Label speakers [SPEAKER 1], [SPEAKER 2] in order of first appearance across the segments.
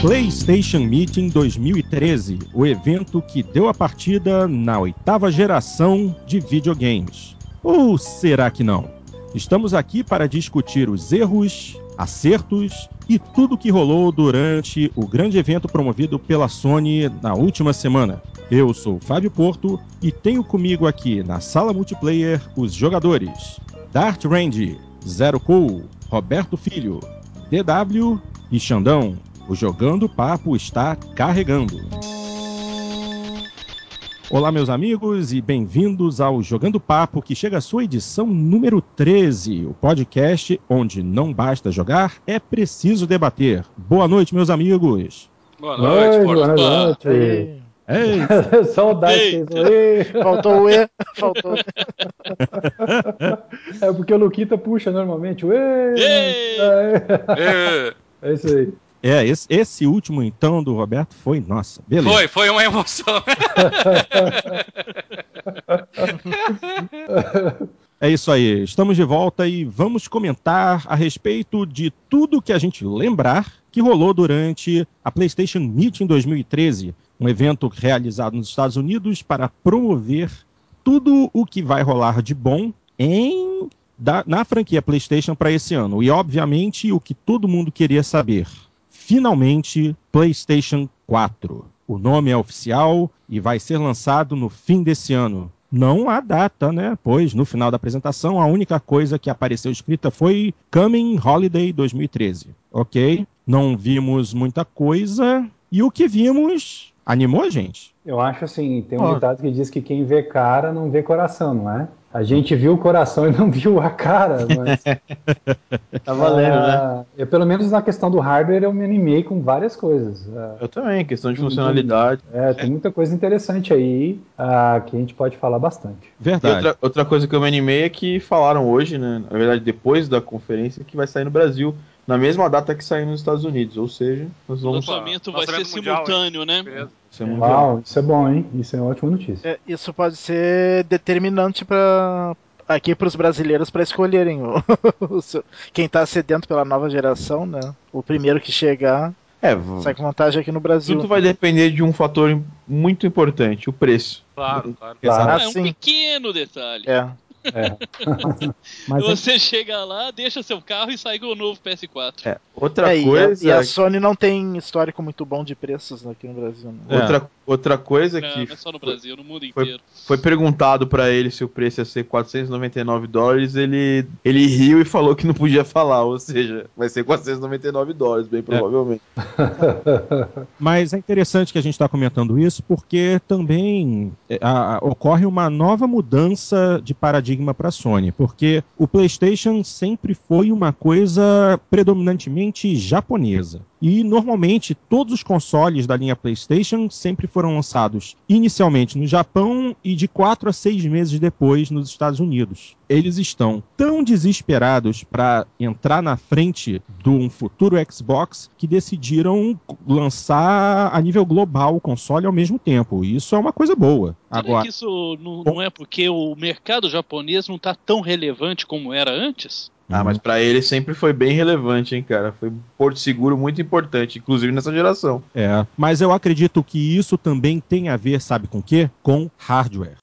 [SPEAKER 1] PlayStation Meeting 2013, o evento que deu a partida na oitava geração de videogames. Ou será que não? Estamos aqui para discutir os erros, acertos e tudo que rolou durante o grande evento promovido pela Sony na última semana. Eu sou Fábio Porto e tenho comigo aqui na sala multiplayer os jogadores Dart Range, Zero Cool, Roberto Filho, DW e Xandão. O Jogando Papo está carregando. Olá, meus amigos, e bem-vindos ao Jogando Papo, que chega à sua edição número 13, o podcast onde não basta jogar, é preciso debater. Boa noite, meus amigos.
[SPEAKER 2] Boa noite, Oi,
[SPEAKER 3] boa noite.
[SPEAKER 1] Ei.
[SPEAKER 3] Só o Dice fez
[SPEAKER 2] Faltou o E. Faltou.
[SPEAKER 3] é porque o Luquita puxa normalmente o E. É isso aí.
[SPEAKER 1] É, esse, esse, último então do Roberto foi, nossa, beleza.
[SPEAKER 2] Foi, foi uma emoção.
[SPEAKER 1] é isso aí, estamos de volta e vamos comentar a respeito de tudo que a gente lembrar que rolou durante a PlayStation Meet em 2013, um evento realizado nos Estados Unidos para promover tudo o que vai rolar de bom em da, na franquia PlayStation para esse ano. E obviamente o que todo mundo queria saber finalmente PlayStation 4. O nome é oficial e vai ser lançado no fim desse ano. Não há data, né? Pois no final da apresentação a única coisa que apareceu escrita foi Coming Holiday 2013. Ok? Não vimos muita coisa. E o que vimos animou a gente.
[SPEAKER 3] Eu acho assim, tem um oh. ditado que diz que quem vê cara não vê coração, não é? A gente viu o coração e não viu a cara, mas.
[SPEAKER 2] tá valendo, né? ah, né?
[SPEAKER 3] Eu, pelo menos na questão do hardware, eu me animei com várias coisas.
[SPEAKER 2] Ah, eu também, questão de funcionalidade.
[SPEAKER 3] É, tem muita coisa interessante aí uh, que a gente pode falar bastante.
[SPEAKER 2] Verdade. Outra, outra, coisa que eu me animei é que falaram hoje, né? Na verdade, depois da conferência, que vai sair no Brasil na mesma data que saiu nos Estados Unidos. Ou seja,
[SPEAKER 4] nós vamos. O lançamento vai ser simultâneo, né?
[SPEAKER 3] Isso é Uau, isso é bom, hein? Isso é uma ótima notícia.
[SPEAKER 5] É, isso pode ser determinante para aqui para os brasileiros para escolherem o, quem está sedento pela nova geração, né? O primeiro que chegar é, sai com vantagem aqui no Brasil.
[SPEAKER 2] Tudo vai depender de um fator muito importante, o preço.
[SPEAKER 4] Claro, claro. claro. É um pequeno detalhe.
[SPEAKER 5] É.
[SPEAKER 4] É. Mas você é... chega lá, deixa seu carro e sai com o novo PS4.
[SPEAKER 5] É. Outra é, coisa. E a, e a, Sony não tem histórico muito bom de preços aqui no Brasil.
[SPEAKER 2] Né? Outra, outra coisa
[SPEAKER 4] não,
[SPEAKER 2] que.
[SPEAKER 4] Não é só no Brasil, no mundo
[SPEAKER 2] foi,
[SPEAKER 4] inteiro.
[SPEAKER 2] Foi perguntado para ele se o preço ia ser 499 dólares. Ele, ele riu e falou que não podia falar. Ou seja, vai ser 499 dólares, bem provavelmente.
[SPEAKER 1] Mas é interessante que a gente está comentando isso porque também a, a, ocorre uma nova mudança de paradigma paradigma para a Sony, porque o PlayStation sempre foi uma coisa predominantemente japonesa. E normalmente todos os consoles da linha PlayStation sempre foram lançados inicialmente no Japão e de quatro a seis meses depois nos Estados Unidos. Eles estão tão desesperados para entrar na frente de um futuro Xbox que decidiram lançar a nível global o console ao mesmo tempo. E isso é uma coisa boa.
[SPEAKER 4] Será Agora, que isso não, não é porque o mercado japonês não está tão relevante como era antes?
[SPEAKER 2] Ah, mas para ele sempre foi bem relevante, hein, cara? Foi um porto seguro muito importante, inclusive nessa geração.
[SPEAKER 1] É, mas eu acredito que isso também tem a ver, sabe com o quê? Com hardware.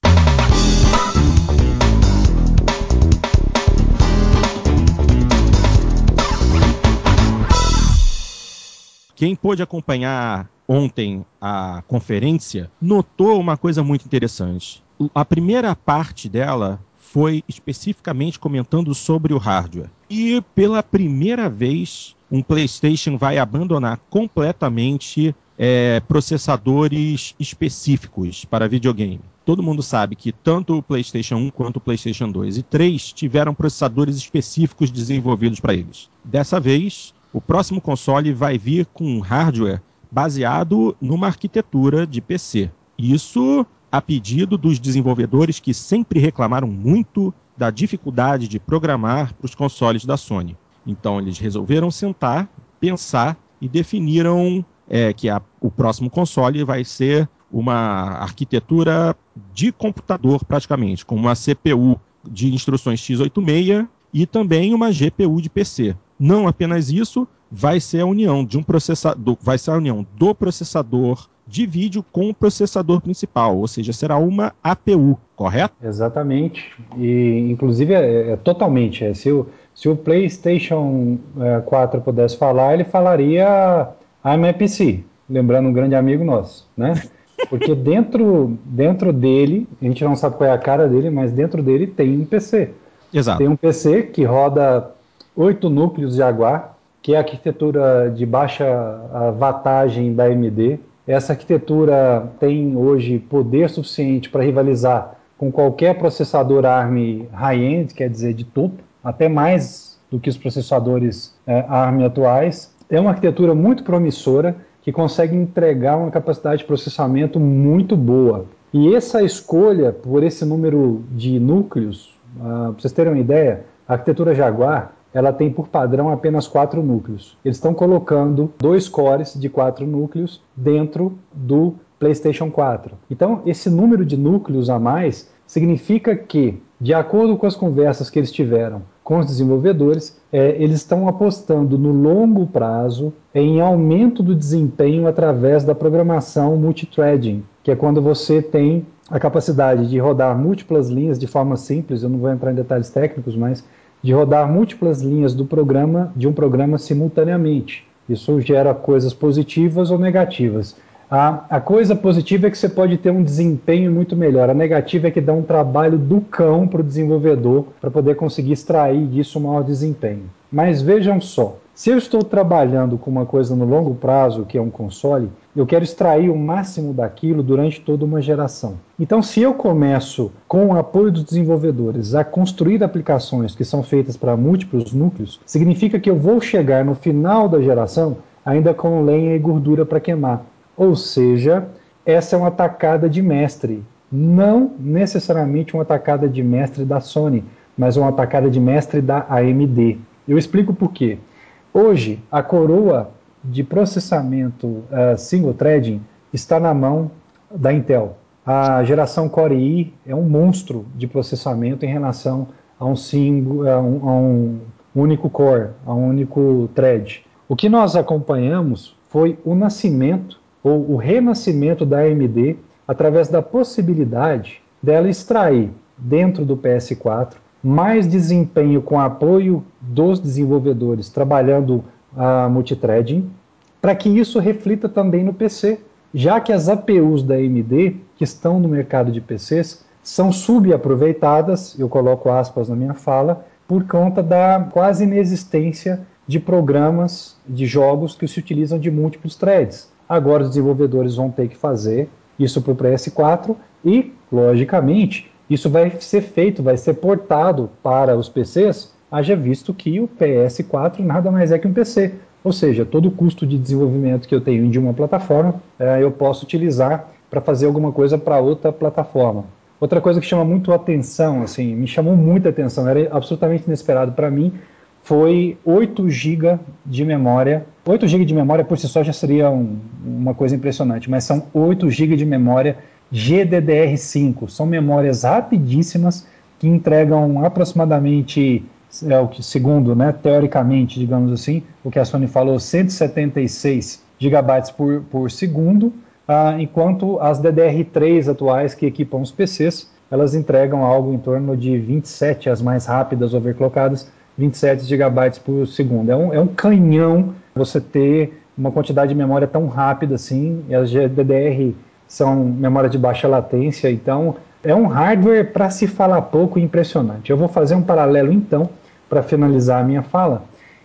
[SPEAKER 1] Quem pôde acompanhar ontem a conferência notou uma coisa muito interessante. A primeira parte dela foi especificamente comentando sobre o hardware. E pela primeira vez, um PlayStation vai abandonar completamente é, processadores específicos para videogame. Todo mundo sabe que tanto o PlayStation 1 quanto o PlayStation 2 e 3 tiveram processadores específicos desenvolvidos para eles. Dessa vez, o próximo console vai vir com um hardware baseado numa arquitetura de PC. Isso a pedido dos desenvolvedores que sempre reclamaram muito da dificuldade de programar para os consoles da Sony. Então eles resolveram sentar, pensar e definiram é, que a, o próximo console vai ser uma arquitetura de computador praticamente, com uma CPU de instruções x86 e também uma GPU de PC. Não apenas isso, vai ser a união de um processador, vai ser a união do processador de vídeo com o processador principal, ou seja, será uma APU, correto?
[SPEAKER 3] Exatamente. E inclusive é, é totalmente. É, se, o, se o PlayStation é, 4 pudesse falar, ele falaria I'm a PC, lembrando um grande amigo nosso, né? Porque dentro, dentro dele, a gente não sabe qual é a cara dele, mas dentro dele tem um PC.
[SPEAKER 1] Exato.
[SPEAKER 3] Tem um PC que roda oito núcleos Jaguar, que é a arquitetura de baixa watagem da AMD. Essa arquitetura tem hoje poder suficiente para rivalizar com qualquer processador ARM high-end, quer dizer, de topo, até mais do que os processadores é, ARM atuais. É uma arquitetura muito promissora que consegue entregar uma capacidade de processamento muito boa. E essa escolha por esse número de núcleos, uh, para vocês terem uma ideia, a arquitetura Jaguar ela tem por padrão apenas quatro núcleos. Eles estão colocando dois cores de quatro núcleos dentro do PlayStation 4. Então, esse número de núcleos a mais significa que, de acordo com as conversas que eles tiveram com os desenvolvedores, é, eles estão apostando no longo prazo em aumento do desempenho através da programação multithreading, que é quando você tem a capacidade de rodar múltiplas linhas de forma simples, eu não vou entrar em detalhes técnicos, mas de rodar múltiplas linhas do programa de um programa simultaneamente. Isso gera coisas positivas ou negativas. A, a coisa positiva é que você pode ter um desempenho muito melhor. A negativa é que dá um trabalho do cão para o desenvolvedor para poder conseguir extrair disso um maior desempenho. Mas vejam só, se eu estou trabalhando com uma coisa no longo prazo, que é um console, eu quero extrair o máximo daquilo durante toda uma geração. Então, se eu começo, com o apoio dos desenvolvedores, a construir aplicações que são feitas para múltiplos núcleos, significa que eu vou chegar no final da geração ainda com lenha e gordura para queimar. Ou seja, essa é uma tacada de mestre. Não necessariamente uma tacada de mestre da Sony, mas uma tacada de mestre da AMD. Eu explico por quê. Hoje, a coroa de processamento uh, single threading está na mão da Intel. A geração Core i é um monstro de processamento em relação a um, single, a um, a um único core, a um único thread. O que nós acompanhamos foi o nascimento ou o renascimento da AMD através da possibilidade dela extrair dentro do PS4 mais desempenho com apoio dos desenvolvedores trabalhando a multithreading, para que isso reflita também no PC, já que as APUs da AMD que estão no mercado de PCs são subaproveitadas, eu coloco aspas na minha fala, por conta da quase inexistência de programas de jogos que se utilizam de múltiplos threads. Agora os desenvolvedores vão ter que fazer isso para o PS4 e, logicamente, isso vai ser feito, vai ser portado para os PCs, haja visto que o PS4 nada mais é que um PC. Ou seja, todo o custo de desenvolvimento que eu tenho de uma plataforma, é, eu posso utilizar para fazer alguma coisa para outra plataforma. Outra coisa que chama muito atenção, assim, me chamou muita atenção, era absolutamente inesperado para mim, foi 8 GB de memória. 8 GB de memória por si só já seria um, uma coisa impressionante, mas são 8 GB de memória GDDR5. São memórias rapidíssimas que entregam aproximadamente, é o que segundo, né, teoricamente, digamos assim, o que a Sony falou, 176 GB por, por segundo, ah, enquanto as DDR3 atuais que equipam os PCs, elas entregam algo em torno de 27, as mais rápidas overclockadas, 27 GB por segundo. É um, é um canhão você ter uma quantidade de memória tão rápida assim, e as GDDR são memória de baixa latência, então é um hardware para se falar pouco impressionante. Eu vou fazer um paralelo então, para finalizar a minha fala,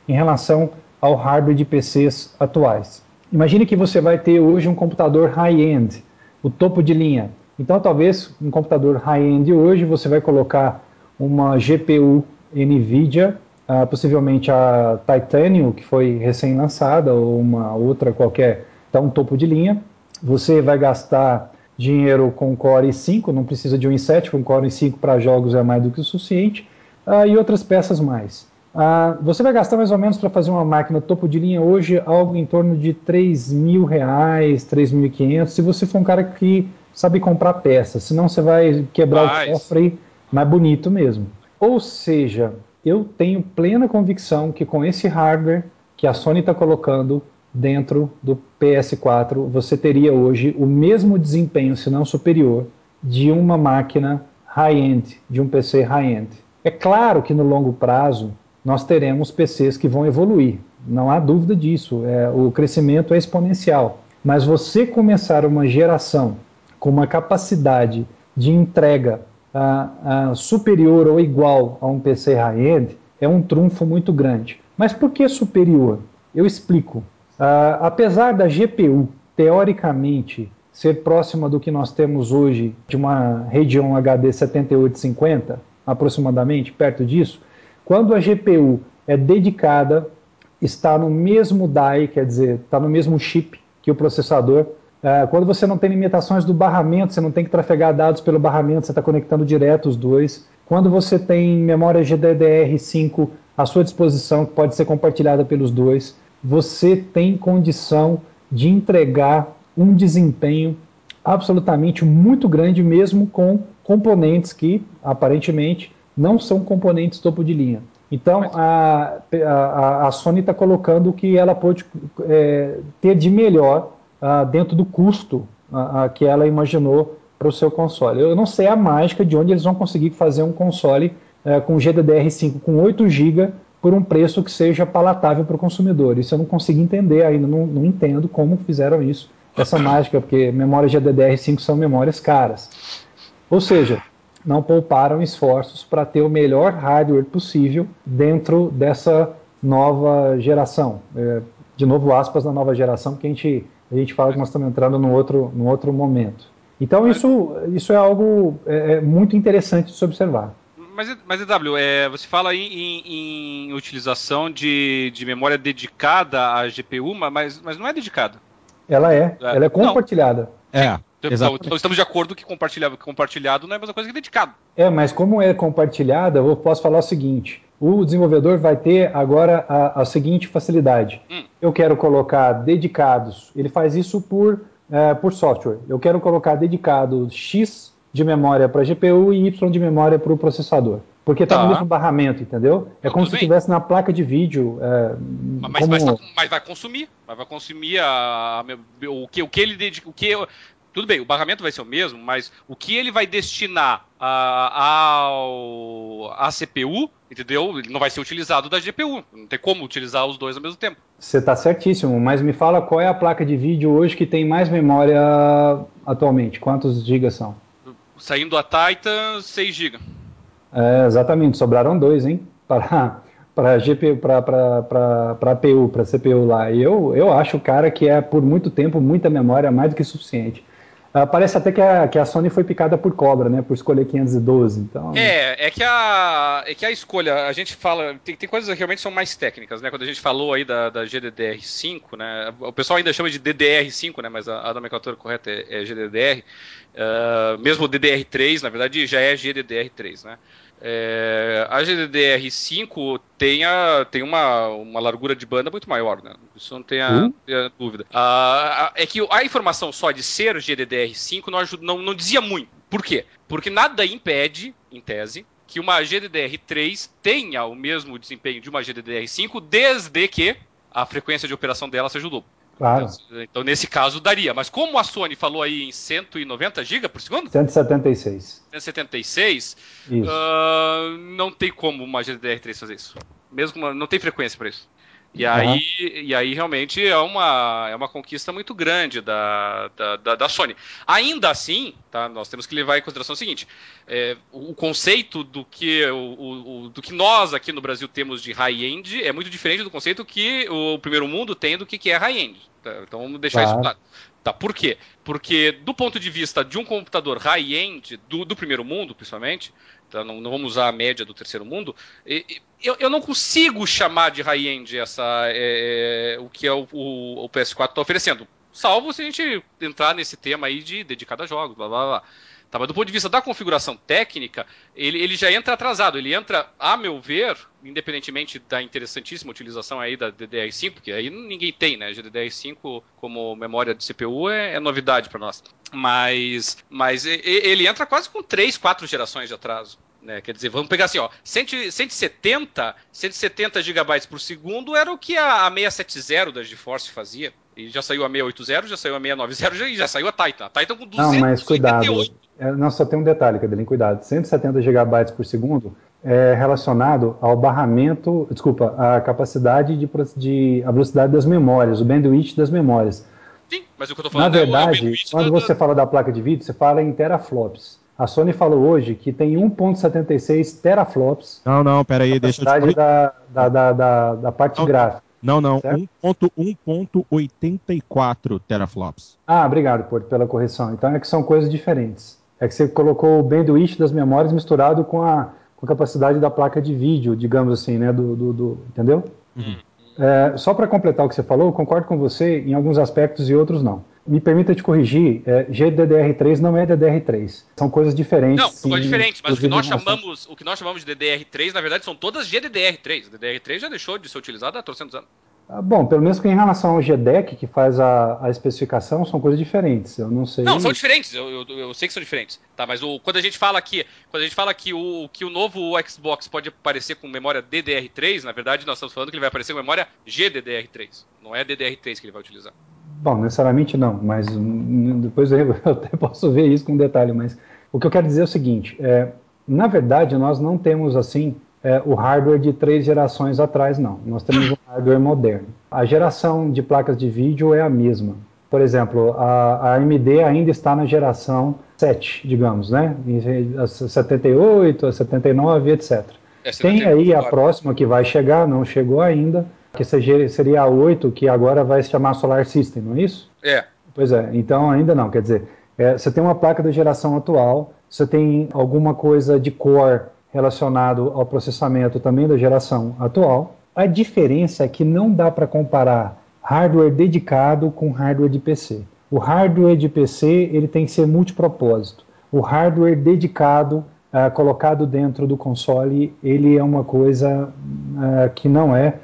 [SPEAKER 3] em relação ao hardware de PCs atuais. Imagine que você vai ter hoje um computador high-end, o topo de linha. Então, talvez um computador high-end hoje você vai colocar uma GPU NVIDIA, uh, possivelmente a Titanium, que foi recém-lançada, ou uma outra qualquer, então topo de linha, você vai gastar dinheiro com Core i5, não precisa de um i7, com Core i5 para jogos é mais do que o suficiente, uh, e outras peças mais. Uh, você vai gastar mais ou menos para fazer uma máquina topo de linha hoje algo em torno de 3 mil reais, 3.500, se você for um cara que sabe comprar peças, senão você vai quebrar Mas... o cofre mais bonito mesmo. Ou seja, eu tenho plena convicção que com esse hardware que a Sony está colocando dentro do PS4, você teria hoje o mesmo desempenho, se não superior, de uma máquina high-end, de um PC high-end. É claro que no longo prazo nós teremos PCs que vão evoluir, não há dúvida disso, é, o crescimento é exponencial. Mas você começar uma geração com uma capacidade de entrega uh, uh, superior ou igual a um PC high-end é um trunfo muito grande. Mas por que superior? Eu explico. Uh, apesar da GPU, teoricamente, ser próxima do que nós temos hoje de uma Radeon HD 7850, aproximadamente, perto disso, quando a GPU é dedicada, está no mesmo die, quer dizer, está no mesmo chip que o processador, uh, quando você não tem limitações do barramento, você não tem que trafegar dados pelo barramento, você está conectando direto os dois. Quando você tem memória GDDR5 à sua disposição, que pode ser compartilhada pelos dois, você tem condição de entregar um desempenho absolutamente muito grande, mesmo com componentes que aparentemente não são componentes topo de linha. Então a, a, a Sony está colocando o que ela pode é, ter de melhor uh, dentro do custo uh, que ela imaginou para o seu console. Eu não sei a mágica de onde eles vão conseguir fazer um console uh, com GDDR5 com 8 GB por um preço que seja palatável para o consumidor. Isso eu não consigo entender ainda, não, não entendo como fizeram isso, essa mágica, porque memórias GDDR5 são memórias caras. Ou seja, não pouparam esforços para ter o melhor hardware possível dentro dessa nova geração. É, de novo, aspas, na nova geração, que a gente, a gente fala que nós estamos entrando num outro, num outro momento. Então, isso, isso é algo é, é muito interessante de se observar.
[SPEAKER 6] Mas, mas EW, é, você fala aí em, em, utilização de, de memória dedicada à GPU, mas, mas não é dedicada.
[SPEAKER 3] Ela é, é. ela é compartilhada.
[SPEAKER 6] Não. É. Então, então, estamos de acordo que compartilhado, compartilhado não é a mesma coisa que dedicado.
[SPEAKER 3] É, mas como é compartilhada, eu posso falar o seguinte: o desenvolvedor vai ter agora a, a seguinte facilidade. Hum. Eu quero colocar dedicados, ele faz isso por, é, por software. Eu quero colocar dedicado X de memória para GPU e Y de memória para o processador. Porque está tá. no mesmo barramento, entendeu? É como se estivesse na placa de vídeo. É,
[SPEAKER 6] mas, como... mas, tá, mas, vai consumir. Mas vai consumir a, a, o, que, o que ele dedica. O que, tudo bem, o barramento vai ser o mesmo, mas o que ele vai destinar a, a, a CPU, entendeu? Ele não vai ser utilizado da GPU. Não tem como utilizar os dois ao mesmo tempo.
[SPEAKER 3] Você está certíssimo, mas me fala qual é a placa de vídeo hoje que tem mais memória atualmente? Quantos gigas são?
[SPEAKER 6] Saindo a Titan, 6 GB.
[SPEAKER 3] É, exatamente, sobraram dois, hein? Para para GPU, para APU, para CPU lá. E eu, eu acho, cara, que é por muito tempo muita memória mais do que suficiente. Uh, parece até que a, que a Sony foi picada por cobra, né? Por escolher 512. Então...
[SPEAKER 6] É, é que a, é que a escolha, a gente fala. Tem, tem coisas que realmente são mais técnicas, né? Quando a gente falou aí da, da GDDR5, né? O pessoal ainda chama de DDR5, né? Mas a, a nomenclatura correta é, é GDDR. Uh, mesmo o DDR3, na verdade, já é GDDR3, né? É, a GDDR5 tem, a, tem uma, uma largura de banda muito maior, né? Isso não tem a, uh? a dúvida. Uh, é que a informação só de ser GDDR5 não, ajuda, não, não dizia muito. Por quê? Porque nada impede, em tese, que uma GDDR3 tenha o mesmo desempenho de uma GDDR5 desde que a frequência de operação dela seja o dobro.
[SPEAKER 3] Claro.
[SPEAKER 6] Então, nesse caso, daria. Mas como a Sony falou aí em 190 GB por segundo?
[SPEAKER 3] 176.
[SPEAKER 6] 176, uh, não tem como uma GDDR3 fazer isso. Mesmo não tem frequência para isso. E aí, uhum. e aí realmente é uma, é uma conquista muito grande da, da, da, da Sony. Ainda assim, tá, nós temos que levar em consideração o seguinte: é, o conceito do que, o, o, do que nós aqui no Brasil temos de high-end é muito diferente do conceito que o primeiro mundo tem do que, que é high-end. Tá? Então vamos deixar claro. isso claro. Tá, por quê? Porque do ponto de vista de um computador high-end, do, do primeiro mundo, principalmente, tá? não, não, vamos usar a média do terceiro mundo, eu, eu não consigo chamar de high-end essa, é, é, o que é o, o, o PS4 está oferecendo. Salvo se a gente entrar nesse tema aí de dedicado a jogos, blá blá blá. Tá, mas do ponto de vista da configuração técnica, ele, ele já entra atrasado. Ele entra, a meu ver, independentemente da interessantíssima utilização aí da DDR5, porque aí ninguém tem, né? GDDR5 como memória de CPU é, é novidade para nós. Mas, mas ele entra quase com 3, 4 gerações de atraso. Né? Quer dizer, vamos pegar assim, ó, 100, 170, 170 GB por segundo era o que a, a 670 da GeForce fazia. E já saiu a 680, já saiu a 690 e já saiu a Titan. A Titan com 288.
[SPEAKER 3] Não, mas cuidado. É, não, só tem um detalhe, Cadelin, cuidado. 170 GB por segundo é relacionado ao barramento, desculpa, a capacidade de, de a velocidade das memórias, o bandwidth das memórias.
[SPEAKER 6] Sim, mas o que eu tô falando
[SPEAKER 3] Na verdade, é quando você fala da placa de vídeo, você fala em teraflops. A Sony falou hoje que tem 1.76 teraflops.
[SPEAKER 1] Não, não, peraí, deixa eu
[SPEAKER 3] te... da, da, da, da, da parte
[SPEAKER 1] não,
[SPEAKER 3] gráfica.
[SPEAKER 1] Não, não, 1.84 teraflops.
[SPEAKER 3] Ah, obrigado, Porto, pela correção. Então é que são coisas diferentes. É que você colocou o bandwidth das memórias misturado com a, com a capacidade da placa de vídeo, digamos assim, né? Do, do, do entendeu? Uhum. É, só para completar o que você falou, eu concordo com você em alguns aspectos e outros não. Me permita te corrigir, é, GDDR3 não é DDR3. São coisas diferentes.
[SPEAKER 6] Não, são coisas diferentes, mas o que, nós chamamos, o que nós chamamos de DDR3, na verdade, são todas GDDR3. O DDR3 já deixou de ser utilizado há 300 anos.
[SPEAKER 3] Ah, bom, pelo menos em relação ao GDEC, que faz a, a especificação, são coisas diferentes. Eu não sei.
[SPEAKER 6] Não, são diferentes. Eu, eu, eu sei que são diferentes. Tá, mas o, quando a gente fala aqui, quando a gente fala que o, que o novo Xbox pode aparecer com memória DDR3, na verdade nós estamos falando que ele vai aparecer com memória GDDR3. Não é DDR3 que ele vai utilizar.
[SPEAKER 3] Bom, necessariamente não, mas depois eu até posso ver isso com detalhe, mas o que eu quero dizer é o seguinte, é, na verdade nós não temos assim é, o hardware de três gerações atrás, não. Nós temos um hardware moderno. A geração de placas de vídeo é a mesma. Por exemplo, a, a AMD ainda está na geração 7, digamos, né? A 78, a 79, etc. É, Tem aí a próxima que vai chegar, não chegou ainda, que seria a 8, que agora vai se chamar Solar System, não é isso?
[SPEAKER 6] É.
[SPEAKER 3] Pois é, então ainda não, quer dizer, é, você tem uma placa da geração atual, você tem alguma coisa de core relacionado ao processamento também da geração atual. A diferença é que não dá para comparar hardware dedicado com hardware de PC. O hardware de PC ele tem que ser multipropósito. O hardware dedicado, uh, colocado dentro do console, ele é uma coisa uh, que não é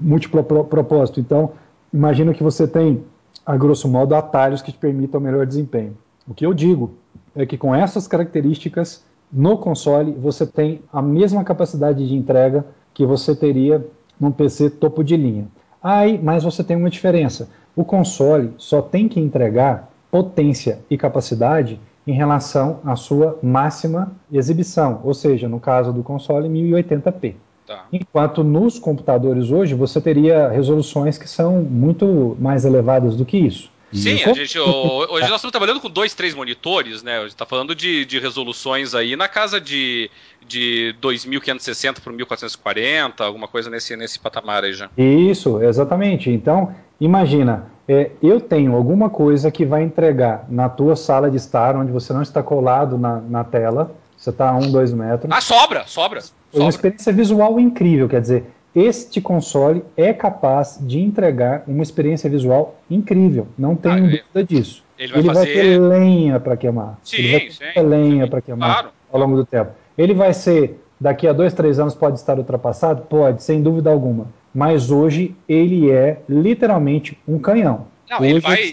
[SPEAKER 3] multipropósito. Então, imagina que você tem, a grosso modo, atalhos que te permitam melhor desempenho. O que eu digo é que com essas características, no console você tem a mesma capacidade de entrega que você teria num PC topo de linha. Aí, mas você tem uma diferença. O console só tem que entregar potência e capacidade em relação à sua máxima exibição, ou seja, no caso do console 1080p. Tá. Enquanto nos computadores hoje você teria resoluções que são muito mais elevadas do que isso.
[SPEAKER 6] Sim, a gente, hoje nós estamos trabalhando com dois, três monitores, né? A gente está falando de, de resoluções aí na casa de, de 2560 por 1440, alguma coisa nesse, nesse patamar aí já.
[SPEAKER 3] Isso, exatamente. Então, imagina, é, eu tenho alguma coisa que vai entregar na tua sala de estar, onde você não está colado na, na tela, você está a um, dois metros.
[SPEAKER 6] Ah, sobra, sobra.
[SPEAKER 3] Foi uma experiência visual incrível, quer dizer, este console é capaz de entregar uma experiência visual incrível, não tenho ah, dúvida disso. Ele vai, ele fazer... vai ter lenha para queimar.
[SPEAKER 6] Sim,
[SPEAKER 3] ele vai ter sim, lenha para queimar claro. ao longo do tempo. Ele vai ser, daqui a dois, três anos, pode estar ultrapassado? Pode, sem dúvida alguma. Mas hoje ele é literalmente um canhão.
[SPEAKER 6] Não, ele vai,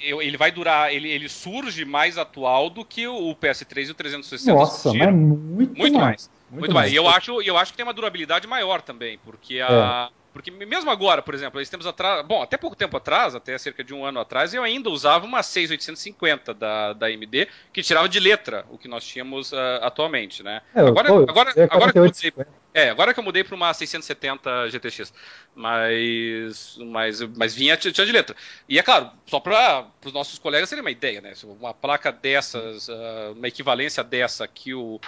[SPEAKER 6] ele vai durar, ele, ele surge mais atual do que o PS3 e o 360.
[SPEAKER 3] Nossa, mas muito, muito mais. mais.
[SPEAKER 6] Muito, muito mais. E eu acho, eu acho que tem uma durabilidade maior também, porque a. É. Porque mesmo agora, por exemplo, esses tempos atrás, bom, até pouco tempo atrás, até cerca de um ano atrás, eu ainda usava uma 6850 da, da AMD, que tirava de letra o que nós tínhamos uh, atualmente, né? É, agora, pô, agora, é agora, que eu mudei, é, agora que eu mudei para uma 670 GTX, mas, mas, mas vinha tinha de letra. E é claro, só para os nossos colegas terem uma ideia, né? Uma placa dessas, uh, uma equivalência dessa que o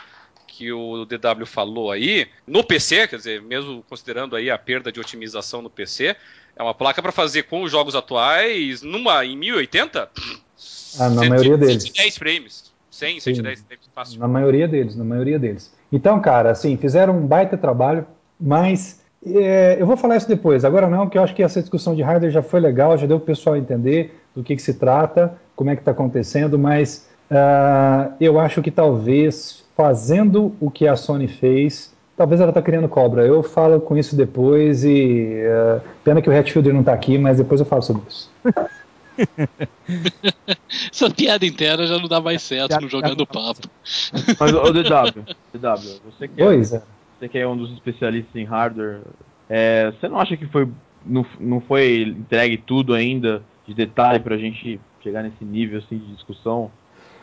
[SPEAKER 6] que o DW falou aí, no PC, quer dizer, mesmo considerando aí a perda de otimização no PC, é uma placa para fazer com os jogos atuais numa em 1080,
[SPEAKER 3] ah, na 100, maioria deles.
[SPEAKER 6] 110 frames. 100, 110 frames
[SPEAKER 3] fácil. Na maioria deles, na maioria deles. Então, cara, assim, fizeram um baita trabalho, mas é, eu vou falar isso depois. Agora não, porque eu acho que essa discussão de hardware já foi legal, já deu o pessoal entender do que, que se trata, como é que está acontecendo, mas uh, eu acho que talvez fazendo o que a Sony fez. Talvez ela está criando cobra. Eu falo com isso depois e uh, pena que o Hatfield não está aqui, mas depois eu falo sobre isso.
[SPEAKER 4] Essa piada inteira já não dá mais certo no Jogando Papo.
[SPEAKER 2] Mas, ô DW, DW, você que, é,
[SPEAKER 3] é.
[SPEAKER 2] você que é um dos especialistas em hardware, é, você não acha que foi não, não foi entregue tudo ainda de detalhe pra gente chegar nesse nível assim de discussão?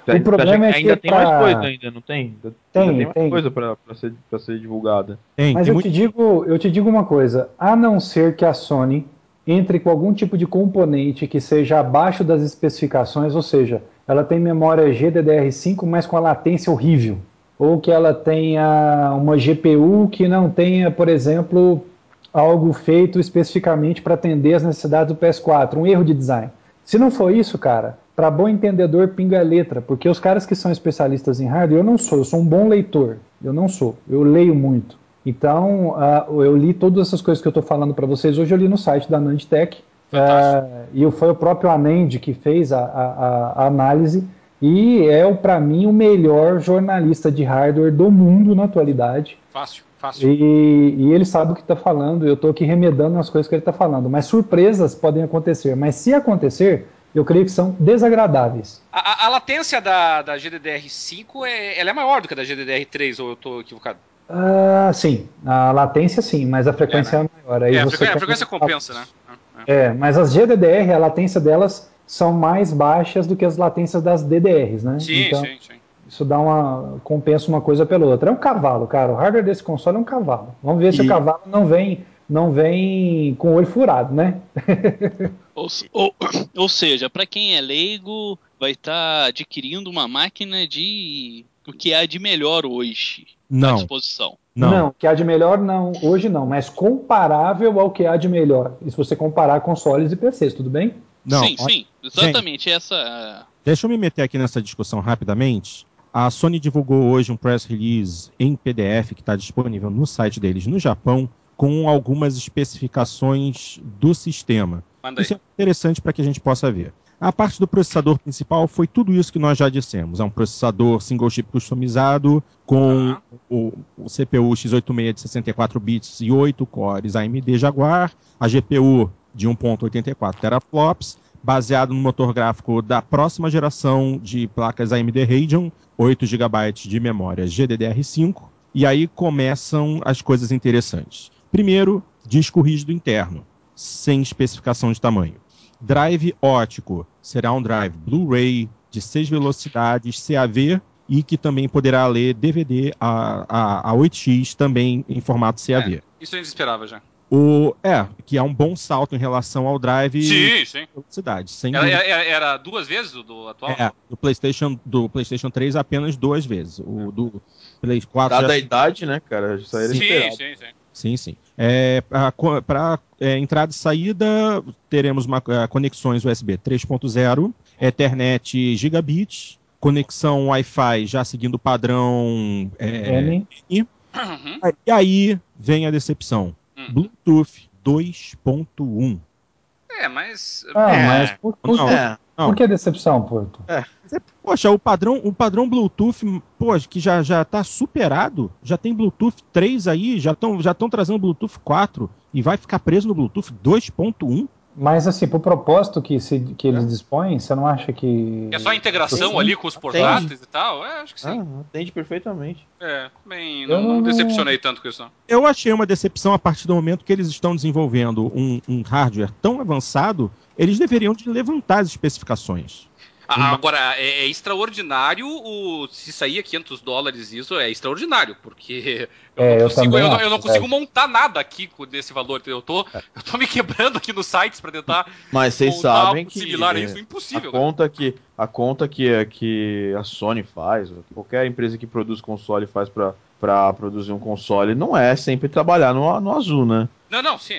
[SPEAKER 2] Você
[SPEAKER 3] O
[SPEAKER 2] acha
[SPEAKER 3] problema é que
[SPEAKER 2] ainda tem
[SPEAKER 3] pra-
[SPEAKER 2] mais coisa ainda, não tem? Ainda
[SPEAKER 3] Tem,
[SPEAKER 2] ainda mais
[SPEAKER 3] tem.
[SPEAKER 2] coisa pra, pra, ser, pra ser divulgada.
[SPEAKER 1] Tem,
[SPEAKER 3] Mas
[SPEAKER 1] tem
[SPEAKER 3] eu
[SPEAKER 1] muito-
[SPEAKER 3] te, digo, eu te digo uma coisa: a não ser que a Sony entre com algum tipo de componente que seja abaixo das especificações, ou seja, ela tem memória GDDR5, mas com a latência horrível. Ou que ela tenha uma GPU que não tenha, por exemplo, algo feito especificamente para atender as necessidades do PS4, um erro de design. Se não for isso, cara, para bom entendedor, pinga a letra, porque os caras que são especialistas em hardware, eu não sou, eu sou um bom leitor, eu não sou, eu leio muito. Então, ah, eu li todas essas coisas que eu estou falando para vocês hoje, eu li no site da Nandtech,
[SPEAKER 6] Fantástico.
[SPEAKER 3] ah, e foi o próprio Anand que fez a, a- a- análise, e é, para mim, o melhor jornalista de hardware do mundo na atualidade.
[SPEAKER 6] Fácil, fácil.
[SPEAKER 3] E, e ele sabe o que está falando, eu estou aqui remedando as coisas que ele está falando. Mas surpresas podem acontecer. Mas se acontecer, eu creio que são desagradáveis.
[SPEAKER 6] A, a- a latência da, da GDDR5 é, ela é maior do que a da GDDR3, ou eu tô equivocado?
[SPEAKER 3] Ah, sim, a latência sim, mas a frequência é, maior. Aí
[SPEAKER 6] é, a frequência, a frequência compensa, né?
[SPEAKER 3] É, mas as GDDR, a latência delas são mais baixas do que as latências das DDRs, né?
[SPEAKER 6] Sim,
[SPEAKER 3] então,
[SPEAKER 6] sim, sim.
[SPEAKER 3] isso dá uma compensa uma coisa pela outra. É um cavalo, cara. O hardware desse console é um cavalo. Vamos ver se
[SPEAKER 2] E-
[SPEAKER 3] o cavalo não vem não vem com o olho furado, né?
[SPEAKER 4] Ou, ou- ou seja, para quem é leigo, vai estar adquirindo uma máquina de o que há de melhor hoje à
[SPEAKER 1] Não,
[SPEAKER 4] disposição.
[SPEAKER 1] não.
[SPEAKER 3] o que há de melhor não, hoje não, mas comparável ao que há de melhor. E se você comparar consoles e PCs, tudo bem?
[SPEAKER 1] não.
[SPEAKER 4] sim,
[SPEAKER 1] Ó,
[SPEAKER 4] sim, exatamente essa.
[SPEAKER 1] Deixa eu me meter aqui nessa discussão rapidamente. A Sony divulgou hoje um press release em PDF que está disponível no site deles no Japão, com algumas especificações do sistema. Isso é interessante para que a gente possa ver. A parte do processador principal foi tudo isso que nós já dissemos. É um processador single chip customizado com
[SPEAKER 6] Aham.
[SPEAKER 1] o, o CPU x86 de 64 bits e 8 cores AMD Jaguar, a GPU de 1.84 teraflops, baseado no motor gráfico da próxima geração de placas AMD Radeon, 8 GB de memória GDDR5, e aí começam as coisas interessantes. Primeiro, disco rígido interno, sem especificação de tamanho. Drive ótico, será um drive Blu-ray de 6 velocidades CAV e que também poderá ler DVD a, a, a 8x também em formato CAV.
[SPEAKER 6] Isso a gente esperava já.
[SPEAKER 1] O, é, que é um bom salto em relação ao drive
[SPEAKER 6] Sim, sim.
[SPEAKER 1] velocidade. Sem
[SPEAKER 6] Era, era- era duas vezes o do atual?
[SPEAKER 1] É, do PlayStation, do PlayStation 3 apenas duas vezes. O do Play 4
[SPEAKER 2] Dada
[SPEAKER 1] já-
[SPEAKER 2] a idade, né, cara? Isso aí era
[SPEAKER 6] sim,
[SPEAKER 2] esperado.
[SPEAKER 6] sim, sim.
[SPEAKER 1] Sim, sim. É, Para entrada e saída, teremos uma, eh, conexões USB 3.0, Ethernet gigabit, conexão Wi-Fi já seguindo o padrão. é,
[SPEAKER 3] N.
[SPEAKER 6] Uhum.
[SPEAKER 1] e aí vem a decepção:
[SPEAKER 6] Hum.
[SPEAKER 1] Bluetooth 2.1.
[SPEAKER 6] É, mas.
[SPEAKER 3] Ah,
[SPEAKER 2] É.
[SPEAKER 3] mas por, por,
[SPEAKER 1] Não,
[SPEAKER 2] É,
[SPEAKER 1] não.
[SPEAKER 3] por que decepção, Porto?
[SPEAKER 1] Poxa, o padrão, o padrão Bluetooth, poxa, que já já está superado, já tem Bluetooth 3 aí, já estão já tão trazendo Bluetooth 4 e vai ficar preso no Bluetooth 2.1?
[SPEAKER 3] Mas assim, pro propósito que, se, que eles dispõem, você não acha que.
[SPEAKER 6] É só a integração
[SPEAKER 3] Sim.
[SPEAKER 6] ali com os portáteis e tal? É, acho que sim.
[SPEAKER 2] ah, entende perfeitamente.
[SPEAKER 6] É, bem,
[SPEAKER 3] Eu
[SPEAKER 6] não, não decepcionei tanto com isso. não.
[SPEAKER 1] Eu achei uma decepção a partir do momento que eles estão desenvolvendo um, um hardware tão avançado, eles deveriam de levantar as especificações.
[SPEAKER 6] Ah, Agora, é, é extraordinário o, se sair a 500 dólares isso, é extraordinário, porque eu
[SPEAKER 3] É,
[SPEAKER 6] não
[SPEAKER 3] eu
[SPEAKER 6] consigo, eu não,
[SPEAKER 3] acho,
[SPEAKER 6] eu não
[SPEAKER 3] é.
[SPEAKER 6] consigo montar nada aqui com desse valor. Eu tô, eu tô me quebrando aqui nos sites pra tentar
[SPEAKER 2] Mas vocês sabem
[SPEAKER 6] algo
[SPEAKER 2] que
[SPEAKER 6] similar a
[SPEAKER 2] é,
[SPEAKER 6] isso,
[SPEAKER 2] a
[SPEAKER 6] impossível. cara.
[SPEAKER 2] conta que a conta que, é- que a Sony faz, qualquer empresa que produz console faz pra para produzir um console, não é sempre trabalhar no, no azul, né?
[SPEAKER 6] Não, não, sim.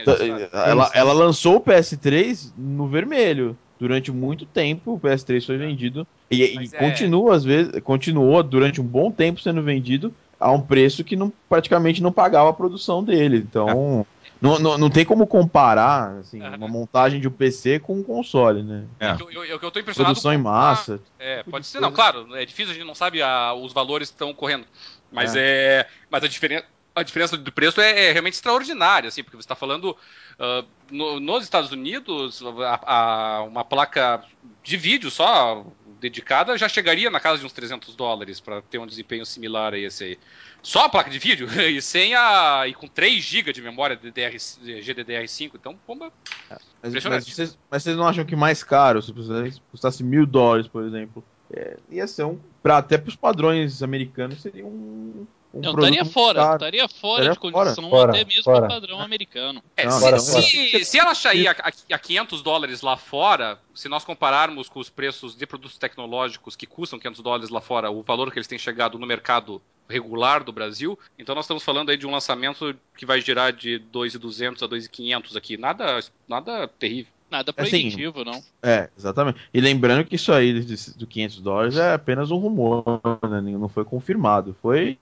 [SPEAKER 2] Ela, ela lançou o PS3 no vermelho. Durante muito tempo o PS3 foi vendido e, e
[SPEAKER 6] é-
[SPEAKER 2] continua às vezes, continuou durante um bom tempo sendo vendido a um preço que não, praticamente não pagava a produção dele. Então, não, não, não tem como comparar assim,
[SPEAKER 6] Aham.
[SPEAKER 2] uma montagem de um PC com um console, né?
[SPEAKER 1] É.
[SPEAKER 6] Eu, eu, eu, eu tô impressionado
[SPEAKER 2] Produção em
[SPEAKER 6] com a-
[SPEAKER 2] massa.
[SPEAKER 6] É,
[SPEAKER 2] tipo
[SPEAKER 6] pode
[SPEAKER 2] de
[SPEAKER 6] ser, não,
[SPEAKER 2] coisa.
[SPEAKER 6] claro, é difícil, a gente não sabe a- os valores que estão correndo. Mas é. Mas a diferença. A diferença do preço é, é realmente extraordinária, assim, porque você está falando uh, no, nos Estados Unidos a, a, uma placa de vídeo só dedicada já chegaria na casa de uns 300 dólares para ter um desempenho similar a esse aí. Só a placa de vídeo e sem a e com 3 GB de memória DDR, GDDR5, então bomba.
[SPEAKER 2] Mas, mas, vocês, mas, vocês, não acham que mais caro, se custasse mil dólares, por exemplo, é, ia ser um pra, até para os padrões americanos seria um
[SPEAKER 4] um não, estaria fora, estaria fora de condição fora, até mesmo fora. padrão americano.
[SPEAKER 6] É, se, se, se, ela sair a, a 500 dólares lá fora, se nós compararmos com os preços de produtos tecnológicos que custam 500 dólares lá fora, o valor que eles têm chegado no mercado regular do Brasil, então nós estamos falando aí de um lançamento que vai girar de 2.200 a 2.500 aqui, nada, nada terrível.
[SPEAKER 4] Nada assim, proibitivo, assim, não.
[SPEAKER 2] É, exatamente. E lembrando que isso aí do 500 dólares é apenas um rumor, né? Não foi confirmado. Foi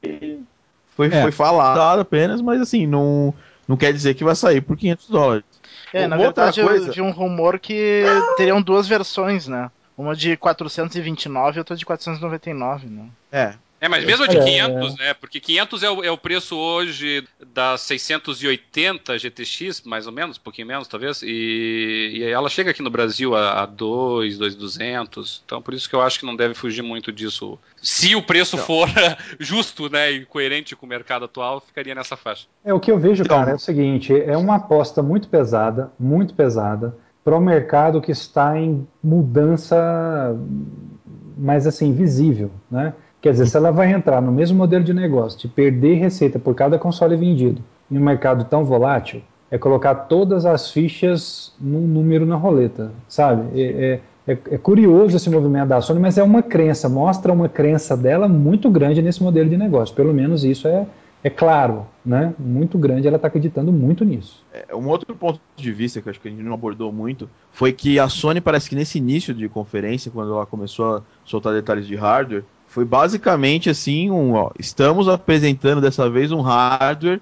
[SPEAKER 2] foi, é. foi falado apenas, mas assim, não, não quer dizer que vai sair por 500 dólares.
[SPEAKER 5] É, na verdade coisa... eu vi um rumor que teriam duas versões, né? Uma de 429 e outra de 499, né?
[SPEAKER 2] É,
[SPEAKER 6] é, mas mesmo de 500, né? Porque 500 é o, é o preço hoje da 680 GTX, mais ou menos, um pouquinho menos, talvez. E, e ela chega aqui no Brasil a, a 2, 2,200. Então, por isso que eu acho que não deve fugir muito disso. Se o preço não. for justo, né, e coerente com o mercado atual, ficaria nessa faixa.
[SPEAKER 3] É, o que eu vejo, cara, é o seguinte: é uma aposta muito pesada, muito pesada, para um mercado que está em mudança, mas assim, visível, né? Quer dizer, se ela vai entrar no mesmo modelo de negócio, de perder receita por cada console vendido em um mercado tão volátil, é colocar todas as fichas num número na roleta, sabe? É, é, é, é, curioso esse movimento da Sony, mas é uma crença, mostra uma crença dela muito grande nesse modelo de negócio. Pelo menos isso é, é claro, né? Muito grande, ela está acreditando muito nisso.
[SPEAKER 2] É, um outro ponto de vista que acho que a gente não abordou muito foi que a Sony parece que nesse início de conferência, quando ela começou a soltar detalhes de hardware, foi basicamente assim, um, ó, estamos apresentando dessa vez um hardware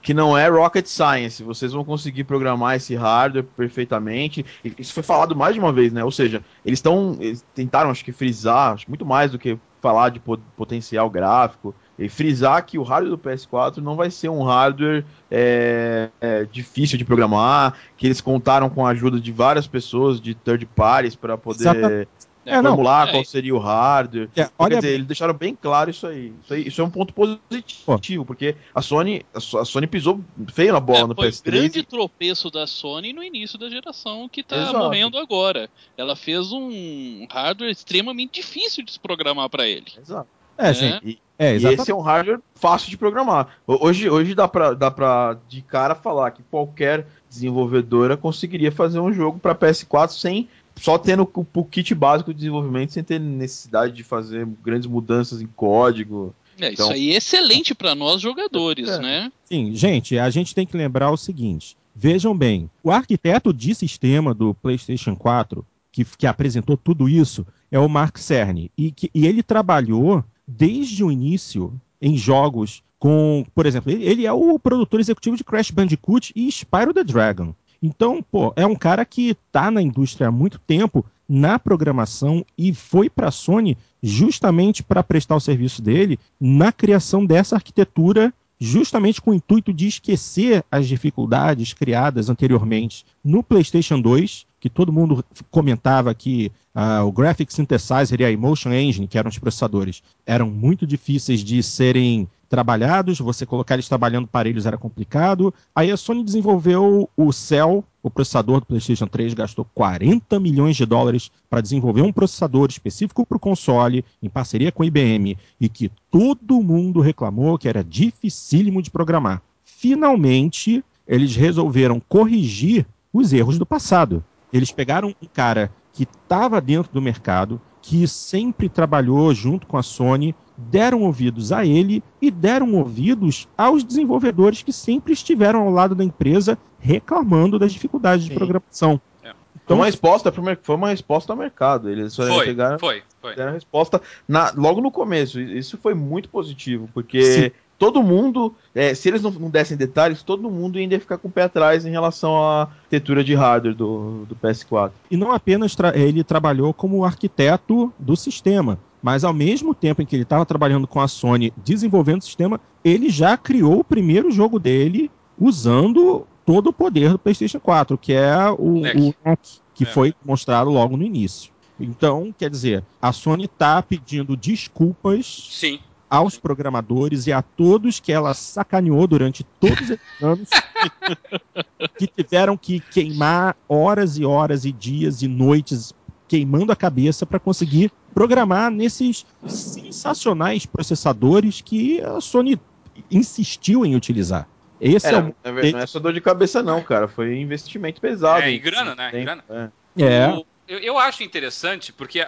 [SPEAKER 2] que não é rocket science. Vocês vão conseguir programar esse hardware perfeitamente. Isso foi falado mais de uma vez, né? Ou seja, eles estão tentaram acho que frisar, acho, muito mais do que falar de potencial gráfico e frisar que o hardware do PS4 não vai ser um hardware é, é, difícil de programar, que eles contaram com a ajuda de várias pessoas de third parties para poder é, formular não, qual é. seria o hardware. É, olha... Quer dizer, eles deixaram bem claro isso aí. Isso, aí, isso é um ponto positivo, Pô. porque a Sony, a Sony pisou feio na bola é, no PS3.
[SPEAKER 4] Foi o grande tropeço da Sony no início da geração que está morrendo agora. Ela fez um hardware extremamente difícil de se programar para ele.
[SPEAKER 2] Exato. É, é. sim. E, é, e esse é um hardware fácil de programar. Hoje, hoje dá para dá pra de cara falar que qualquer desenvolvedora conseguiria fazer um jogo para PS4 sem só tendo o kit básico de desenvolvimento sem ter necessidade de fazer grandes mudanças em código.
[SPEAKER 4] É, então... isso aí é excelente para nós jogadores, é. né?
[SPEAKER 1] Sim, gente, a gente tem que lembrar o seguinte: vejam bem, o arquiteto de sistema do PlayStation 4, que, que apresentou tudo isso, é o Mark Cerny. E, que, e ele trabalhou desde o início em jogos com, por exemplo, ele, ele é o produtor executivo de Crash Bandicoot e Spyro the Dragon. Então, pô, é um cara que está na indústria há muito tempo, na programação, e foi para a Sony justamente para prestar o serviço dele na criação dessa arquitetura justamente com o intuito de esquecer as dificuldades criadas anteriormente no PlayStation 2, que todo mundo comentava que uh, o Graphic Synthesizer e a Emotion Engine, que eram os processadores, eram muito difíceis de serem trabalhados, você colocar eles trabalhando parelhos era complicado. Aí a Sony desenvolveu o Cell, o processador do PlayStation 3, gastou 40 milhões de dólares para desenvolver um processador específico para o console, em parceria com a IBM, e que todo mundo reclamou que era dificílimo de programar. Finalmente, eles resolveram corrigir os erros do passado. Eles pegaram um cara que estava dentro do mercado, que sempre trabalhou junto com a Sony, deram ouvidos a ele e deram ouvidos aos desenvolvedores que sempre estiveram ao lado da empresa reclamando das dificuldades Sim. de programação.
[SPEAKER 2] É. Então, foi uma resposta foi uma resposta ao mercado. Eles
[SPEAKER 6] foi, pegaram, foi, foi.
[SPEAKER 2] deram a resposta na, logo no começo. Isso foi muito positivo, porque Sim todo mundo, é, se eles não, não, dessem detalhes, todo mundo ainda ia ficar com o pé atrás em relação à arquitetura de hardware do, do PS4.
[SPEAKER 1] E não apenas tra ele trabalhou como arquiteto do sistema. Mas ao mesmo tempo em que ele estava trabalhando com a Sony desenvolvendo o sistema, ele já criou o primeiro jogo dele usando todo o poder do PlayStation 4, que é o NEC, o NEC que é. foi mostrado logo no início. Então, quer dizer, a Sony está pedindo desculpas
[SPEAKER 6] Sim.
[SPEAKER 1] Aos programadores e a todos que ela sacaneou durante todos esses anos, que tiveram que queimar horas e horas e dias e noites queimando a cabeça para conseguir programar nesses sensacionais processadores que a Sony insistiu em utilizar.
[SPEAKER 2] Esse é, é o... Não é só dor de cabeça, não, cara. Foi investimento pesado. É,
[SPEAKER 6] e grana, né? Grana.
[SPEAKER 1] É. é.
[SPEAKER 6] O, eu, eu, acho interessante, porque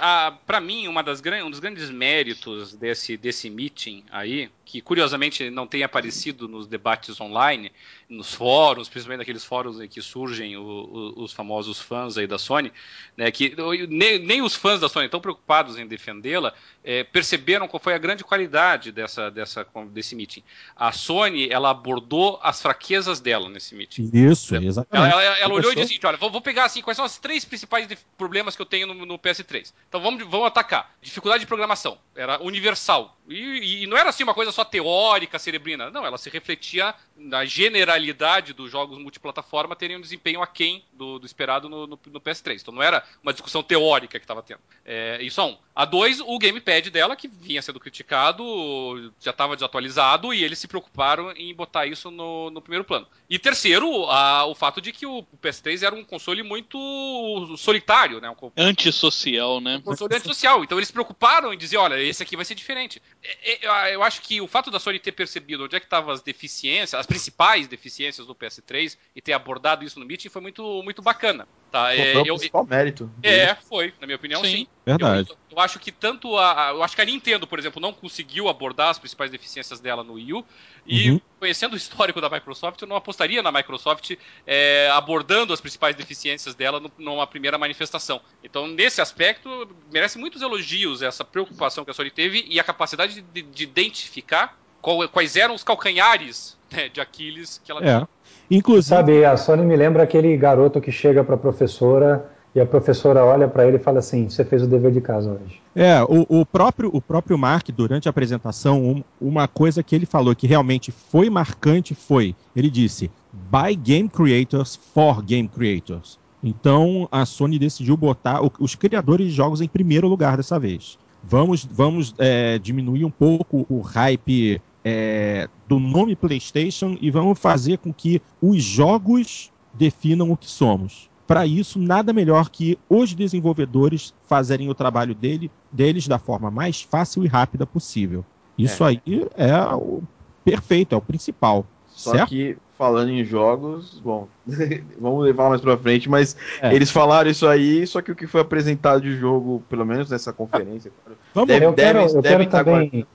[SPEAKER 6] para mim, uma das, um dos grandes méritos desse, desse meeting aí, que curiosamente não tem aparecido nos debates online, nos fóruns, principalmente naqueles fóruns em que surgem o, o, os famosos fãs aí da Sony, né, que nem, nem os fãs da Sony estão preocupados em defendê-la, é, perceberam qual foi a grande qualidade dessa, dessa, desse meeting. A Sony, ela abordou as fraquezas dela nesse meeting.
[SPEAKER 1] Isso, exatamente.
[SPEAKER 6] Ela, ela, ela olhou e disse assim, olha, vou, vou, pegar assim, quais são as três principais problemas que eu tenho no, no PS3. Então vamos, vamos atacar. Dificuldade de programação, era universal. E, e não era assim uma coisa só teórica, cerebrina. Não, ela se refletia na generalidade dos jogos multiplataforma terem um desempenho aquém do, do esperado no, no, no, PS3. Então não era uma discussão teórica que estava tendo. É, isso é um. A dois, o gamepad dela, que vinha sendo criticado, já estava desatualizado e eles se preocuparam em botar isso no, no primeiro plano. E terceiro, a, o fato de que o, o PS3 era um console muito solitário, né? Um,
[SPEAKER 4] antissocial, né?
[SPEAKER 6] Um console antissocial. Então eles se preocuparam em dizer, olha, esse aqui vai ser diferente. É, é, eu acho que o fato da Sony ter percebido onde é que estavam as deficiências, as principais deficiências do PS3 e ter abordado isso no meeting foi muito, muito bacana. Tá,
[SPEAKER 2] é, foi o principal eu, mérito.
[SPEAKER 6] É, foi, na minha opinião, sim. sim.
[SPEAKER 1] Verdade.
[SPEAKER 6] Eu, eu, acho que tanto a, Eu acho que a Nintendo, por exemplo, não conseguiu abordar as principais deficiências dela no Wii U. E uhum. conhecendo o histórico da Microsoft, eu não apostaria na Microsoft é, abordando as principais deficiências dela no, numa primeira manifestação. Então, nesse aspecto, merece muitos elogios essa preocupação que a Sony teve e a capacidade de, de identificar qual, quais eram os calcanhares né, de Aquiles que ela
[SPEAKER 3] é. tinha. Inclusive... Sabe, a Sony me lembra aquele garoto que chega para a professora e a professora olha para ele e fala assim: Você fez o dever de casa hoje.
[SPEAKER 1] É, o, o, próprio, o próprio Mark, durante a apresentação, um, uma coisa que ele falou que realmente foi marcante foi: ele disse, by game creators for game creators. Então a Sony decidiu botar o, os criadores de jogos em primeiro lugar dessa vez. Vamos, vamos é, diminuir um pouco o hype é, do nome PlayStation e vamos fazer com que os jogos definam o que somos. Para isso, nada melhor que os desenvolvedores fazerem o trabalho dele, deles da forma mais fácil e rápida possível. Isso é. aí é o perfeito, é o principal.
[SPEAKER 2] Só
[SPEAKER 1] certo?
[SPEAKER 2] que falando em jogos, bom, vamos levar mais para frente, mas é. eles falaram isso aí, só que o que foi apresentado de jogo, pelo menos nessa conferência,
[SPEAKER 3] vamos, deve, eu quero, deve, eu quero também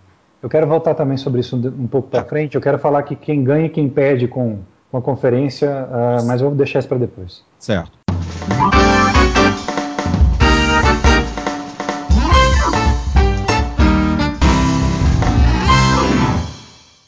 [SPEAKER 3] eu quero voltar também sobre isso um pouco para frente. Eu quero falar que quem ganha e quem perde com, com a conferência, uh, mas vou deixar isso para depois.
[SPEAKER 1] Certo.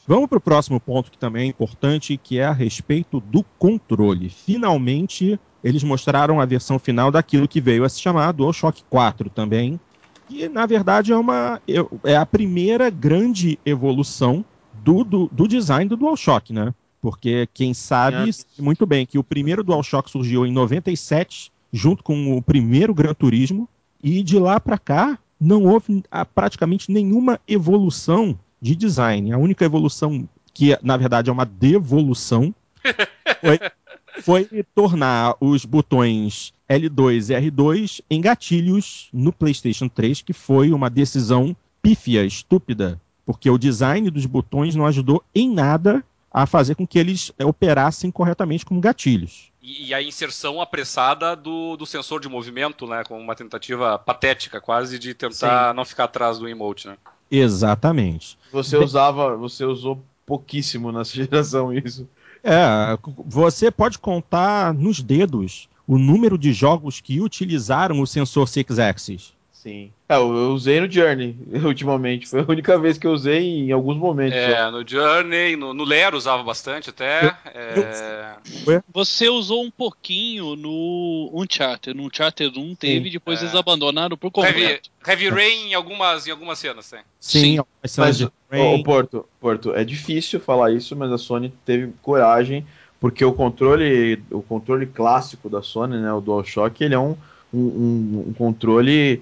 [SPEAKER 1] Vamos para o próximo ponto que também é importante, que é a respeito do controle. Finalmente, eles mostraram a versão final daquilo que veio a se chamar DualShock 4 também, que na verdade é uma é a primeira grande evolução do, do, do design do DualShock, né? Porque quem sabe é. muito bem que o primeiro DualShock surgiu em 97, junto com o primeiro Gran Turismo, e de lá para cá não houve ah, praticamente nenhuma evolução de design. A única evolução que na verdade é uma devolução foi, foi tornar os botões L2 e R2 em gatilhos no PlayStation 3, que foi uma decisão pífia, estúpida, porque o design dos botões não ajudou em nada a fazer com que eles operassem corretamente como gatilhos.
[SPEAKER 6] E, e a inserção apressada do, do, sensor de movimento, né, com uma tentativa patética quase de tentar Sim. não ficar atrás do emote, né?
[SPEAKER 1] Exatamente.
[SPEAKER 2] Você usava, você usou pouquíssimo nessa geração isso.
[SPEAKER 1] É, você pode contar nos dedos o número de jogos que utilizaram o sensor Six Axis.
[SPEAKER 2] Sim. É, eu usei no Journey, ultimamente. Foi a única vez que eu usei em alguns momentos.
[SPEAKER 6] É, só. no Journey, no, no Lero usava bastante até. É...
[SPEAKER 4] Você usou um pouquinho no Uncharted. No Uncharted 1 teve, Sim, depois é. eles abandonaram por completo.
[SPEAKER 6] Heavy, Heavy Rain em algumas, em algumas cenas, tem.
[SPEAKER 2] Sim, Sim. mas, o Porto, Porto, é difícil falar isso, mas a Sony teve coragem, porque o controle, o controle clássico da Sony, né, o DualShock, ele é um, um, um controle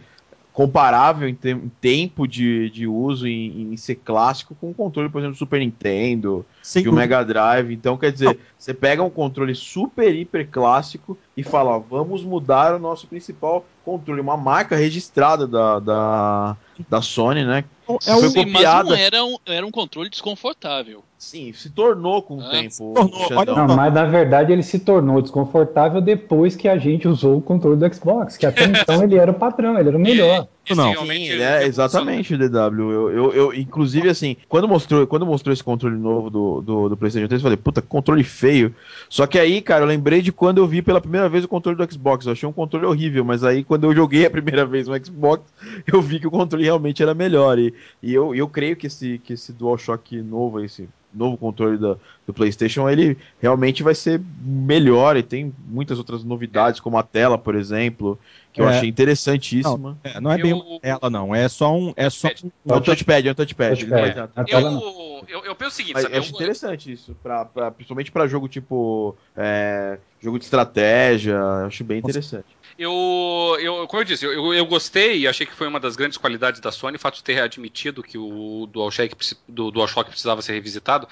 [SPEAKER 2] comparável em, te em tempo de, de uso em, em, ser clássico com o controle, por exemplo, do Super Nintendo e o Mega Drive. Então, quer dizer, você pega um controle super, hiper clássico e fala, ó, vamos mudar o nosso principal controle, uma marca registrada da, da, da Sony, né?
[SPEAKER 4] É um, Sim, mas não era um, era um controle desconfortável.
[SPEAKER 2] Sim, se tornou com o ah, tempo.
[SPEAKER 3] Tornou, não, mas na verdade ele se tornou desconfortável depois que a gente usou o controle do Xbox, que até então ele era o padrão, ele era o melhor.
[SPEAKER 2] não, Sim, é, exatamente, DW. Eu, eu, eu, inclusive, assim, quando mostrou, quando mostrou esse controle novo do, do, do PlayStation 3, eu falei, puta, controle feio. Só que aí, cara, eu lembrei de quando eu vi pela primeira vez o controle do Xbox. Eu achei um controle horrível, mas aí quando eu joguei a primeira vez no Xbox, eu vi que o controle realmente era melhor. E, e eu, eu creio que esse, que esse DualShock novo, esse novo controle da, do PlayStation, ele realmente vai ser melhor e tem muitas outras novidades, como a tela, por exemplo, que eu é. achei interessantíssima.
[SPEAKER 1] Não, é, não é bem uma tela, não. É só um. É só
[SPEAKER 2] um, é um touchpad, é um touchpad. touchpad.
[SPEAKER 6] Eu, eu, eu, penso o seguinte,
[SPEAKER 2] sabe? Eu acho interessante isso, pra, pra, principalmente para jogo tipo. É, jogo de estratégia, eu acho bem interessante.
[SPEAKER 6] Eu, eu, como eu disse, eu, eu gostei e achei que foi uma das grandes qualidades da Sony o fato de ter admitido que o DualShock, do DualShock precisava ser revisitado,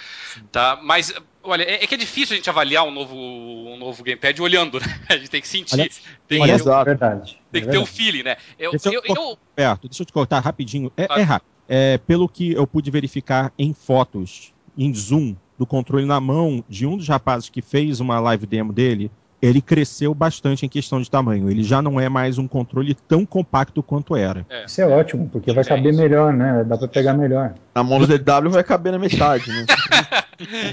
[SPEAKER 6] tá? Mas Olha, é, é, que é difícil a gente avaliar um novo, um novo gamepad olhando, né? A gente tem que sentir. Olha, tem,
[SPEAKER 3] olha, que, verdade.
[SPEAKER 6] Tem que ter o um feeling, né?
[SPEAKER 1] Eu, deixa eu, eu, Perto, deixa eu te cortar rapidinho. É, é rápido. É, pelo que eu pude verificar em fotos, em zoom, do controle na mão de um dos rapazes que fez uma live demo dele, ele cresceu bastante em questão de tamanho. Ele já não é mais um controle tão compacto quanto era.
[SPEAKER 3] É. Isso é ótimo, porque vai caber melhor, né? Dá para pegar melhor.
[SPEAKER 2] Na mão do DW vai caber na metade, né?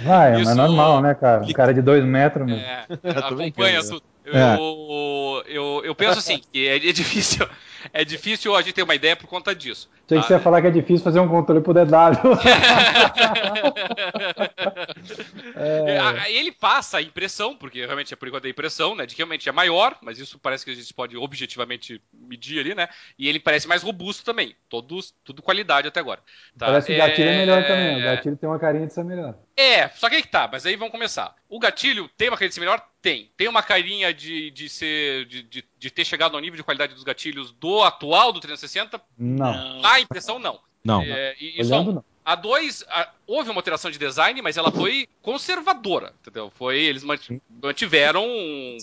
[SPEAKER 3] Vai, é, mas é normal, né, cara? Um cara de dois metros.
[SPEAKER 6] É, acompanha. Eu, é. eu, eu, eu, penso assim, que é, é difícil é difícil a gente ter uma ideia por conta disso.
[SPEAKER 3] Tinha que você ia falar que é difícil fazer um controle pro DW.
[SPEAKER 6] é. Ele passa a impressão, porque realmente é por enquanto a impressão, né, de que realmente é maior, mas isso parece que a gente pode objetivamente medir ali, né? E ele parece mais robusto também. Todos, tudo qualidade até agora.
[SPEAKER 3] Tá? Parece que o gatilho é, é melhor também. O gatilho tem uma carinha de ser melhor.
[SPEAKER 6] É, só que aí que tá, mas aí vamos começar. O gatilho tem uma carinha de ser melhor? Tem. Tem uma carinha de, de ser. De, de, de ter chegado ao nível de qualidade dos gatilhos do atual do 360?
[SPEAKER 3] Não.
[SPEAKER 6] A impressão, não.
[SPEAKER 1] Não.
[SPEAKER 6] É, e, Olhando, não. A 2, houve uma alteração de design, mas ela foi conservadora, entendeu? Foi, eles mantiveram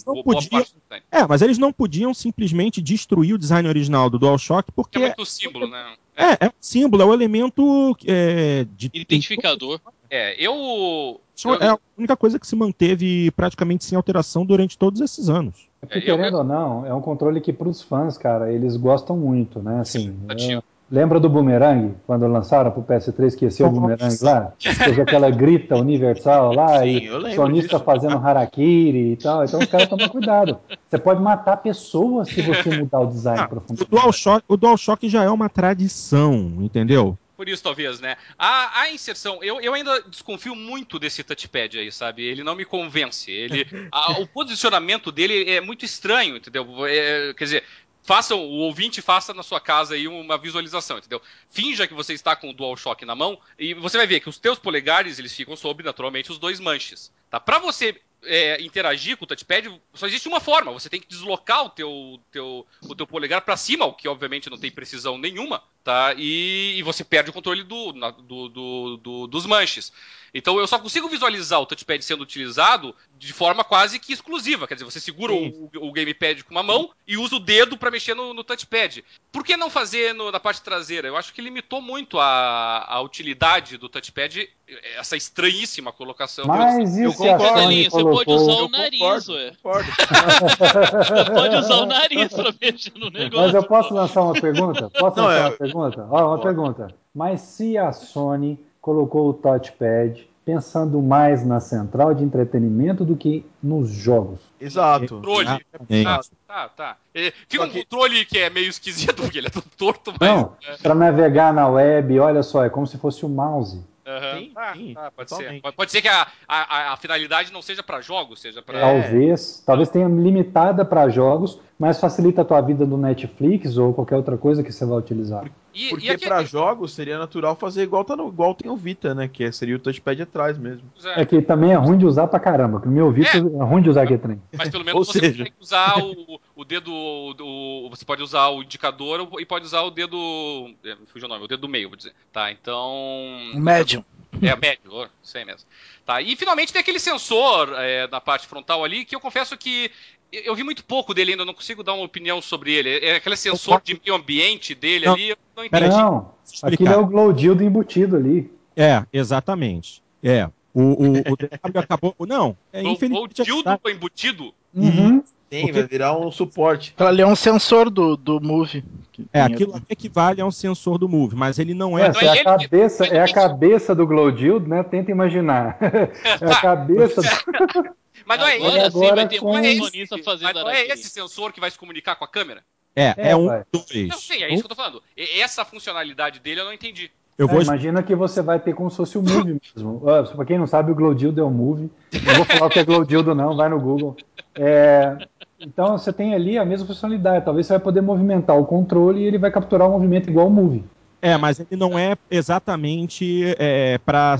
[SPEAKER 1] boa podia... parte do design. É, mas eles não podiam simplesmente destruir o design original do DualShock, porque... É
[SPEAKER 6] muito símbolo, né?
[SPEAKER 1] É, é um símbolo, é o elemento é,
[SPEAKER 6] de... Identificador. É, eu...
[SPEAKER 1] É a única coisa que se manteve praticamente sem alteração durante todos esses anos.
[SPEAKER 3] É porque, querendo ou não, é um controle que para os fãs, cara, eles gostam muito, né? Assim, é, Lembra do Boomerang, quando lançaram pro PS3 que ia ser o Boomerang lá? Fez aquela grita universal lá Sim, e o sonista disso. fazendo harakiri e tal. Então os caras tomam cuidado. Você pode matar pessoas se você mudar o design ah,
[SPEAKER 1] O DualShock, o DualShock já é uma tradição, entendeu?
[SPEAKER 6] Por isso, talvez, né? A, a inserção, eu, eu ainda desconfio muito desse touchpad aí, sabe? Ele não me convence. Ele, a, o posicionamento dele é muito estranho, entendeu? É, quer dizer, façam, o ouvinte faça na sua casa aí uma visualização, entendeu? Finja que você está com o DualShock na mão e você vai ver que os teus polegares eles ficam sobre naturalmente os dois manches, tá? Para você é, interagir com o touchpad, só existe uma forma. Você tem que deslocar o teu, teu, o teu polegar para cima, o que obviamente não tem precisão nenhuma, tá? E, e você perde o controle do, do, do, do, dos manches. Então eu só consigo visualizar o touchpad sendo utilizado de forma quase que exclusiva. Quer dizer, você segura o, o, gamepad com uma mão e usa o dedo para mexer no, no, touchpad. Por que não fazer no, na parte traseira? Eu acho que limitou muito a, a utilidade do touchpad, essa estranhíssima colocação.
[SPEAKER 3] Mas eu, isso eu concordo.
[SPEAKER 4] Você pode usar o nariz, concordo, ué. Concordo. pode usar o nariz pra mexer no negócio.
[SPEAKER 3] Mas eu posso lançar uma pergunta? Posso não, lançar é... uma pergunta? Ó, uma pergunta. Mas se a Sony colocou o touchpad pensando mais na central de entretenimento do que nos jogos.
[SPEAKER 2] Exato.
[SPEAKER 6] Controle. Ah, tá, tá. Fica um que... controle que é meio esquisito, porque ele é todo torto, mas. Não,
[SPEAKER 3] é. para navegar na web, olha só, é como se fosse o mouse.
[SPEAKER 6] Uhum. Sim, ah, sim, ah, pode ser. Pode, pode, ser que a, a, a, finalidade não seja para jogos, seja para.
[SPEAKER 3] Talvez, é. talvez tenha limitada para jogos, mas facilita a tua vida do Netflix ou qualquer outra coisa que você vai utilizar.
[SPEAKER 2] E, Porque e para jogos seria natural fazer igual, tá no, igual tem o Vita, né? Que seria o touchpad atrás mesmo.
[SPEAKER 3] É. é que também é ruim de usar pra caramba. Que o meu Vita é, é ruim de usar aqui trem.
[SPEAKER 6] Mas pelo menos você seja... pode usar o, o dedo. O, você pode usar o indicador e pode usar o dedo. É, fugiu o nome, o dedo do meio, vou dizer. Tá, então.
[SPEAKER 5] Médio.
[SPEAKER 6] É, médio, sei mesmo. Tá, e finalmente tem aquele sensor é, na parte frontal ali que eu confesso que eu vi muito pouco dele ainda, não consigo dar uma opinião sobre ele. É aquele sensor de meio ambiente dele não, ali, eu
[SPEAKER 3] não entendi. Não, aquilo é o glow dildo embutido ali.
[SPEAKER 1] É, exatamente. É. O, o, o DW acabou. Não, é
[SPEAKER 6] o, infelizmente. O dildo é embutido?
[SPEAKER 2] Uhum. Sim, Porque... vai virar um suporte.
[SPEAKER 5] Ali é um sensor do, do Move.
[SPEAKER 1] É, aquilo equivale a um sensor do Move, mas ele não é.
[SPEAKER 3] é, é, a, cabeça, é a cabeça do Glow Dildo, né? Tenta imaginar. é a cabeça. Do...
[SPEAKER 6] Mas não é agora, esse, sim, vai ter um acionista fazendo Mas não é esse sensor que vai se comunicar com a câmera?
[SPEAKER 1] É, é, é um dois.
[SPEAKER 6] Não, sim, é isso que eu tô falando. Essa funcionalidade dele eu não entendi.
[SPEAKER 3] Eu vou... É, imagina que você vai ter como se fosse o Move mesmo. Uh, pra quem não sabe, o Glowdildo é o Move. Não vou falar o que é Glowdildo não, vai no Google. É, então você tem ali a mesma funcionalidade. Talvez você vai poder movimentar o controle e ele vai capturar o movimento igual o Move.
[SPEAKER 1] É, mas ele não é exatamente é, para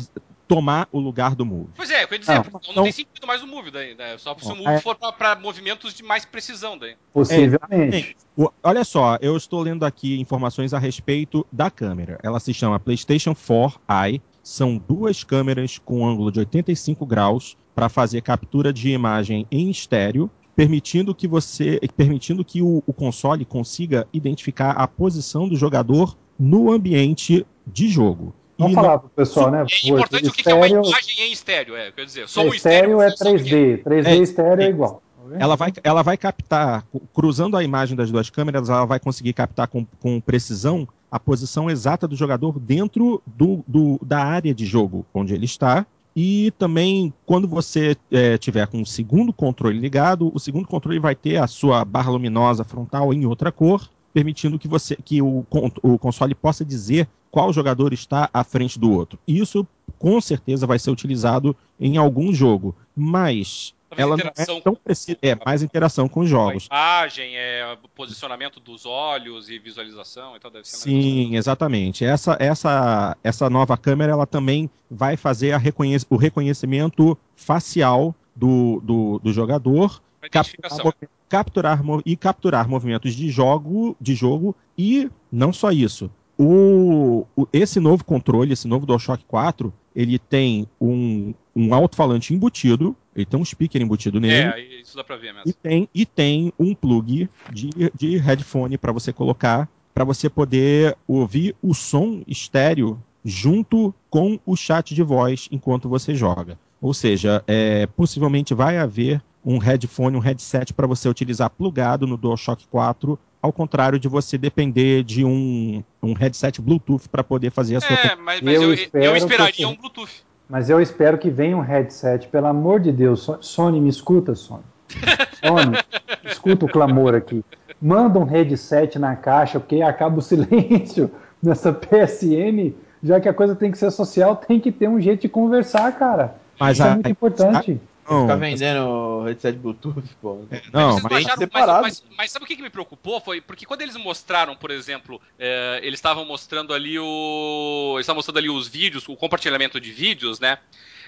[SPEAKER 1] tomar o lugar do Move.
[SPEAKER 6] Pois é, eu ia dizer, não, não, não, tem sentido mais o Move daí, né? Só se o Move é... for para movimentos de mais precisão daí.
[SPEAKER 3] Possivelmente.
[SPEAKER 1] É, olha só, eu estou lendo aqui informações a respeito da câmera. Ela se chama PlayStation 4i. São duas câmeras com ângulo de 85 graus para fazer captura de imagem em estéreo, permitindo que você, permitindo que o, o console consiga identificar a posição do jogador no ambiente de jogo.
[SPEAKER 3] Vamos falar pro pessoal, né?
[SPEAKER 6] É importante o que estéreo... é uma imagem em estéreo, é, quer dizer,
[SPEAKER 3] som é, estéreo, é 3D, 3D é, estéreo é, é igual.
[SPEAKER 1] Ela vai, ela vai captar, cruzando a imagem das duas câmeras, ela vai conseguir captar com, com precisão a posição exata do jogador dentro do, do, da área de jogo onde ele está. E também, quando você é, tiver com o segundo controle ligado, o segundo controle vai ter a sua barra luminosa frontal em outra cor, permitindo que você que o, o console possa dizer qual jogador está à frente do outro. Isso com certeza vai ser utilizado em algum jogo, mas ela não é tão precisa, é mais interação com os jogos.
[SPEAKER 6] A imagem, é posicionamento dos olhos e visualização, então deve ser
[SPEAKER 1] Sim, exatamente. Essa essa essa nova câmera ela também vai fazer reconhec o reconhecimento facial do, do, do jogador, capturar, capturar e capturar movimentos de jogo, de jogo e não só isso o, o, esse novo controle, esse novo DualShock 4, ele tem um, um alto-falante embutido, ele tem um speaker embutido nele.
[SPEAKER 6] É, isso dá pra ver mesmo.
[SPEAKER 1] E tem, e tem um plug de, de headphone para você colocar, para você poder ouvir o som estéreo junto com o chat de voz enquanto você joga. Ou seja, é, possivelmente vai haver um headphone, um headset para você utilizar plugado no DualShock 4 ao contrário de você depender de um, um headset Bluetooth para poder fazer a sua.
[SPEAKER 6] É, mas, mas eu, eu, eu, esperaria um Bluetooth.
[SPEAKER 3] Mas eu espero que venha um headset, pelo amor de Deus. Sony, me escuta, Sony. Sony, escuta o clamor aqui. Manda um headset na caixa, porque acaba o silêncio nessa PSN, já que a coisa tem que ser social, tem que ter um jeito de conversar, cara. Mas Isso é a, é muito importante.
[SPEAKER 2] Não, ficar vendendo headset Bluetooth, pô.
[SPEAKER 6] É, não, mas, mas, separado. Mas, mas, sabe o que, que, me preocupou? Foi porque quando eles mostraram, por exemplo, é, eles estavam mostrando ali o. Eles estavam mostrando ali os vídeos, o compartilhamento de vídeos, né?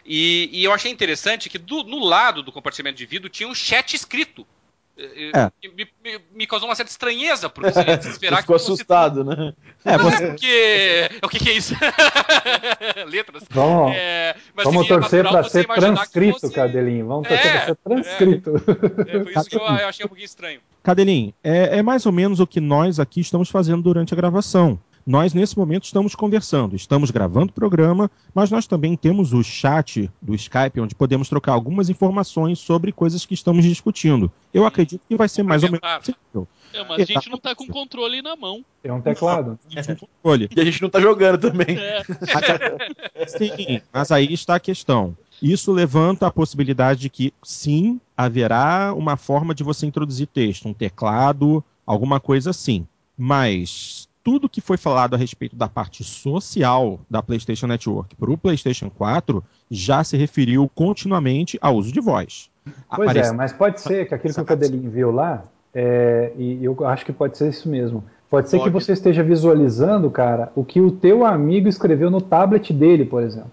[SPEAKER 6] E, e eu achei interessante que do, no lado do compartilhamento de vídeo tinha um chat escrito. É. Me, me, me, causou uma certa estranheza, porque você ia esperar
[SPEAKER 2] ficou assustado, né?
[SPEAKER 6] É, você... porque... O que, que é isso? Letras.
[SPEAKER 3] Vamos, é, vamos torcer para ser transcrito, fosse... Cadelinho. Vamos torcer para ser transcrito.
[SPEAKER 6] É, por isso que eu, eu, achei um pouquinho estranho.
[SPEAKER 1] Cadelinho, é, é mais ou menos o que nós aqui estamos fazendo durante a gravação. Nós nesse momento estamos conversando, estamos gravando o programa, mas nós também temos o chat do Skype, onde podemos trocar algumas informações sobre coisas que estamos discutindo. Eu acredito que vai ser mais ou menos possível.
[SPEAKER 4] É, mas a gente não está com controle na mão.
[SPEAKER 3] É um teclado.
[SPEAKER 2] É. controle. E a gente não está jogando também. É.
[SPEAKER 1] Sim, mas aí está a questão. Isso levanta a possibilidade de que, sim, haverá uma forma de você introduzir texto, um teclado, alguma coisa assim. Mas tudo que foi falado a respeito da parte social da PlayStation Network para o PlayStation 4 já se referiu continuamente ao uso de voz.
[SPEAKER 3] Pois Aparece... é, mas pode ser que aquilo que o Cadelinho viu lá, é, e eu acho que pode ser isso mesmo. Pode ser pode. que você esteja visualizando, cara, o que o teu amigo escreveu no tablet dele, por exemplo.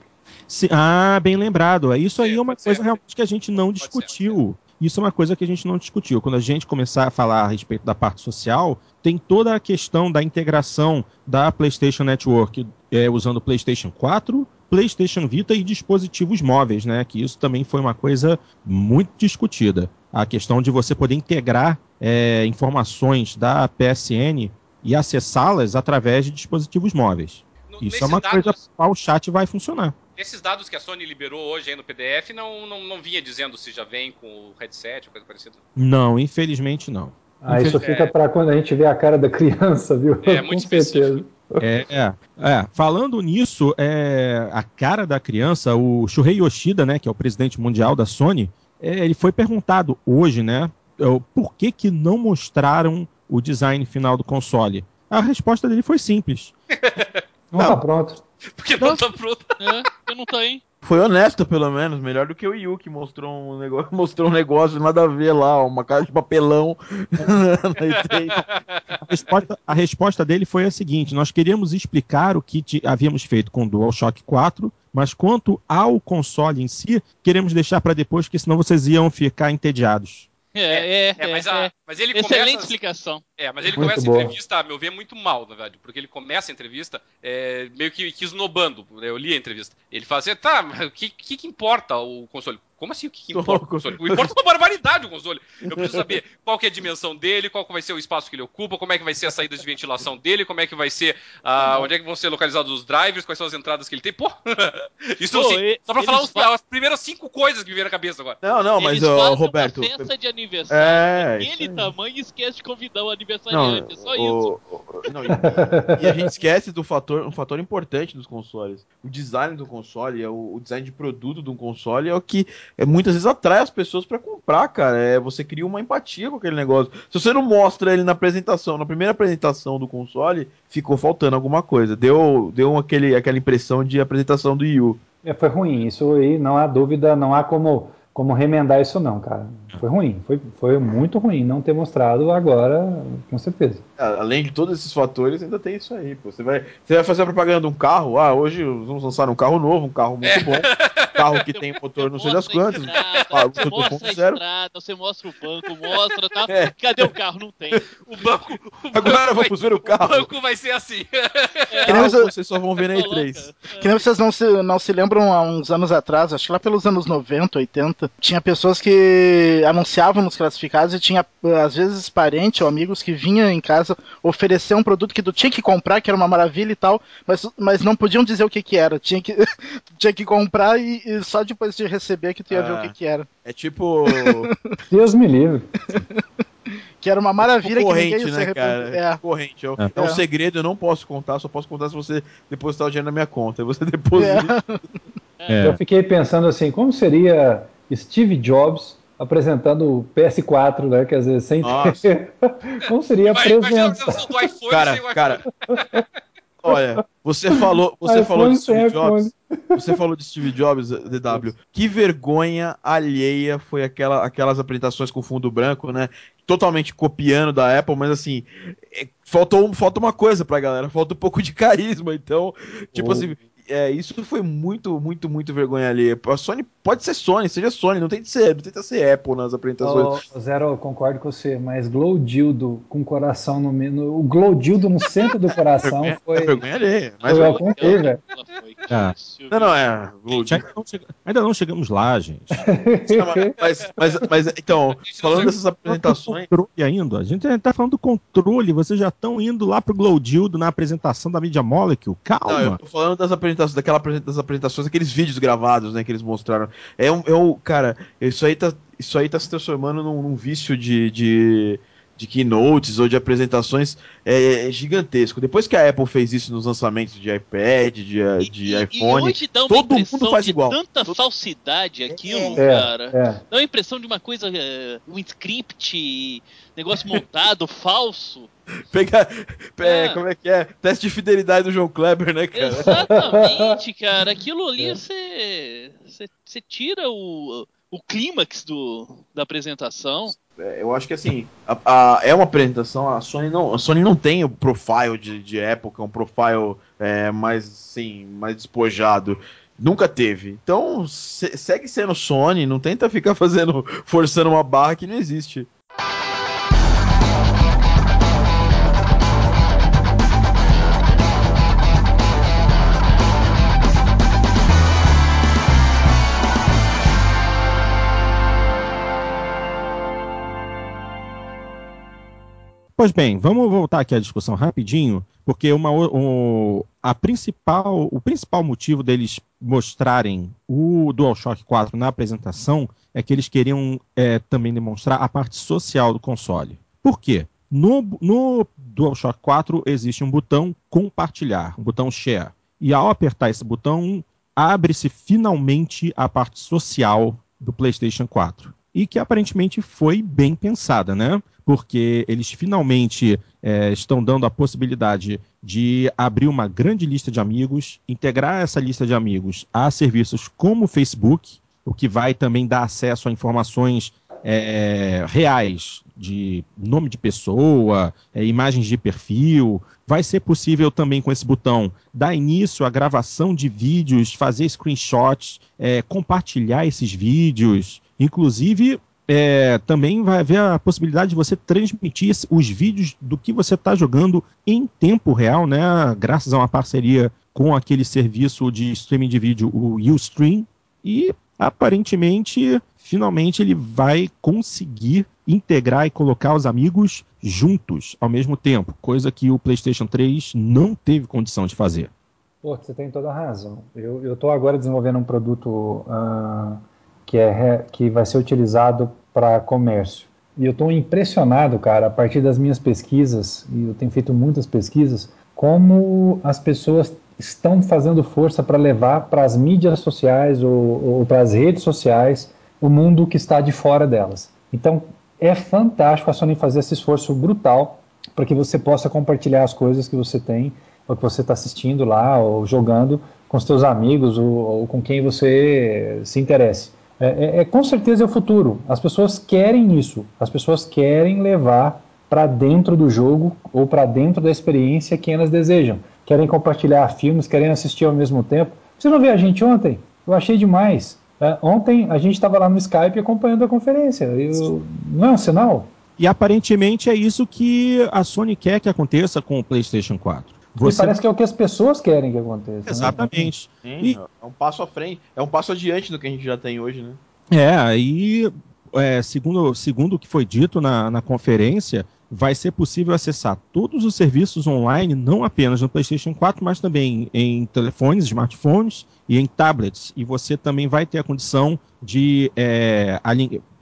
[SPEAKER 1] Se, ah, bem lembrado. Isso aí é uma coisa realmente que a gente não discutiu. Isso é uma coisa que a gente não discutiu. Quando a gente começar a falar a respeito da parte social, tem toda a questão da integração da PlayStation Network é, usando PlayStation 4, PlayStation Vita e dispositivos móveis, né? Que isso também foi uma coisa muito discutida. A questão de você poder integrar é, informações da PSN e acessá-las através de dispositivos móveis. Isso é uma dados... coisa para o chat vai funcionar.
[SPEAKER 6] Esses dados que a Sony liberou hoje aí no PDF não, não, não vinha dizendo se já vem com o headset ou coisa parecida?
[SPEAKER 1] Não, infelizmente não.
[SPEAKER 3] Ah, isso fica é... para quando a gente vê a cara da criança, viu?
[SPEAKER 6] É, muito específico.
[SPEAKER 1] É, é, é, falando nisso, é, a cara da criança, o Shuhei Yoshida, né, que é o presidente mundial da Sony, é, ele foi perguntado hoje, né, é, por que que não mostraram o design final do console? A resposta dele foi simples.
[SPEAKER 3] Não, não tá pronto.
[SPEAKER 6] Porque não tá pronto. É, porque não tá, hein?
[SPEAKER 2] Foi honesto, pelo menos. Melhor do que o Yu, que mostrou um negócio, mostrou um negócio nada a ver lá, uma caixa de papelão.
[SPEAKER 1] a, resposta, a resposta dele foi a seguinte: nós queríamos explicar o que havíamos feito com o DualShock 4, mas quanto ao console em si, queremos deixar para depois, porque senão vocês iam ficar entediados.
[SPEAKER 4] É, é, é, é,
[SPEAKER 6] mas, a,
[SPEAKER 4] é.
[SPEAKER 6] mas ele
[SPEAKER 4] Excelente
[SPEAKER 6] começa,
[SPEAKER 4] explicação.
[SPEAKER 6] É, mas ele muito começa boa. a entrevista, a meu ver, muito mal, na verdade, porque ele começa a entrevista é, meio que, que esnobando. Eu li a entrevista. Ele fala assim: tá, mas o que, que, que importa o console? Como assim? O que, que importa o console? O importa uma barbaridade o console. Eu preciso saber qual que é a dimensão dele, qual que vai ser o espaço que ele ocupa, como é que vai ser a saída de ventilação dele, como é que vai ser. Uh, onde é que vão ser localizados os drivers, quais são as entradas que ele tem. Pô! Isso Pô, assim, só pra falar os, as primeiras cinco coisas que me vêm na cabeça agora.
[SPEAKER 2] Não, não, mas, uh, Roberto.
[SPEAKER 4] Uma festa de aniversário. É, aquele tamanho esquece de convidar o aniversariante. Não, é só o, isso.
[SPEAKER 2] O, não, e, e, a gente esquece do fator, um fator importante dos consoles. O design do console, é o, o design de produto do console é o que é, muitas vezes atrai atrai as pessoas para comprar, cara. É, você cria uma empatia com aquele negócio. Se você não mostra ele na apresentação, na primeira apresentação do console, ficou faltando alguma coisa. Deu, deu aquele, aquela impressão de apresentação do Yu.
[SPEAKER 3] É, foi ruim. Isso aí não há dúvida, não há como como remendar isso não, cara. Foi ruim, foi, foi muito ruim não ter mostrado agora, com certeza.
[SPEAKER 2] Além de todos esses fatores, ainda tem isso aí. Pô. Você, vai, você vai fazer a propaganda de um carro, ah, hoje vamos lançar um carro novo, um carro muito é. bom, carro que tem motor não sei das quantas,
[SPEAKER 4] ah, você mostra a estrada, você mostra o banco, mostra, tá? É. Cadê o carro? Não tem. O banco... O
[SPEAKER 2] agora banco vamos ver o carro. O
[SPEAKER 6] banco vai ser assim.
[SPEAKER 2] É. Que nem vocês, vocês só vão ver na E3.
[SPEAKER 5] Que nem vocês não se, não se lembram há uns anos atrás, acho que lá pelos anos 90, 80, tinha pessoas que anunciavam nos classificados e tinha, às vezes, parentes ou amigos que vinham em casa oferecer um produto que tu tinha que comprar, que era uma maravilha e tal, mas, mas não podiam dizer o que que era. Tinha que, tinha que comprar e, e só depois de receber que tu ia é, ver o que que era.
[SPEAKER 2] É tipo...
[SPEAKER 3] Deus me livre.
[SPEAKER 5] que era uma maravilha
[SPEAKER 2] tipo corrente, que ninguém né, cara? É. Corrente. É. é. um segredo, eu não posso contar, só posso contar se você depositar o dinheiro na minha conta. Você deposita.
[SPEAKER 3] É. Eu fiquei pensando assim, como seria Steve Jobs apresentando o PS4, né? Quer dizer, sem ter... Como seria apresentar?
[SPEAKER 2] Cara, cara. Olha, você falou, você falou de Steve Jobs. Você falou de Steve Jobs, DW. Que vergonha alheia foi aquela, aquelas apresentações com fundo branco, né? Totalmente copiando da Apple, mas assim, é, faltou, falta uma coisa pra galera, falta um pouco de carisma. Então, tipo oh. assim, é, isso foi muito, muito, muito vergonha ali. A Sony pode ser Sony, seja Sony, não tem que ser, não tenta ser Apple nas apresentações.
[SPEAKER 3] Oh, Zero, eu concordo com você, mas Glow Dildo com coração no meio. O Glow Dildo no centro do coração foi.
[SPEAKER 2] vergonha ali.
[SPEAKER 3] Mas foi eu contei, velho.
[SPEAKER 2] Ah. Não, não, é.
[SPEAKER 1] Gente, ainda, não chega, ainda não chegamos lá, gente.
[SPEAKER 2] mas, mas, mas, então, falando dessas apresentações.
[SPEAKER 1] Controle ainda, a gente tá falando do controle, vocês já estão indo lá pro Glow Dildo na apresentação da Media Molecule. Calma. Não, eu
[SPEAKER 2] tô falando das apresentações, daquela das apresentações, aqueles vídeos gravados, né, que eles mostraram. É um, é um cara, isso aí tá, isso aí tá se transformando num, num vício de, de, de keynotes ou de apresentações é, é, gigantesco. Depois que a Apple fez isso nos lançamentos de iPad, de, de e, iPhone, e todo mundo faz igual.
[SPEAKER 4] tanta
[SPEAKER 2] todo...
[SPEAKER 4] falsidade aquilo, é, cara. É. Dá uma impressão de uma coisa, é, um script, negócio montado, falso.
[SPEAKER 2] Pegar. É. Como é que é? Teste de fidelidade do João Kleber, né, cara?
[SPEAKER 4] Exatamente, cara. Aquilo ali é. você. Você tira o, o clímax da apresentação.
[SPEAKER 2] É, eu acho que assim, a, a, é uma apresentação, a Sony não, a Sony não tem o profile de, de época, um profile é, mais assim, mais despojado. Nunca teve. Então, se, segue sendo Sony, não tenta ficar fazendo, forçando uma barra que não existe.
[SPEAKER 1] Pois bem, vamos voltar aqui à discussão rapidinho, porque uma, o, a principal, o principal motivo deles mostrarem o DualShock 4 na apresentação é que eles queriam é, também demonstrar a parte social do console. Por quê? No, no DualShock 4 existe um botão compartilhar, um botão share. E ao apertar esse botão, abre-se finalmente a parte social do PlayStation 4 e que aparentemente foi bem pensada, né? Porque eles finalmente é, estão dando a possibilidade de abrir uma grande lista de amigos, integrar essa lista de amigos a serviços como o Facebook, o que vai também dar acesso a informações é, reais de nome de pessoa, é, imagens de perfil. Vai ser possível também com esse botão dar início à gravação de vídeos, fazer screenshots, é, compartilhar esses vídeos. Inclusive, é, também vai haver a possibilidade de você transmitir os vídeos do que você está jogando em tempo real, né? Graças a uma parceria com aquele serviço de streaming de vídeo, o Ustream. E aparentemente, finalmente, ele vai conseguir integrar e colocar os amigos juntos ao mesmo tempo, coisa que o PlayStation 3 não teve condição de fazer.
[SPEAKER 3] Pô, você tem toda a razão. Eu estou agora desenvolvendo um produto. Uh que, é, que vai ser utilizado para comércio. E eu estou impressionado, cara, a partir das minhas pesquisas, e eu tenho feito muitas pesquisas, como as pessoas estão fazendo força para levar para as mídias sociais ou, ou para as redes sociais o mundo que está de fora delas. Então, é fantástico a Sony fazer esse esforço brutal para que você possa compartilhar as coisas que você tem, ou que você está assistindo lá, ou jogando com seus amigos, ou, ou com quem você se interesse. É, é, é, com certeza é o futuro. As pessoas querem isso. As pessoas querem levar para dentro do jogo ou para dentro da experiência quem elas desejam. Querem compartilhar filmes, querem assistir ao mesmo tempo. Você não viu a gente ontem? Eu achei demais. É, ontem a gente estava lá no Skype acompanhando a conferência. Eu, não é um sinal?
[SPEAKER 1] E aparentemente é isso que a Sony quer que aconteça com o PlayStation 4.
[SPEAKER 3] Você... E parece que é o que as pessoas querem que aconteça. Né?
[SPEAKER 1] Exatamente.
[SPEAKER 2] Né? Sim, e... É um passo à frente, é um passo adiante do que a gente já tem hoje, né?
[SPEAKER 1] É, aí, é, segundo, segundo o que foi dito na, na conferência, vai ser possível acessar todos os serviços online, não apenas no PlayStation 4, mas também em telefones, smartphones e em tablets. E você também vai ter a condição de é,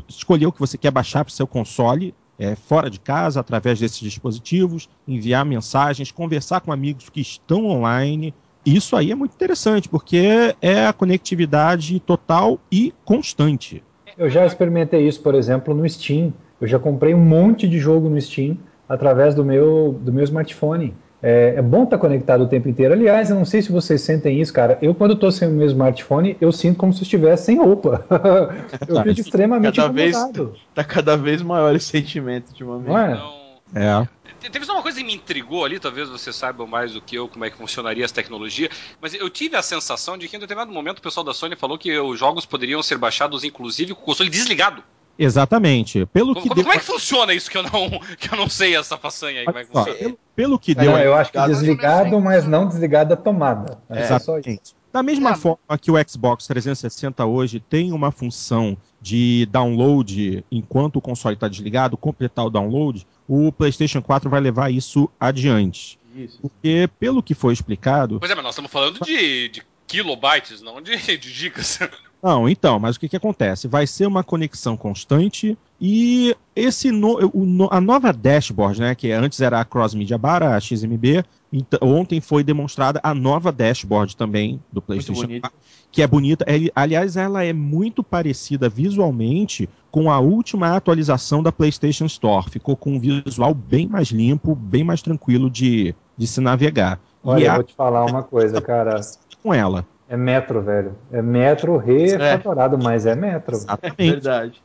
[SPEAKER 1] escolher o que você quer baixar para o seu console é, fora de casa, através desses dispositivos, enviar mensagens, conversar com amigos que estão online. Isso aí é muito interessante, porque é a conectividade total e constante.
[SPEAKER 3] Eu já experimentei isso, por exemplo, no Steam. Eu já comprei um monte de jogo no Steam através do meu, do meu smartphone. É, é, bom estar tá conectado o tempo inteiro. Aliás, eu não sei se vocês sentem isso, cara. Eu, quando estou sem o meu smartphone, eu sinto como se eu estivesse sem roupa. eu fico extremamente
[SPEAKER 2] cada incomodado. Vez, tá cada vez maior esse sentimento ultimamente.
[SPEAKER 6] Não, é? não,
[SPEAKER 1] É.
[SPEAKER 6] Teve só uma coisa que me intrigou ali, talvez você saiba mais do que eu como é que funcionaria essa tecnologia, mas eu tive a sensação de que em determinado momento o pessoal da Sony falou que os jogos poderiam ser baixados, inclusive, com o console desligado.
[SPEAKER 1] Exatamente. Pelo
[SPEAKER 6] como,
[SPEAKER 1] que
[SPEAKER 6] como,
[SPEAKER 1] deu...
[SPEAKER 6] é que funciona isso que eu não, que eu não sei essa façanha aí? Como é que funciona?
[SPEAKER 1] Pelo, pelo que deu.
[SPEAKER 3] É, eu acho que desligado, mas não desligado a tomada.
[SPEAKER 1] É, Exatamente. Da mesma é. forma que o Xbox 360 hoje tem uma função de download enquanto o console está desligado, completar o download, o PlayStation 4 vai levar isso adiante. Isso. Porque, pelo que foi explicado.
[SPEAKER 6] Pois é, mas nós estamos falando de, de kilobytes, não de, de gigas.
[SPEAKER 1] Não, então, mas o que, que acontece? Vai ser uma conexão constante e esse no, o, a nova dashboard, né, que antes era a Cross Media Bar, a XMB, então, ontem foi demonstrada a nova dashboard também do PlayStation 4, que é bonita. É, aliás, ela é muito parecida visualmente com a última atualização da PlayStation Store. Ficou com um visual bem mais limpo, bem mais tranquilo de, de se navegar.
[SPEAKER 3] Olha, e eu a... vou te falar uma coisa, cara.
[SPEAKER 1] Com ela.
[SPEAKER 3] É metro, velho. É metro refatorado, é. mas é metro.
[SPEAKER 1] Exatamente. É verdade.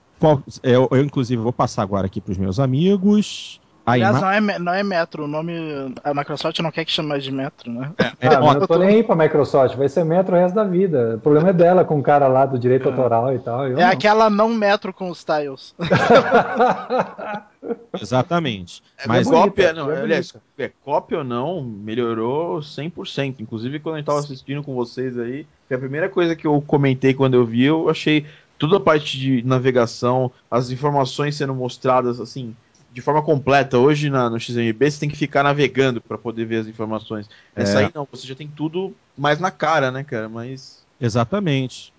[SPEAKER 1] Eu, eu, inclusive, vou passar agora aqui para os meus amigos.
[SPEAKER 5] Aliás, não, é, não é Metro, o nome. A Microsoft não quer que chame mais de Metro, né?
[SPEAKER 3] É, ah, eu não tô nem aí pra Microsoft, vai ser Metro o resto da vida. O problema é dela com o cara lá do direito é. autoral e tal.
[SPEAKER 5] é
[SPEAKER 3] não.
[SPEAKER 5] aquela não Metro com os tiles.
[SPEAKER 1] Exatamente.
[SPEAKER 2] É, Mas cópia, não, é aliás, é, cópia ou não, melhorou 100%. Inclusive, quando a gente tava assistindo com vocês aí, a primeira coisa que eu comentei quando eu vi, eu achei toda a parte de navegação, as informações sendo mostradas assim de forma completa. Hoje na, no XMB você tem que ficar navegando para poder ver as informações. Essa é. aí não, você já tem tudo mais na cara, né, cara? Mas
[SPEAKER 1] Exatamente.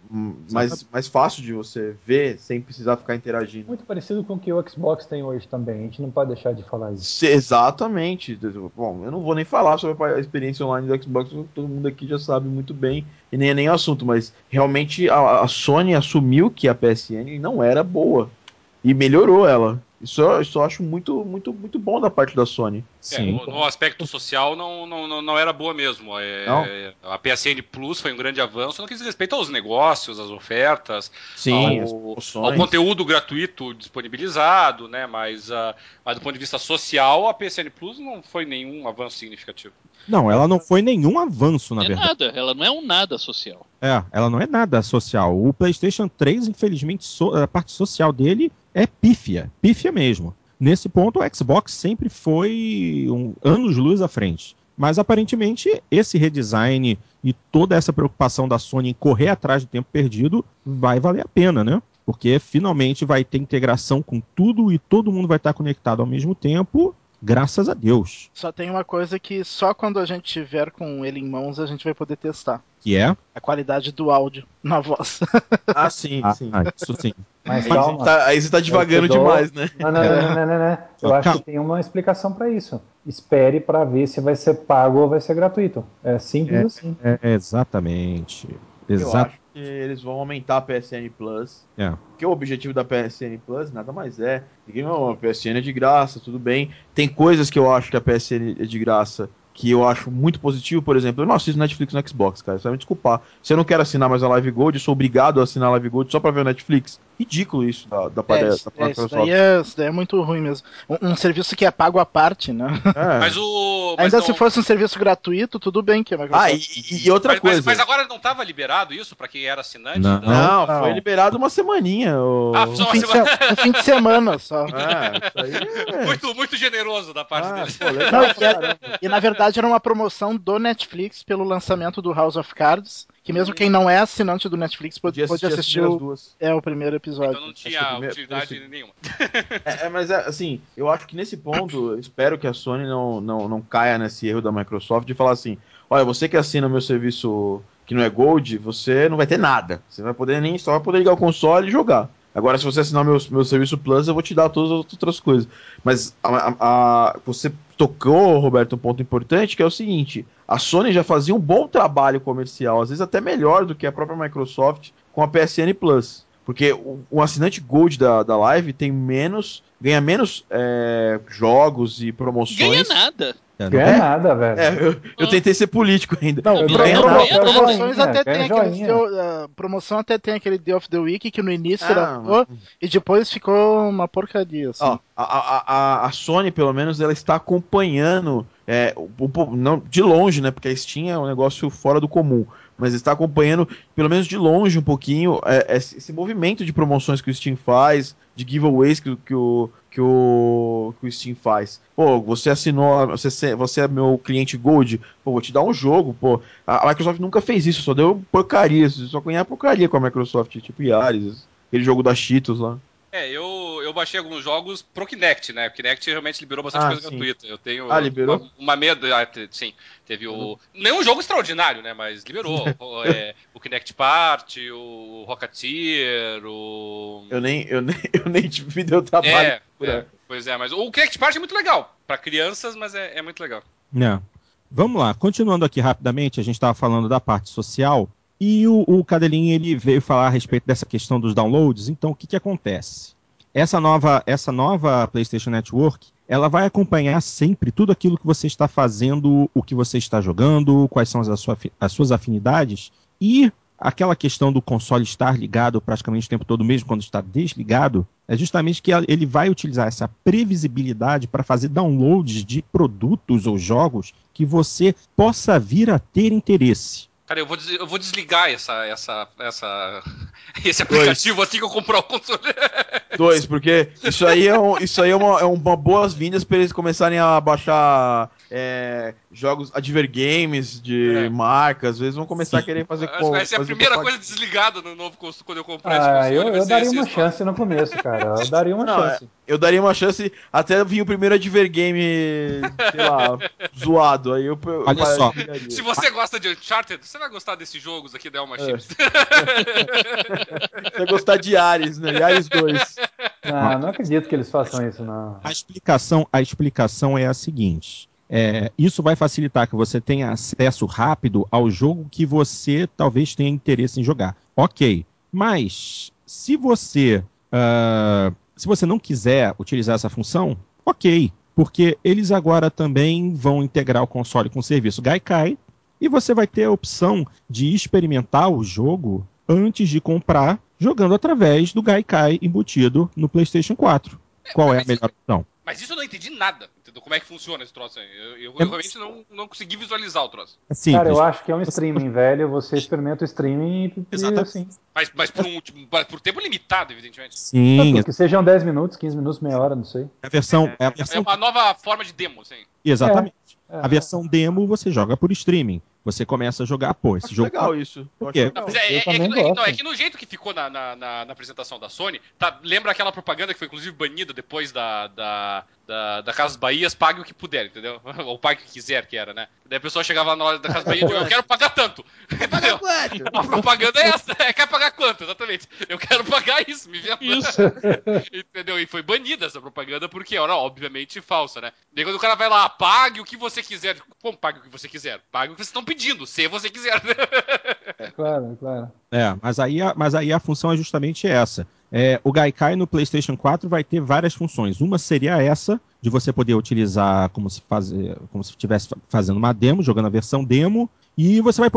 [SPEAKER 2] Mais, mais fácil de você ver sem precisar ficar interagindo.
[SPEAKER 3] Muito parecido com o que o Xbox tem hoje também. A gente não pode deixar de falar isso.
[SPEAKER 2] Exatamente. Bom, eu não vou nem falar sobre a experiência online do Xbox, todo mundo aqui já sabe muito bem, e nem é nem o assunto, mas realmente a, a Sony assumiu que a PSN não era boa e melhorou ela. Isso, isso eu acho muito, muito, muito bom da parte da Sony.
[SPEAKER 6] É, no, no, aspecto social não, não, não era boa mesmo. É, a PSN Plus foi um grande avanço no que diz respeito aos negócios, às ofertas,
[SPEAKER 2] Sim,
[SPEAKER 6] ao, ao conteúdo gratuito disponibilizado, né? Mas, uh, mas do ponto de vista social, a PSN Plus não foi nenhum avanço significativo.
[SPEAKER 1] Não, ela não foi nenhum avanço, na
[SPEAKER 4] é
[SPEAKER 1] verdade.
[SPEAKER 4] nada, ela não é um nada social.
[SPEAKER 1] É, ela não é nada social. O PlayStation 3, infelizmente, so, a parte social dele é pífia, pífia mesmo. Nesse ponto, o Xbox sempre foi um anos-luz à frente. Mas aparentemente esse redesign e toda essa preocupação da Sony em correr atrás do tempo perdido vai valer a pena, né? Porque finalmente vai ter integração com tudo e todo mundo vai estar conectado ao mesmo tempo Graças a Deus.
[SPEAKER 5] Só tem uma coisa que só quando a gente tiver com ele em mãos a gente vai poder testar.
[SPEAKER 1] Que é?
[SPEAKER 5] A qualidade do áudio na voz.
[SPEAKER 2] Ah, sim, ah, sim. Ah,
[SPEAKER 1] isso sim.
[SPEAKER 2] Mas, calma. Tá, aí você tá devagando dou... demais, né?
[SPEAKER 3] Não, não, não, não, não, não. Eu acho calma. que tem uma explicação para isso. Espere para ver se vai ser pago ou vai ser gratuito. É simples
[SPEAKER 1] é,
[SPEAKER 3] assim.
[SPEAKER 1] É, exatamente. Exato
[SPEAKER 2] que eles vão aumentar a PSN Plus.
[SPEAKER 1] É.
[SPEAKER 2] Porque o objetivo da PSN Plus nada mais é. Ninguém, oh, a PSN é de graça, tudo bem. Tem coisas que eu acho que a PSN é de graça que eu acho muito positivo, por exemplo, eu não assisto Netflix no Xbox, cara. Você vai me desculpar. Se eu não quero assinar mais a Live Gold, eu sou obrigado a assinar a Live Gold só pra ver o Netflix. Ridículo isso da, da,
[SPEAKER 5] é, da, é, isso, daí é, isso daí é muito ruim mesmo. Um, um, serviço que é pago à parte, né?
[SPEAKER 6] É. Mas o.
[SPEAKER 5] Mas Ainda não... se fosse um serviço gratuito, tudo bem que é
[SPEAKER 2] Ah, e, e outra
[SPEAKER 6] mas,
[SPEAKER 2] coisa.
[SPEAKER 6] Mas, mas, agora não estava liberado isso pra quem era assinante?
[SPEAKER 2] Não, não, não foi liberado uma semaninha. O...
[SPEAKER 5] Ah, só uma fim semana. De, um fim de semana só.
[SPEAKER 6] É, muito, muito generoso da parte ah, dele. Pô,
[SPEAKER 5] legal, não, e, e na verdade era uma promoção do Netflix pelo lançamento do House of Cards, que mesmo quem não é assinante do Netflix pode, pode assistir o, é, o primeiro episódio. Então
[SPEAKER 6] não tinha primeiro, utilidade esse... nenhuma.
[SPEAKER 2] É, é, mas é, assim, eu acho que nesse ponto, espero que a Sony não, não, não caia nesse erro da Microsoft de falar assim, olha, você que assina o meu serviço que não é Gold, você não vai ter nada. Você vai poder nem só vai poder ligar o console e jogar. Agora, se você assinar meu, meu serviço Plus, eu vou te dar todas as outras coisas. Mas a, a, a, você tocou, Roberto, um ponto importante, que é o seguinte: a Sony já fazia um bom trabalho comercial, às vezes até melhor do que a própria Microsoft com a PSN Plus. Porque o, o assinante Gold da, da Live tem menos. ganha menos é, jogos e promoções.
[SPEAKER 4] Ganha nada.
[SPEAKER 3] É, ganha é? nada, velho. É,
[SPEAKER 2] eu, eu, tentei ser político ainda.
[SPEAKER 5] Não, não ganha nada. Promoções até tem aquele, uh, promoção até tem aquele Day of the Week que no início ah, era mas... e depois ficou uma porcaria. Assim. Ó,
[SPEAKER 2] a, a, a, a Sony, pelo menos, ela está acompanhando é, o, o, não, de longe, né? Porque a Steam é um negócio fora do comum mas está acompanhando, pelo menos de longe, um pouquinho é, esse movimento de promoções que o Steam faz, de giveaways que, que, o, que, o, que o Steam faz. Pô, você assinou, você, você é meu cliente Gold, pô, vou te dar um jogo, pô. A, Microsoft nunca fez isso, só deu porcaria, só conhece porcaria com a Microsoft, tipo Yaris, aquele jogo da Cheetos lá.
[SPEAKER 6] É, eu, eu baixei alguns jogos pro Kinect, né? O Kinect realmente liberou bastante ah, coisa sim. gratuita. Eu tenho
[SPEAKER 2] ah, liberou?
[SPEAKER 6] uma, uma medo. Ah, sim, teve o. Nenhum jogo extraordinário, né? Mas liberou. o, é, o Kinect Party, o Rocketeer, o.
[SPEAKER 2] Eu nem, eu nem, eu nem me deu trabalho. É,
[SPEAKER 6] é, pois é, mas o Kinect Party é muito legal. para crianças, mas é, é muito legal.
[SPEAKER 1] Não. Vamos lá, continuando aqui rapidamente, a gente estava falando da parte social. E o, o Cadelinho ele veio falar a respeito dessa questão dos downloads. Então, o que, que acontece? Essa nova, essa nova PlayStation Network, ela vai acompanhar sempre tudo aquilo que você está fazendo, o que você está jogando, quais são as, sua, as suas afinidades. E aquela questão do console estar ligado praticamente o tempo todo, mesmo quando está desligado, é justamente que ele vai utilizar essa previsibilidade para fazer downloads de produtos ou jogos que você possa vir a ter interesse.
[SPEAKER 6] Cara, eu vou, des eu vou desligar essa, essa, essa, esse aplicativo Dois. assim que eu comprar o console.
[SPEAKER 2] Dois, porque isso aí é, um, isso aí é uma, é uma boas-vindas para eles começarem a baixar é, jogos advergames de é. marcas, às vezes vão começar a querer fazer
[SPEAKER 6] com. Vai ser a primeira coisa desligada no novo console quando eu comprar
[SPEAKER 3] ah, esse console. Eu, eu daria uma chance no começo, cara. Eu daria uma Não, chance.
[SPEAKER 2] É, eu daria uma chance até vir o primeiro advergame, sei lá, zoado. Aí eu, eu
[SPEAKER 1] Olha só.
[SPEAKER 6] Se você gosta de Uncharted, você vai gostar desses jogos aqui da Elma é.
[SPEAKER 2] você vai gostar de Ares, né? Ares 2.
[SPEAKER 3] Não, não acredito que eles façam isso, não.
[SPEAKER 1] A explicação, a explicação é a seguinte. É, isso vai facilitar que você tenha acesso rápido ao jogo que você talvez tenha interesse em jogar. Ok, mas se você uh, se você não quiser utilizar essa função, ok, porque eles agora também vão integrar o console com o serviço Gaikai e você vai ter a opção de experimentar o jogo antes de comprar, jogando através do Gaikai embutido no PlayStation 4. Qual é a melhor opção?
[SPEAKER 6] Mas isso eu não entendi nada? Como é que funciona esse troço aí. Eu, eu, eu realmente não, não consegui visualizar o troço.
[SPEAKER 3] É simples. Cara, eu acho que é um streaming, velho. Você experimenta o streaming e, Exatamente. assim.
[SPEAKER 6] Mas, mas por, um, por tempo limitado, evidentemente.
[SPEAKER 1] Sim.
[SPEAKER 3] que sejam 10 minutos, 15 minutos, meia hora, não sei.
[SPEAKER 1] É a versão. É, é, a versão...
[SPEAKER 6] é uma nova forma de demo, sim.
[SPEAKER 1] Exatamente. É, a versão demo você joga por streaming você começa a jogar, pô, esse Acho jogo.
[SPEAKER 2] legal isso.
[SPEAKER 1] Por quê?
[SPEAKER 6] Não, é, é, é, que, não, é, que, no jeito que ficou na, na, na, na apresentação da Sony, tá, lembra aquela propaganda que foi inclusive banida depois da, da, da, da Casas Bahias, pague o que puder, entendeu? Ou pague o que quiser, que era, né? Daí a pessoa chegava na hora da Casas Bahia e eu quero pagar tanto. Pagar quanto? A propaganda é essa, é, quer pagar quanto, exatamente. Eu quero pagar isso, me vê Isso. entendeu? E foi banida essa propaganda porque era obviamente falsa, né? Daí quando o cara vai lá, pague o que você quiser. Como pague o que você quiser? Pague o que vocês estão pedindo, se você quiser.
[SPEAKER 3] É, claro, claro.
[SPEAKER 1] É, mas aí, a, mas aí a função é justamente essa. É, o Gaikai no PlayStation 4 vai ter várias funções. Uma seria essa, de você poder utilizar como se fazer, como se estivesse fazendo uma demo, jogando a versão demo, e você vai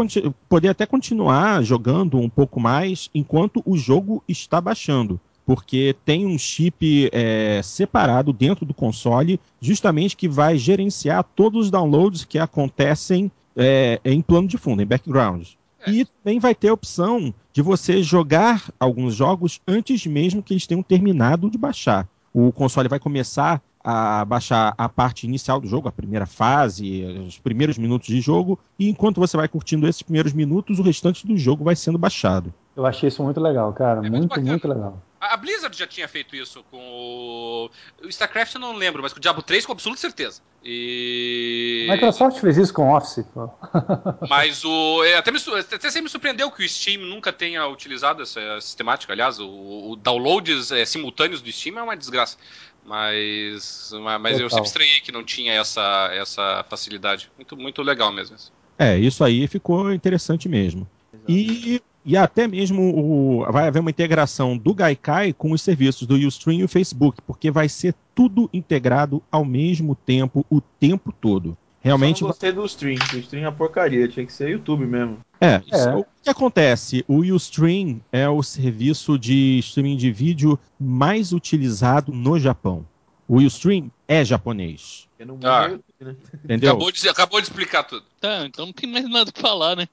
[SPEAKER 1] poder até continuar jogando um pouco mais enquanto o jogo está baixando. Porque tem um chip é, separado dentro do console, justamente que vai gerenciar todos os downloads que acontecem é, em plano de fundo, em background. É. E também vai ter a opção de você jogar alguns jogos antes mesmo que eles tenham terminado de baixar. O console vai começar a baixar a parte inicial do jogo, a primeira fase, os primeiros minutos de jogo, e enquanto você vai curtindo esses primeiros minutos, o restante do jogo vai sendo baixado.
[SPEAKER 3] Eu achei isso muito legal, cara. É muito, muito, muito, legal.
[SPEAKER 6] A Blizzard já tinha feito isso com o. O StarCraft eu não lembro, mas com o Diablo 3 com absoluta certeza. E.
[SPEAKER 3] Microsoft fez isso com Office, pô.
[SPEAKER 6] Mas o. É, até, me, até sempre me surpreendeu que o Steam nunca tenha utilizado essa sistemática. Aliás, o, o downloads é, simultâneos do Steam é uma desgraça. Mas, mas eu sempre estranhei que não tinha essa, essa facilidade. Muito, muito legal mesmo.
[SPEAKER 1] É, isso aí ficou interessante mesmo. E e até mesmo o, vai haver uma integração do Gaikai com os serviços do Ustream e o Facebook, porque vai ser tudo integrado ao mesmo tempo, o tempo todo. realmente.
[SPEAKER 2] Eu gostei do stream. O stream é uma porcaria, tinha que ser YouTube mesmo.
[SPEAKER 1] É, é. o que acontece? O Ustream é o serviço de streaming de vídeo mais utilizado no Japão. O Ustream é japonês.
[SPEAKER 6] Ah, né? Entendeu? Acabou de, acabou de explicar tudo.
[SPEAKER 4] Tá, então não tem mais nada que falar, né?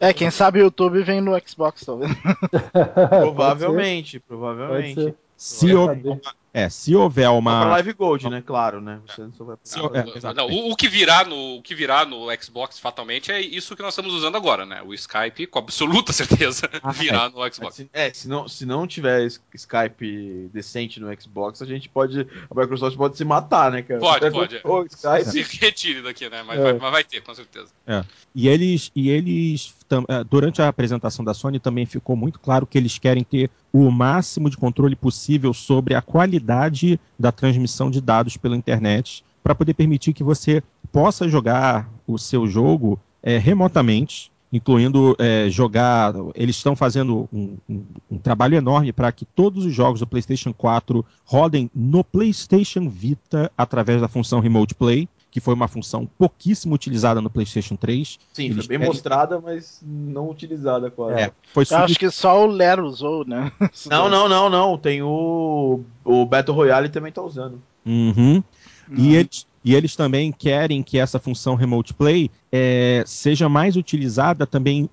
[SPEAKER 5] É, é, quem sabe o YouTube vem no Xbox, talvez.
[SPEAKER 2] provavelmente, provavelmente.
[SPEAKER 1] Se houver, é, se houver uma.
[SPEAKER 2] Pra Live Gold, né? Claro, né?
[SPEAKER 6] Você não vai... é, não, o, o, que virá no, o que virá no Xbox fatalmente é isso que nós estamos usando agora, né? O Skype, com absoluta certeza, ah, virá é. no Xbox.
[SPEAKER 2] Se, é, se não, se não tiver Skype decente no Xbox, a gente pode. A Microsoft pode se matar, né, cara?
[SPEAKER 6] Pode, pode. O Skype. Se retire daqui, né? Mas, vai, mas vai ter, com certeza.
[SPEAKER 1] É. E eles. E eles é, durante a apresentação da Sony também ficou muito claro que eles querem ter o máximo de controle possível sobre a qualidade da transmissão de dados pela internet para poder permitir que você possa jogar o seu jogo é, remotamente, incluindo é, jogar. Eles estão fazendo um, um, um trabalho enorme para que todos os jogos do PlayStation 4 rodem no PlayStation Vita através da função Remote Play que foi uma função pouquíssimo utilizada no PlayStation 3.
[SPEAKER 2] Sim, Eles foi bem querem... mostrada, mas não utilizada quase. É,
[SPEAKER 5] foi sub... Acho que só o Lero usou, né?
[SPEAKER 2] não, não, não, não. Tem o. O Battle Royale também tá usando.
[SPEAKER 1] Uhum. E, eles, e eles também querem que essa função Remote Play é, seja mais utilizada também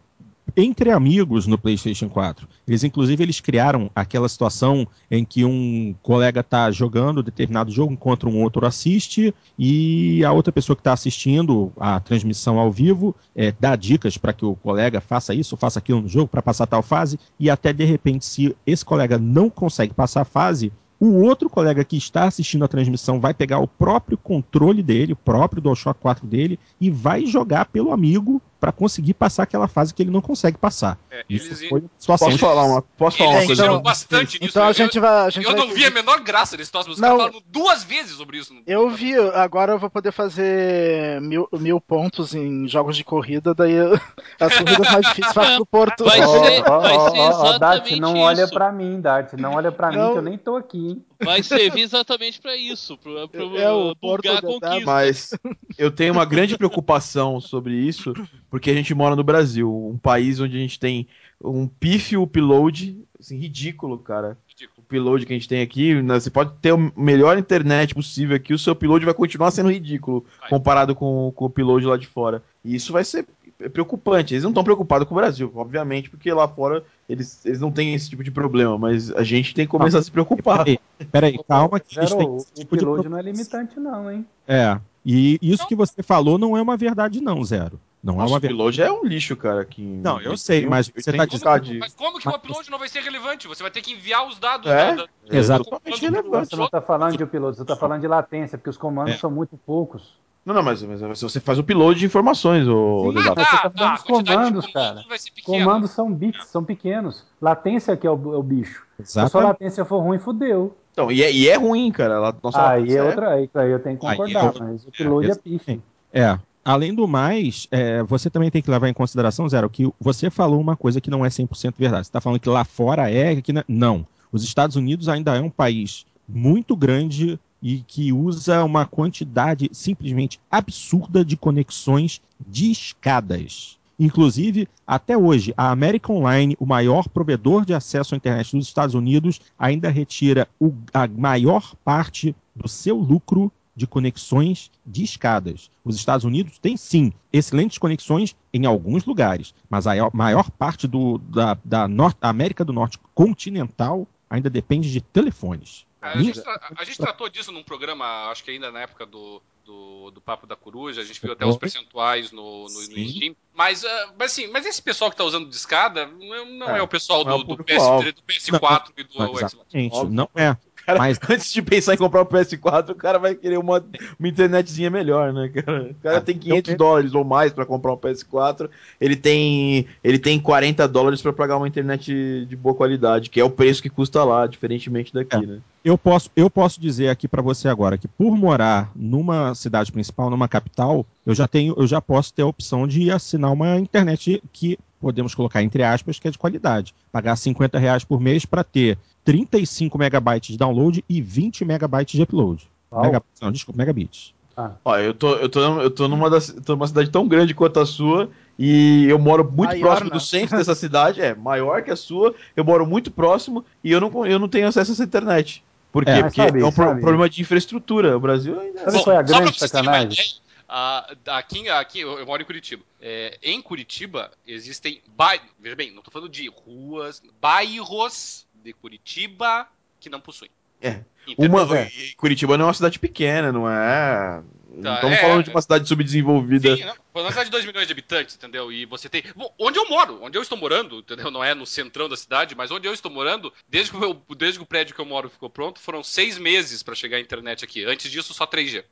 [SPEAKER 1] entre amigos no PlayStation 4. Eles, inclusive, eles criaram aquela situação em que um colega está jogando determinado jogo enquanto um outro assiste e a outra pessoa que está assistindo a transmissão ao vivo é, dá dicas para que o colega faça isso, faça aquilo no jogo para passar tal fase e até de repente, se esse colega não consegue passar a fase, o outro colega que está assistindo a transmissão vai pegar o próprio controle dele, o próprio DualShock 4 dele, e vai jogar pelo amigo para conseguir passar aquela fase que ele não consegue passar. É,
[SPEAKER 2] Isso eles... foi situação posso falar uma, posso falar uma coisa?
[SPEAKER 6] Então, bastante disso.
[SPEAKER 5] Então a gente vai, a gente
[SPEAKER 6] eu
[SPEAKER 5] vai...
[SPEAKER 6] não vi a menor graça nesse troço, mas não, os caras duas vezes sobre isso.
[SPEAKER 5] Eu vi, agora eu vou poder fazer mil, mil pontos em jogos de corrida, daí as corridas mais difíceis faço pro Porto.
[SPEAKER 3] Vai ser, vai ser exatamente Dart, não isso. olha pra mim, Dart, não olha pra não. mim que eu nem tô aqui, hein?
[SPEAKER 4] Vai servir exatamente para isso, para
[SPEAKER 5] é, o bugar
[SPEAKER 2] a conquista. Mas eu tenho uma grande preocupação sobre isso, porque a gente mora no Brasil, um país onde a gente tem um pífio upload assim, ridículo, cara. O upload que a gente tem aqui, né, você pode ter a melhor internet possível aqui, o seu upload vai continuar sendo ridículo comparado com, com o upload lá de fora. E isso vai ser preocupante. Eles não estão preocupados com o Brasil, obviamente, porque lá fora eles, eles não têm esse tipo de problema, mas a gente tem que começar ah, a se preocupar.
[SPEAKER 1] Peraí, peraí calma que
[SPEAKER 3] Zero, tem o tipo upload de... não é limitante não, hein?
[SPEAKER 1] É, e isso que você falou não é uma verdade não, Zero. Não Nossa, é uma.
[SPEAKER 2] O upload é um lixo, cara. Que...
[SPEAKER 1] Não, eu sei, mas você tá
[SPEAKER 6] dizendo... Mas como que o upload não vai ser relevante? Você vai ter que enviar os dados.
[SPEAKER 3] É? Da, da... Exatamente relevante. Você não está falando de upload, você está falando de latência, porque os comandos é. são muito poucos.
[SPEAKER 2] Não, não, mas, mas você faz o upload de informações, o
[SPEAKER 3] Sim, mas você tá falando dos comandos, cara. Comandos são bits, são pequenos. Latência que é o, é o bicho. Se a sua latência for ruim, fudeu.
[SPEAKER 2] Então, e é, e é ruim, cara.
[SPEAKER 3] Nossa aí é outra, aí, aí eu tenho que concordar, é, mas o upload é, é pife.
[SPEAKER 1] É. Além do mais, é, você também tem que levar em consideração, Zero, que você falou uma coisa que não é 100% verdade. Você está falando que lá fora é, que não. não. Os Estados Unidos ainda é um país muito grande e que usa uma quantidade simplesmente absurda de conexões de escadas. Inclusive, até hoje, a American Online, o maior provedor de acesso à internet dos Estados Unidos, ainda retira o, a maior parte do seu lucro de conexões de escadas. Os Estados Unidos têm sim excelentes conexões em alguns lugares, mas a maior parte do, da, da Norte, América do Norte continental ainda depende de telefones.
[SPEAKER 6] A gente, a gente, tratou disso num programa, acho que ainda na época do, do, do Papo da Coruja, a gente viu até os percentuais no, no, no Steam. Mas, uh, mas, assim, mas esse pessoal que está usando discada não, não é, é, o pessoal do, é do, PS, do PS4 não, e do
[SPEAKER 1] Xbox. Não é.
[SPEAKER 2] Cara, Mas... antes de pensar em comprar o PS4, o cara vai querer uma, uma internetzinha melhor, né, cara? O cara ah, tem 500 eu... dólares ou mais para comprar um PS4, ele tem, ele tem 40 dólares para pagar uma internet de boa qualidade, que é o preço que custa lá, diferentemente daqui, é. né?
[SPEAKER 1] Eu posso, eu posso dizer aqui para você agora que por morar numa cidade principal, numa capital, eu já tenho, eu já posso ter a opção de assinar uma internet que podemos colocar entre aspas, que é de qualidade. Pagar 50 reais por mês para ter 35 megabytes de download e 20 megabytes de upload. Mega, não, desculpa, megabits.
[SPEAKER 2] Ah. Ó, eu tô, eu tô, eu tô numa, das, tô numa cidade tão grande quanto a sua e eu moro muito maior, próximo do centro dessa cidade, é maior que a sua, eu moro muito próximo e eu não, eu não tenho acesso a essa internet. Por quê? É, Porque sabe, é um pro, problema de infraestrutura. O Brasil ainda.
[SPEAKER 3] Sabe qual é a grande sacanagem?
[SPEAKER 6] Uh, aqui, aqui eu, moro em Curitiba. É, em Curitiba existem bairros. Veja bem, não estou falando de ruas, bairros de Curitiba que não possuem.
[SPEAKER 2] É. Uma, é. Curitiba não é uma cidade pequena, não é. Não estamos é, falando de uma cidade subdesenvolvida. Sim,
[SPEAKER 6] não. uma cidade de 2 milhões de habitantes, entendeu? E você tem. Bom, onde eu moro, onde eu estou morando, entendeu? Não é no centrão da cidade, mas onde eu estou morando, desde que o, desde que o prédio que eu moro ficou pronto, foram seis meses para chegar a internet aqui. Antes disso, só 3G.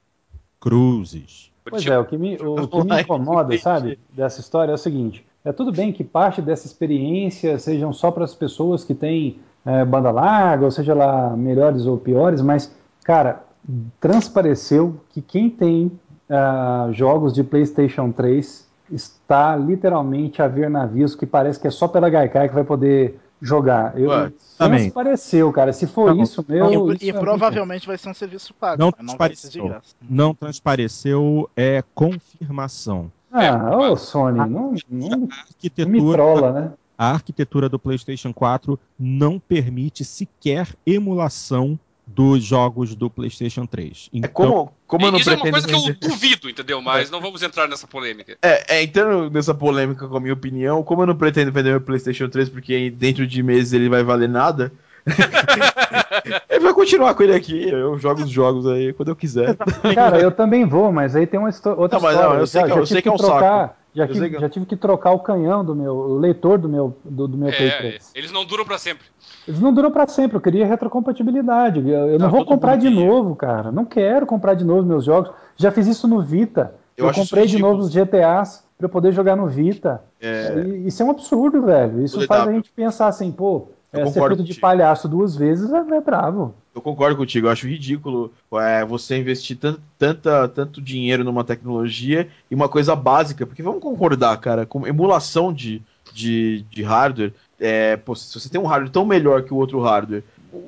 [SPEAKER 1] Cruzes.
[SPEAKER 3] Pois é, o que me, o, o que me incomoda, sabe, dessa história é o seguinte: é tudo bem que parte dessa experiência sejam só para as pessoas que têm é, banda larga, ou seja lá, melhores ou piores, mas, cara, transpareceu que quem tem uh, jogos de PlayStation 3 está literalmente a ver navios que parece que é só pela Gaikai que vai poder jogar. Eu, Ué, transpareceu, cara. Se for não, isso, meu.
[SPEAKER 5] E, e é provavelmente vai ser um serviço pago.
[SPEAKER 1] Não, transpareceu. Não transpareceu, é confirmação.
[SPEAKER 3] Ah, ô Sony, não, não, não me trola, né?
[SPEAKER 1] a arquitetura do PlayStation 4 não permite sequer emulação dos jogos do PlayStation 3.
[SPEAKER 6] Então, é como, como eu não Isso é uma coisa que eu duvido, entendeu? Mas é. não vamos entrar nessa polêmica.
[SPEAKER 2] É, é, entrando nessa polêmica com a minha opinião, como eu não pretendo vender meu PlayStation 3 porque dentro de meses ele vai valer nada, ele vai continuar com ele aqui. Eu jogo os jogos aí quando eu quiser.
[SPEAKER 3] Cara, eu também vou, mas aí tem uma outra não, história. Não, eu sei já, que, eu sei que é um trocar, saco. Já, tive, que... já tive que trocar o canhão do meu, o leitor do meu, do, do meu é, Play 3.
[SPEAKER 6] Eles não duram para sempre.
[SPEAKER 3] Eles não duram para sempre. Eu queria retrocompatibilidade. Eu, eu não, não vou comprar de novo, cara. Não quero comprar de novo meus jogos. Já fiz isso no Vita. Eu, eu comprei de novo os GTAs para eu poder jogar no Vita. É... isso é um absurdo, velho. Isso faz a gente pensar assim, pô, é, ser feito de palhaço duas vezes é, é bravo.
[SPEAKER 2] Eu concordo contigo, eu acho ridículo é, você investir tanto, tanta, tanto dinheiro numa tecnologia e uma coisa básica, porque vamos concordar, cara, com emulação de, de, de hardware, é, pô, se você tem um hardware tão melhor que o outro hardware,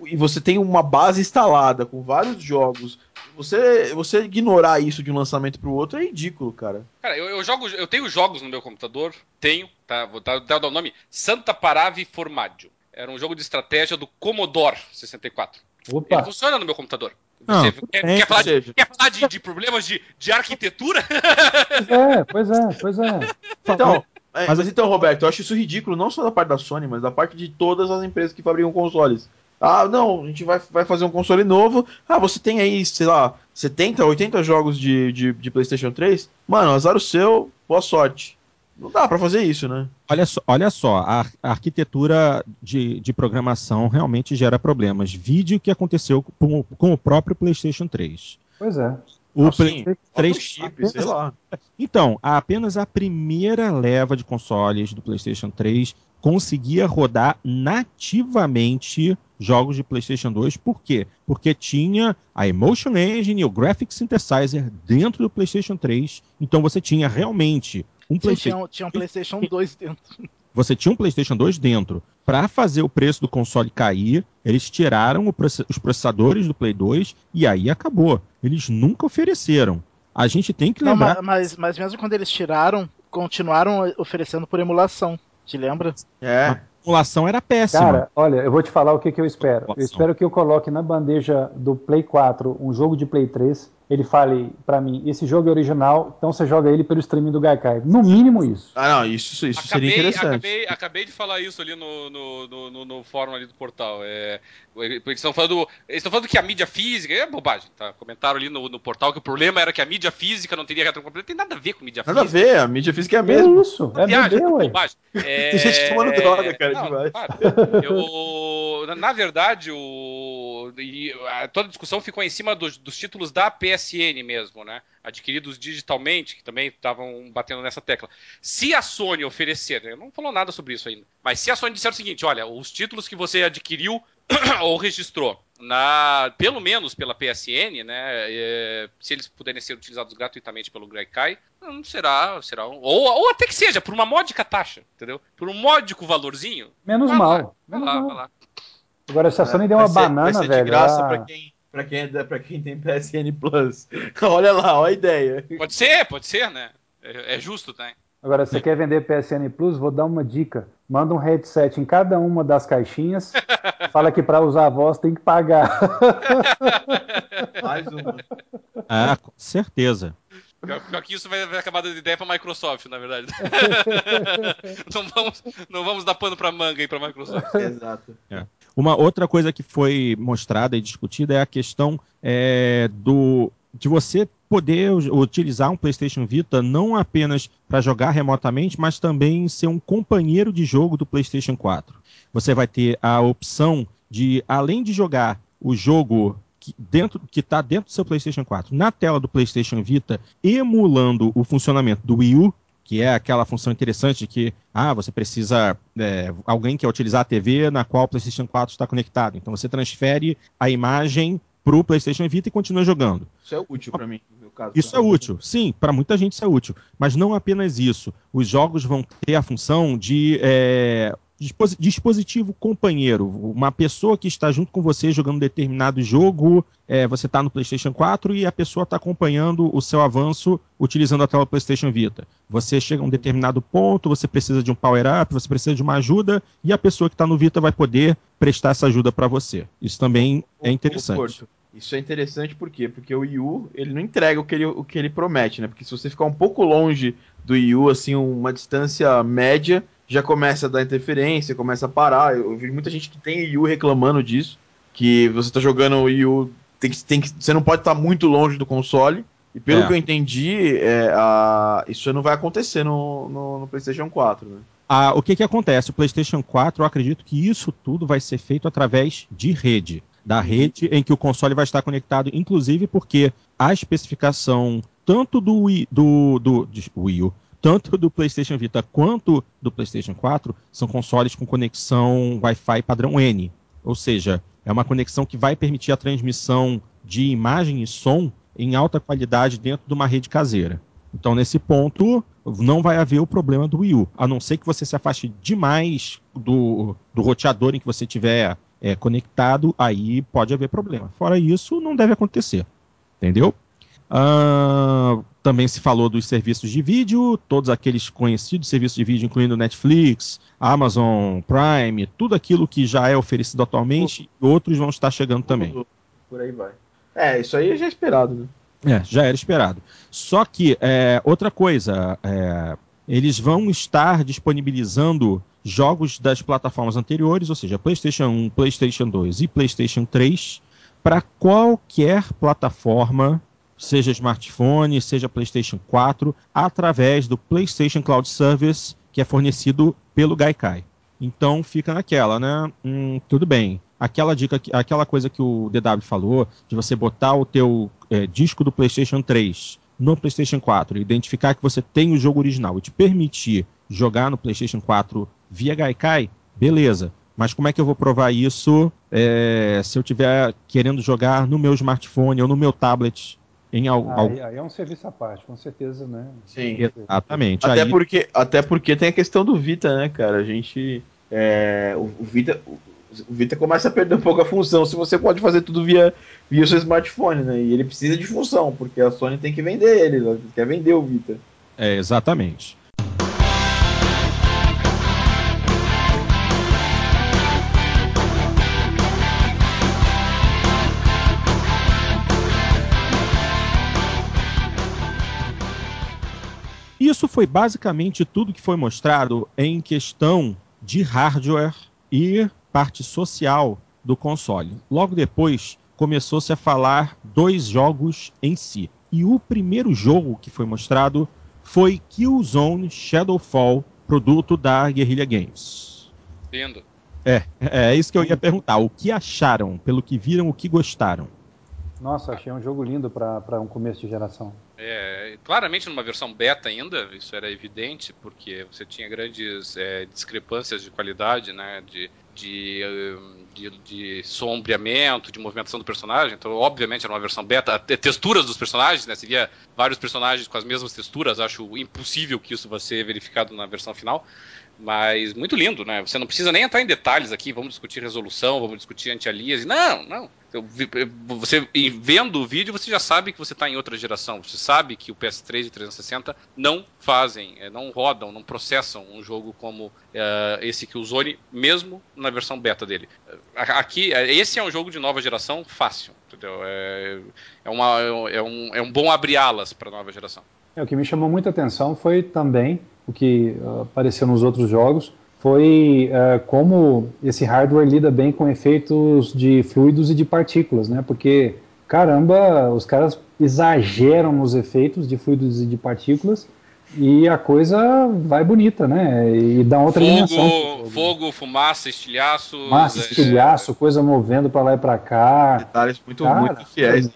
[SPEAKER 2] e você tem uma base instalada com vários jogos, você, você ignorar isso de um lançamento para o outro é ridículo, cara.
[SPEAKER 6] Cara, eu, eu, jogo, eu tenho jogos no meu computador, tenho, tá, vou dar, dar o nome, Santa Parave Formaggio. Era um jogo de estratégia do Commodore 64. Opa. Ele funciona no meu computador.
[SPEAKER 1] Não,
[SPEAKER 6] Você quer, quer, falar, de, quer falar de, de, problemas de, de arquitetura?
[SPEAKER 3] Pois é, pois é, pois é.
[SPEAKER 2] Então, mas então, Roberto, eu acho isso ridículo, não só da parte da Sony, mas da parte de todas as empresas que fabricam consoles. Ah, não, a gente vai, vai fazer um console novo. Ah, você tem aí, sei lá, 70, 80 jogos de, de, de PlayStation 3? Mano, azar o seu, boa sorte. Não dá para fazer isso, né?
[SPEAKER 1] Olha só, olha só a, a arquitetura de, de, programação realmente gera problemas. Vídeo que aconteceu com, com o próprio PlayStation 3.
[SPEAKER 3] Pois é.
[SPEAKER 1] O PlayStation 3. Chip, sei lá. Então, apenas a primeira leva de consoles do PlayStation 3 conseguia rodar nativamente jogos de PlayStation 2. Por quê? Porque tinha a Emotion Engine e o Graphics Synthesizer dentro do PlayStation 3. Então você tinha realmente um
[SPEAKER 5] PlayStation. Tinha, tinha um PlayStation 2 dentro.
[SPEAKER 1] Você tinha um PlayStation 2 dentro. Para fazer o preço do console cair, eles tiraram os processadores do Play 2 e aí acabou. Eles nunca ofereceram. A gente tem que lembrar.
[SPEAKER 5] Não, mas, mas mesmo quando eles tiraram, continuaram oferecendo por emulação. Te lembra?
[SPEAKER 1] É. A emulação era péssima.
[SPEAKER 3] Cara, olha, eu vou te falar o que, que eu espero. Eu espero que eu coloque na bandeja do Play 4 um jogo de Play 3 ele fale para mim, esse jogo é original, então você joga ele pelo streaming do Gaikai. No mínimo isso.
[SPEAKER 2] Ah, não, isso, isso acabei, seria interessante.
[SPEAKER 6] Acabei, acabei de falar isso ali no, no, no, no fórum ali do portal. É, eles estão falando, eles estão falando que a mídia física é bobagem, tá? Comentaram ali no, no portal que o problema era que a mídia física não teria retrocompatibilidade. Tem nada a ver com mídia
[SPEAKER 2] nada
[SPEAKER 6] física.
[SPEAKER 2] Nada a ver, a mídia física é a mesma.
[SPEAKER 3] É isso, é viagem, bebê, bobagem.
[SPEAKER 2] É... Tem gente tomando droga, cara, não, demais.
[SPEAKER 6] eu, na verdade, o, toda a discussão ficou em cima dos, dos títulos da PSN mesmo né? Adquiridos digitalmente, que também estavam batendo nessa tecla. Se a Sony oferecer, eu não falou nada sobre isso ainda, mas se a Sony disser o seguinte, olha, os títulos que você adquiriu ou registrou na, pelo menos pela PSN, né? É, se eles puderem ser utilizados gratuitamente pelo Gaikai, não será, será ou, ou até que seja por uma módica taxa, entendeu? Por um módico valorzinho.
[SPEAKER 3] Menos mal.
[SPEAKER 6] Vai lá, vai lá.
[SPEAKER 3] Agora se a Sony é, deu uma ser, banana, velho. De
[SPEAKER 2] graça ela... para quem Pra quem, é, pra quem tem PSN Plus. olha lá, olha a ideia.
[SPEAKER 6] Pode ser, pode ser, né? É, é justo, tá?
[SPEAKER 3] Agora, se você quer vender PSN Plus, vou dar uma dica. Manda um headset em cada uma das caixinhas. fala que para usar a voz tem que pagar.
[SPEAKER 1] Mais uma. Ah, com certeza.
[SPEAKER 6] Pior que isso vai, vai acabar dando ideia pra Microsoft, na verdade. não, vamos, não vamos dar pano pra manga aí pra Microsoft.
[SPEAKER 1] Exato. É. Uma outra coisa que foi mostrada e discutida é a questão é, do de você poder utilizar um PlayStation Vita não apenas para jogar remotamente, mas também ser um companheiro de jogo do PlayStation 4. Você vai ter a opção de, além de jogar o jogo que dentro que está dentro do seu PlayStation 4 na tela do PlayStation Vita, emulando o funcionamento do Wii U, que é aquela função interessante de que ah, você precisa é, alguém quer utilizar a TV na qual o PlayStation 4 está conectado. Então você transfere a imagem para o PlayStation Vita e continua jogando.
[SPEAKER 2] Isso é útil para mim.
[SPEAKER 1] Caso, isso é útil, sim, para muita gente isso é útil. Mas não apenas isso. Os jogos vão ter a função de é, dispositivo companheiro, uma pessoa que está junto com você jogando determinado jogo, é, você está no PlayStation 4 e a pessoa está acompanhando o seu avanço utilizando a tela PlayStation Vita. Você chega a um determinado ponto, você precisa de um power-up, você precisa de uma ajuda e a pessoa que está no Vita vai poder prestar essa ajuda para você. Isso também é interessante.
[SPEAKER 2] Isso é interessante por quê? Porque o Wii U, ele não entrega o que ele, o que ele promete, né? Porque se você ficar um pouco longe do Wii U, assim, uma distância média, já começa a dar interferência, começa a parar. Eu vi muita gente que tem Wii U reclamando disso, que você tá jogando o Wii U, tem que, tem que, você não pode estar tá muito longe do console. E pelo é. que eu entendi, é, a, isso não vai acontecer no, no, no PlayStation 4, né?
[SPEAKER 1] Ah, o que, que acontece? O PlayStation 4, eu acredito que isso tudo vai ser feito através de rede. Da rede em que o console vai estar conectado, inclusive porque a especificação tanto do Wii, do, do, do Wii U, tanto do PlayStation Vita quanto do PlayStation 4 são consoles com conexão Wi-Fi padrão N. Ou seja, é uma conexão que vai permitir a transmissão de imagem e som em alta qualidade dentro de uma rede caseira. Então, nesse ponto, não vai haver o problema do Wii U, a não ser que você se afaste demais do, do roteador em que você tiver é, conectado, aí pode haver problema. Fora isso, não deve acontecer. Entendeu? Uh, também se falou dos serviços de vídeo, todos aqueles conhecidos serviços de vídeo, incluindo Netflix, Amazon Prime, tudo aquilo que já é oferecido atualmente, e outros vão estar chegando também.
[SPEAKER 2] Por aí vai. É, isso aí já é esperado, né?
[SPEAKER 1] É, já era esperado. Só que, é, outra coisa, é, eles vão estar disponibilizando jogos das plataformas anteriores, ou seja, PlayStation 1, PlayStation 2 e PlayStation 3, para qualquer plataforma seja smartphone, seja PlayStation 4, através do PlayStation Cloud Service, que é fornecido pelo Gaikai. Então fica naquela, né? Hum, tudo bem. Aquela dica, aquela coisa que o DW falou, de você botar o teu é, disco do PlayStation 3 no PlayStation 4, identificar que você tem o jogo original e te permitir jogar no PlayStation 4 via Gaikai, beleza. Mas como é que eu vou provar isso é, se eu estiver querendo jogar no meu smartphone ou no meu tablet em
[SPEAKER 3] algum... Aí, aí, é um serviço à parte, com certeza, né?
[SPEAKER 1] Sim. Exatamente.
[SPEAKER 2] Até, aí... porque, até porque tem a questão do Vita, né, cara? A gente. É, o, o, Vita. O Vita começa a perder um pouco a função se você pode fazer tudo via, via seu smartphone, né? E ele precisa de função, porque a Sony tem que vender ele, ela quer vender o Vita.
[SPEAKER 1] É, exatamente. Isso foi basicamente tudo que foi mostrado em questão de hardware e parte social do console. Logo depois, começou-se a falar dois jogos em si. E o primeiro jogo que foi mostrado foi Killzone Shadowfall, produto da Guerrilla Games.
[SPEAKER 6] Lindo.
[SPEAKER 1] É, é isso que eu ia perguntar. O que acharam? Pelo que viram, o que gostaram?
[SPEAKER 3] Nossa, achei um jogo lindo para um começo de geração.
[SPEAKER 6] É, claramente numa versão beta ainda, isso era evidente, porque você tinha grandes é, discrepâncias de qualidade, né, de, de, de, de, sombreamento, de movimentação do personagem. Então, obviamente, era uma versão beta. Texturas dos personagens, né? Se via vários personagens com as mesmas texturas, acho impossível que isso vá ser verificado na versão final. Mas muito lindo, né? Você não precisa nem entrar em detalhes aqui, vamos discutir resolução, vamos discutir anti-alias. Não, não. Você vendo o vídeo, você já sabe que você está em outra geração. Você sabe que o PS3 e 360 não fazem, é, não rodam, não processam um jogo como uh, esse que o Zone, mesmo na versão beta dele. Aqui, é, esse é um jogo de nova geração fácil, entendeu? É, é, uma, é, um, é um bom abrir alas para a nova geração.
[SPEAKER 3] É, o que me chamou muita atenção foi também o que uh, apareceu nos outros jogos, foi uh, como esse hardware lida bem com efeitos de fluidos e de partículas, né? Porque, caramba, os caras exageram nos efeitos de fluidos e de partículas e a coisa vai bonita, né? E dá outra
[SPEAKER 6] fogo,
[SPEAKER 3] dimensão.
[SPEAKER 6] Fogo, fumaça, estilhaço.
[SPEAKER 3] Fumaça, é... estilhaço, coisa movendo para lá e para cá.
[SPEAKER 2] Detalhes muito, Cara, muito fiéis.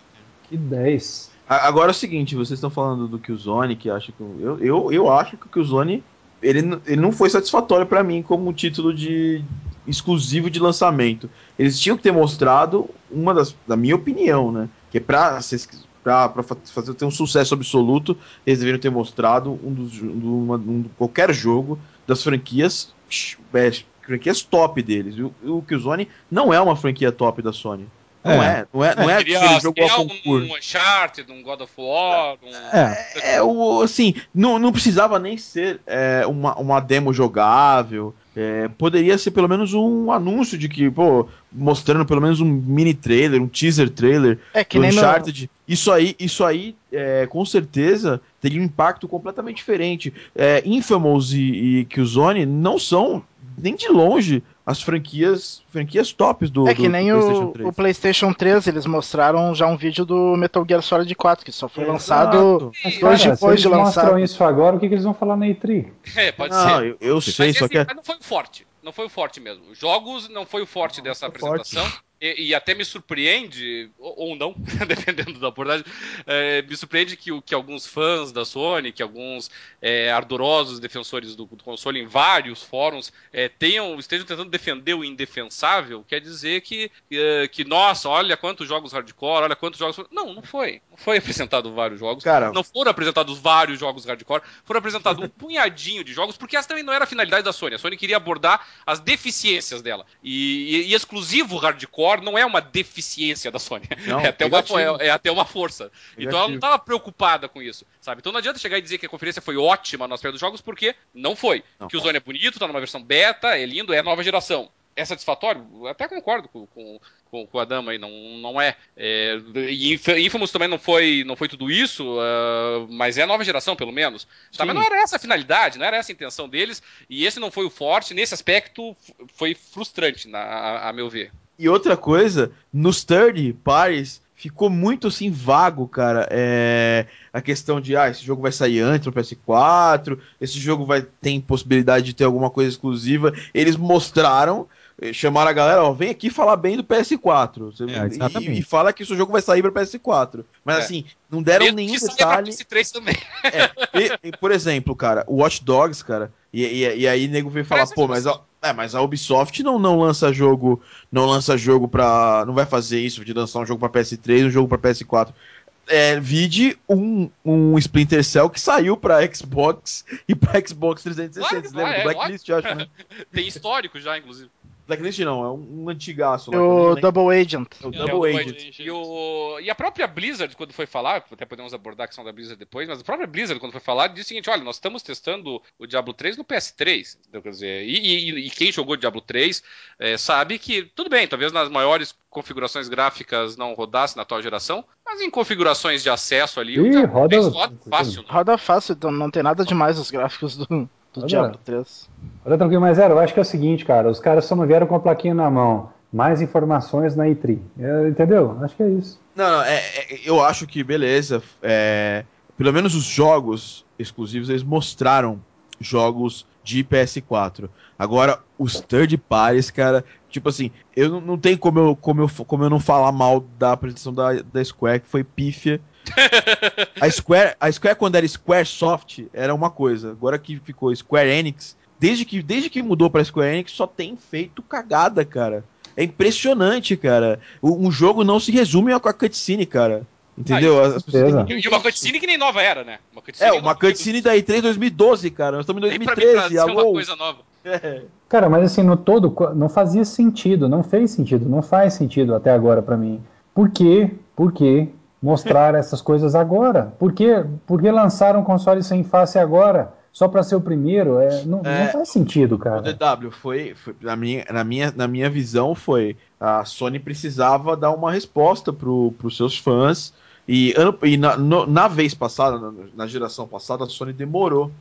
[SPEAKER 3] Que 10.
[SPEAKER 2] Agora é o seguinte, vocês estão falando do Killzone, que acha que eu, eu, eu acho que o Killzone ele, ele não foi satisfatório para mim como título de exclusivo de lançamento. Eles tinham que ter mostrado uma das, da minha opinião, né, que é para para fazer ter um sucesso absoluto, eles deveriam ter mostrado um dos um, um, qualquer jogo das franquias é, franquias top deles. O, o Killzone não é uma franquia top da Sony. Não é, é não é, não é, é aquele jogo a concurso.
[SPEAKER 6] Um Uncharted, um God of War. Um...
[SPEAKER 2] É, é, o, assim, não, não precisava nem ser é, uma, uma demo jogável. É, poderia ser pelo menos um anúncio de que, pô, mostrando pelo menos um mini trailer, um teaser trailer
[SPEAKER 5] é, que do
[SPEAKER 2] Uncharted. No... Isso aí, isso aí é, com certeza teria um impacto completamente diferente. É, Infamous e, e Killzone não são nem de longe as franquias franquias tops do
[SPEAKER 5] É que
[SPEAKER 2] do,
[SPEAKER 5] nem
[SPEAKER 2] do
[SPEAKER 5] PlayStation o, 3. o PlayStation 3, eles mostraram já um vídeo do Metal Gear Solid 4, que só foi lançado
[SPEAKER 3] dois depois de lançar. mostram isso agora, o que, que eles vão falar na E3?
[SPEAKER 6] É, pode
[SPEAKER 2] não,
[SPEAKER 6] ser.
[SPEAKER 2] Eu, eu sei, mas,
[SPEAKER 6] só
[SPEAKER 2] assim, que...
[SPEAKER 6] mas não foi o forte. Não foi o forte mesmo. Jogos não foi o forte não, dessa apresentação. Forte. E, e, até me surpreende, ou, ou não, dependendo da abordagem, é, me surpreende que, que alguns fãs da Sony, que alguns é, ardorosos defensores do, do, console em vários fóruns é, tenham, estejam tentando defender o indefensável, quer dizer que, é, que, nossa, olha quantos jogos hardcore, olha quantos jogos. Não, não foi. Não foi apresentado vários jogos.
[SPEAKER 2] Cara,
[SPEAKER 6] não foram apresentados vários jogos hardcore, foram apresentados um punhadinho de jogos, porque essa também não era a finalidade da Sony. A Sony queria abordar as deficiências dela. E, e, e exclusivo hardcore não é uma deficiência da Sony. Não, é, até uma, é, é, até uma força. Negativo. Então ela não estava preocupada com isso, sabe? Então não adianta chegar e dizer que a conferência foi ótima no aspecto dos jogos, porque não foi. Não, que o Zone é bonito, tá numa versão beta, é lindo, é nova geração é satisfatório? Até concordo com, com, com, com a dama aí, não, não é. é. Infamous também não foi, não foi tudo isso, uh, mas é a nova geração, pelo menos. Tá, mas não era essa a finalidade, não era essa a intenção deles, e esse não foi o forte, nesse aspecto foi frustrante, na, a, a meu ver.
[SPEAKER 2] E outra coisa, nos third parties ficou muito assim vago, cara. É, a questão de ah, esse jogo vai sair antes no PS4, esse jogo vai ter possibilidade de ter alguma coisa exclusiva. Eles mostraram, eh, chamaram a galera, ó, vem aqui falar bem do PS4. Você, é, e, e, fala que esse jogo vai sair para PS4. Mas é. assim, não deram Mesmo nenhum detalhe.
[SPEAKER 6] PS3 também.
[SPEAKER 2] É, e, por exemplo, cara, o Watch Dogs, cara, e, e, e aí nego veio falar, pô, mas ó, é, mas a Ubisoft não, não lança jogo, não lança jogo para, não vai fazer isso de lançar um jogo para PS3, um jogo para PS4. É, vide um, um Splinter Cell que saiu para Xbox e para Xbox 360, claro, lembra? É, Blacklist, acho, né?
[SPEAKER 6] Tem histórico já, inclusive.
[SPEAKER 2] Blacklist não, é um, um antigaço.
[SPEAKER 5] Lá, o Double Agent.
[SPEAKER 6] É o Double, é, Agent. Agent. E, o... e a própria Blizzard, quando foi falar, até podemos abordar a questão da Blizzard depois, mas a própria Blizzard, quando foi falar, disse o seguinte: olha, nós estamos testando o Diablo 3 no PS3. Quer dizer, e, e, e quem jogou Diablo 3 é, sabe que, tudo bem, talvez nas maiores configurações gráficas não rodasse na atual geração, mas em configurações de acesso ali,
[SPEAKER 3] Ih, roda,
[SPEAKER 5] roda fácil. Né? Roda fácil, então não tem nada demais os gráficos do, do Diablo 3.
[SPEAKER 3] Olha tranquilo, mas zero, eu acho que é o seguinte, cara, os caras só não vieram com a plaquinha na mão. Mais informações na E3. É, entendeu? Acho que é isso.
[SPEAKER 2] Não, não, é, é, eu acho que beleza. É, pelo menos os jogos exclusivos, eles mostraram jogos de PS4. Agora, os third parties, cara, tipo assim, eu não, não tem como eu, como, eu, como eu não falar mal da apresentação da, da Square, que foi pífia a Square, a Square quando era Squaresoft era uma coisa. Agora que ficou Square Enix, desde que, desde que mudou para Square Enix só tem feito cagada, cara. É impressionante, cara. Um jogo não se resume a cutscene, cara. Entendeu?
[SPEAKER 6] Ah, e, e, uma cutscene que nem nova era, né?
[SPEAKER 2] Uma é, uma cutscene da E3 2012, cara. Nós estamos em 2013.
[SPEAKER 6] Pra mim, pra uma coisa nova.
[SPEAKER 3] É. Cara, mas assim, no todo, não fazia sentido, não fez sentido, não faz sentido até agora para mim. Por quê? Por quê mostrar essas coisas agora? Por que, por que lançaram um console sem face agora? Só para ser o primeiro? É, não, é, não, faz sentido, cara. O
[SPEAKER 2] DW foi, foi, na, minha, na, minha, na minha visão, foi a Sony precisava dar uma resposta para os seus fãs e, e na, no, na vez passada, na, na, geração passada, a Sony demorou.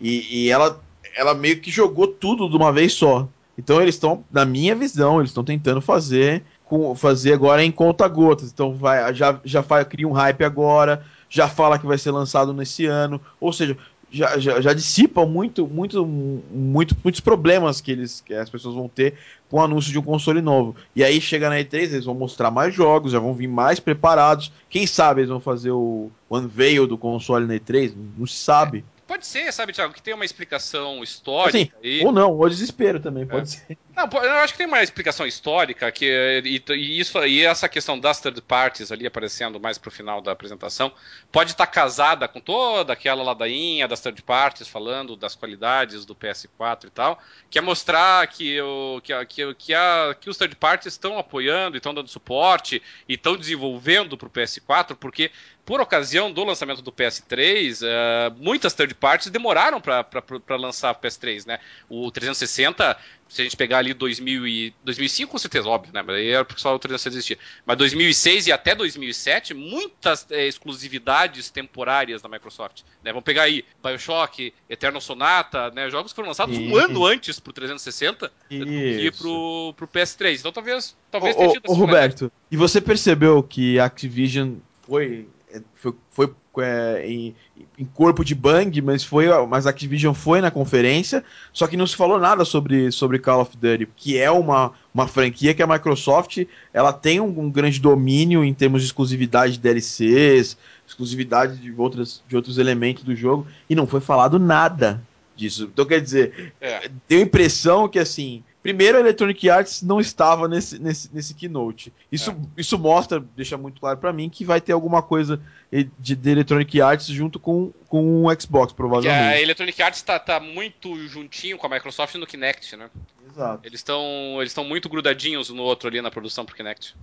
[SPEAKER 2] E, e ela, ela meio que jogou tudo de uma vez só. Então eles estão, na minha visão, eles estão tentando fazer com, fazer agora em conta gotas. Então vai, já, já faz, cria um hype agora, já fala que vai ser lançado nesse ano. Ou seja, já, já, já dissipam muito, muito, muito, muitos problemas que, eles, que as pessoas vão ter com o anúncio de um console novo. E aí chega na E3, eles vão mostrar mais jogos, já vão vir mais preparados. Quem sabe eles vão fazer o, o unveil do console na E3? Não se sabe.
[SPEAKER 6] Pode ser, sabe, Thiago, que tem uma explicação histórica
[SPEAKER 2] assim, aí. Ou não, ou desespero também, pode é. ser.
[SPEAKER 6] Não, eu acho que tem uma explicação histórica que e, e, isso e essa questão das third parties ali aparecendo mais pro final da apresentação pode estar tá casada com toda aquela ladainha das third parties falando das qualidades do PS4 e tal, que é mostrar que o que, que, que, a, que os third parties estão apoiando e estão dando suporte e estão desenvolvendo pro PS4, porque por ocasião do lançamento do PS3, uh, eh, muitas third parties demoraram para lançar o PS3, né? O 360 se a gente pegar ali 2000 e, 2005, com certeza, óbvio, né? Mas aí era porque só o 360 existia. Mas 2006 e até 2007, muitas é, exclusividades temporárias da Microsoft. Né? Vamos pegar aí Bioshock, Eternal Sonata, né? Jogos que foram lançados um ano antes pro 360 Isso. do que pro, pro PS3. Então talvez, talvez
[SPEAKER 2] tenha tido Ô, Roberto, e você percebeu que a Activision foi, foi, foi é, em, em, corpo de bang, mas foi, mas a Activision foi na conferência, só que não se falou nada sobre, sobre Call of Duty, que é uma, uma franquia que a Microsoft ela tem um, um grande domínio em termos de exclusividade de DLCs, exclusividade de, outras, de outros elementos do jogo, e não foi falado nada disso. Então quer dizer, é. deu a impressão que assim Primeiro, a Electronic Arts não estava nesse, nesse, nesse keynote. Isso, é. isso mostra, deixa muito claro para mim, que vai ter alguma coisa de, de Electronic Arts junto com, com o Xbox, provavelmente. Porque
[SPEAKER 6] a Electronic Arts está tá muito juntinho com a Microsoft no Kinect, né?
[SPEAKER 2] Exato.
[SPEAKER 6] Eles estão eles muito grudadinhos no outro ali na produção pro Kinect.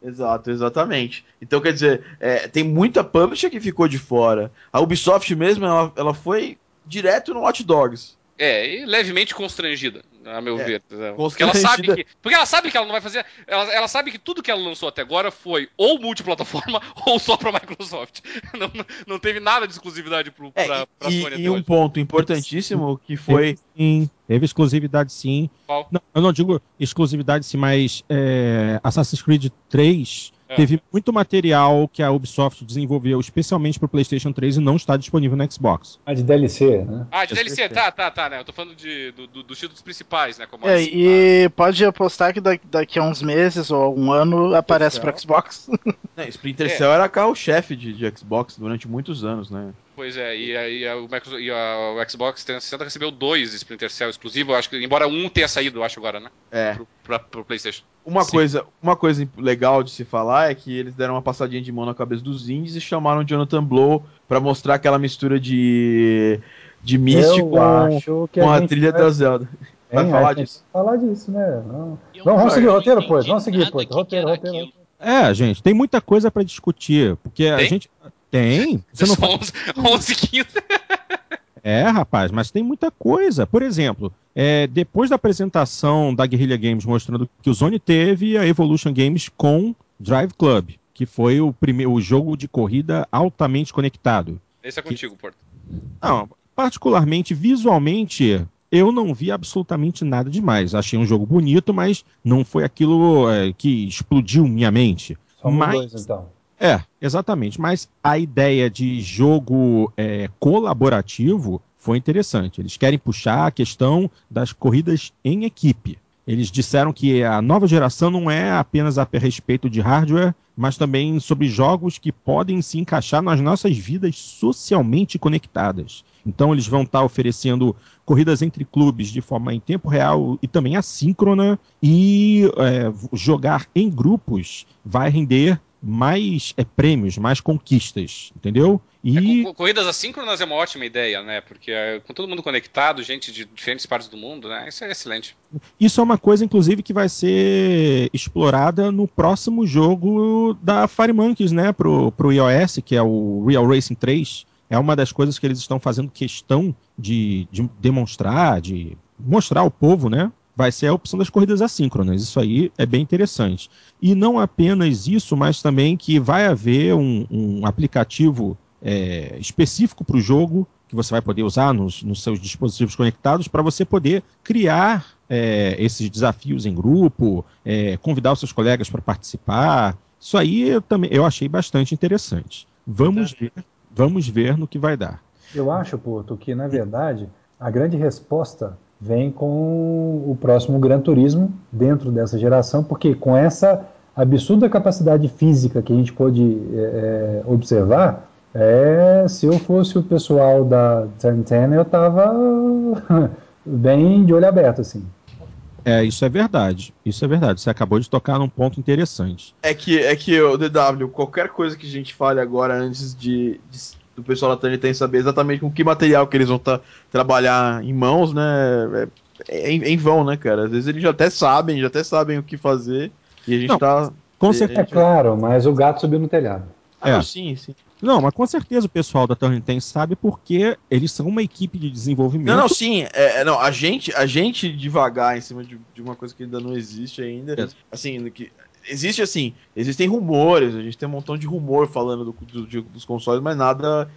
[SPEAKER 2] Exato, exatamente. Então, quer dizer, é, tem muita publisher que ficou de fora. A Ubisoft mesmo, ela, ela foi direto no Watch Dogs.
[SPEAKER 6] É, e levemente constrangida, a meu é, ver. Porque ela sabe que. Porque ela sabe que ela não vai fazer. Ela, ela sabe que tudo que ela lançou até agora foi ou multiplataforma ou só pra Microsoft. Não, não teve nada de exclusividade pro,
[SPEAKER 2] é, pra, pra e, Sony. E um hoje. ponto importantíssimo que foi.
[SPEAKER 1] Sim, teve exclusividade sim. Qual? Não, eu não digo exclusividade sim, mas é, Assassin's Creed 3 é. Teve muito material que a Ubisoft desenvolveu especialmente para o PlayStation 3 e não está disponível no Xbox.
[SPEAKER 3] Ah, de DLC, né?
[SPEAKER 6] Ah, de DLC, tá, tá, tá, né? Eu tô falando de, do, do, dos títulos principais, né?
[SPEAKER 5] Como é, assim, e pode apostar que daqui, a uns meses ou um ano aparece para Xbox.
[SPEAKER 2] É, Splinter Cell era carro-chefe de, de Xbox durante muitos anos, né?
[SPEAKER 6] Pois é, e, aí a, e a, o Xbox 360 recebeu dois Splinter Cell exclusivos, acho que, embora um tenha saído, acho agora, né?
[SPEAKER 2] É.
[SPEAKER 6] Pro, pra, pro PlayStation.
[SPEAKER 2] Uma coisa, uma coisa legal de se falar é que eles deram uma passadinha de mão na cabeça dos indies e chamaram Jonathan Blow para mostrar aquela mistura de de Myst com, com a, a trilha vai... da Zelda.
[SPEAKER 3] Vai falar disso? Falar disso, né? Não. Vamos, vamos seguir o roteiro, pois. Vamos seguir, pois. Roteiro, roteiro, roteiro.
[SPEAKER 1] É, gente, tem muita coisa para discutir, porque tem? a gente tem.
[SPEAKER 6] Você não 11, 11 15.
[SPEAKER 1] É, rapaz, mas tem muita coisa. Por exemplo, é, depois da apresentação da Guerrilla Games mostrando que o Zone teve a Evolution Games com Drive Club, que foi o primeiro o jogo de corrida altamente conectado.
[SPEAKER 6] Esse é contigo, que... Porto.
[SPEAKER 1] Não, particularmente visualmente, eu não vi absolutamente nada demais. Achei um jogo bonito, mas não foi aquilo é, que explodiu minha mente.
[SPEAKER 3] Somos mas... dois, então.
[SPEAKER 1] É, exatamente. Mas a ideia de jogo é, colaborativo foi interessante. Eles querem puxar a questão das corridas em equipe. Eles disseram que a nova geração não é apenas a respeito de hardware, mas também sobre jogos que podem se encaixar nas nossas vidas socialmente conectadas. Então eles vão estar oferecendo corridas entre clubes de forma em tempo real e também assíncrona e é, jogar em grupos vai render mais é, prêmios, mais conquistas, entendeu?
[SPEAKER 6] E... É, corridas assíncronas é uma ótima ideia, né? Porque é, com todo mundo conectado, gente de diferentes partes do mundo, né? Isso é excelente.
[SPEAKER 1] Isso é uma coisa, inclusive, que vai ser explorada no próximo jogo da Fire Monkeys, né? Pro, pro iOS, que é o Real Racing 3. É uma das coisas que eles estão fazendo questão de, de demonstrar, de mostrar ao povo, né? Vai ser a opção das corridas assíncronas. Isso aí é bem interessante. E não apenas isso, mas também que vai haver um, um aplicativo é, específico para o jogo que você vai poder usar nos, nos seus dispositivos conectados para você poder criar é, esses desafios em grupo, é, convidar os seus colegas para participar. Isso aí eu também eu achei bastante interessante. Vamos ver, vamos ver no que vai dar.
[SPEAKER 3] Eu acho, Porto, que na verdade a grande resposta vem com o próximo Gran Turismo dentro dessa geração, porque com essa absurda capacidade física que a gente pôde é, é observar, é, se eu fosse o pessoal da Turn 10, eu tava bem de olho aberto, assim.
[SPEAKER 1] É, isso é verdade. Isso é verdade. Você acabou de tocar num ponto interessante.
[SPEAKER 2] É que, é que o DW, qualquer coisa que a gente fale agora antes de, de do pessoal da Tânia tem saber exatamente com que material que eles vão tá, trabalhar em mãos, né? É, é, em, em, vão, né, cara? Às vezes eles já até sabem, já até sabem o que fazer e a gente Não, tá.
[SPEAKER 3] Com certeza. É claro, mas o gato subiu no telhado.
[SPEAKER 1] Ah, é. sim, sim. Não, mas com certeza o pessoal da Turn 10 sabe porque eles são uma equipe de desenvolvimento.
[SPEAKER 2] Não, não, sim. É, é, não, a gente, a gente devagar em cima de, de uma coisa que ainda não existe ainda. É. Assim, que existe assim, existem rumores, a gente tem um montão de rumor falando do, do, dos consoles, mas nada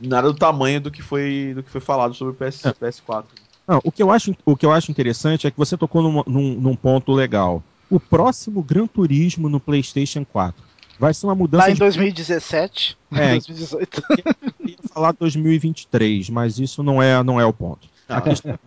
[SPEAKER 2] nada do tamanho do que foi do que foi falado sobre o PS, é. PS4.
[SPEAKER 1] Não, o que eu acho o que eu acho interessante é que você tocou num, num, num ponto legal. O próximo Gran Turismo no PlayStation 4 vai ser uma mudança.
[SPEAKER 5] Lá em 2017, é, 2018.
[SPEAKER 1] Eu ia falar 2023, mas isso não é não é o ponto. A questão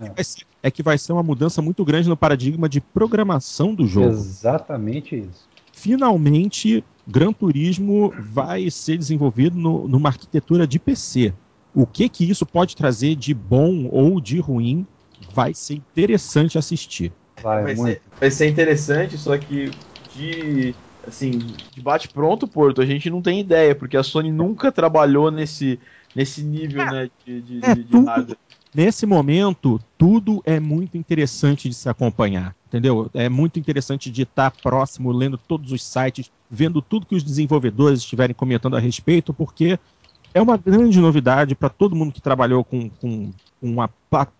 [SPEAKER 1] é que vai ser uma mudança muito grande no paradigma de programação do jogo.
[SPEAKER 3] Exatamente isso.
[SPEAKER 1] Finalmente, Gran Turismo vai ser desenvolvido no, numa arquitetura de PC. O que que isso pode trazer de bom ou de ruim vai ser interessante assistir.
[SPEAKER 2] Vai, vai, ser, vai ser, interessante, só que de assim, de bate pronto, Porto, a gente não tem ideia, porque a Sony nunca trabalhou nesse, nesse nível, é, né, de, de,
[SPEAKER 1] é, de, de tudo, nesse momento, tudo é muito interessante de se acompanhar, entendeu? É muito interessante de estar próximo, lendo todos os sites, vendo tudo que os desenvolvedores estiverem comentando a respeito, porque é uma grande novidade para todo mundo que trabalhou com, com uma,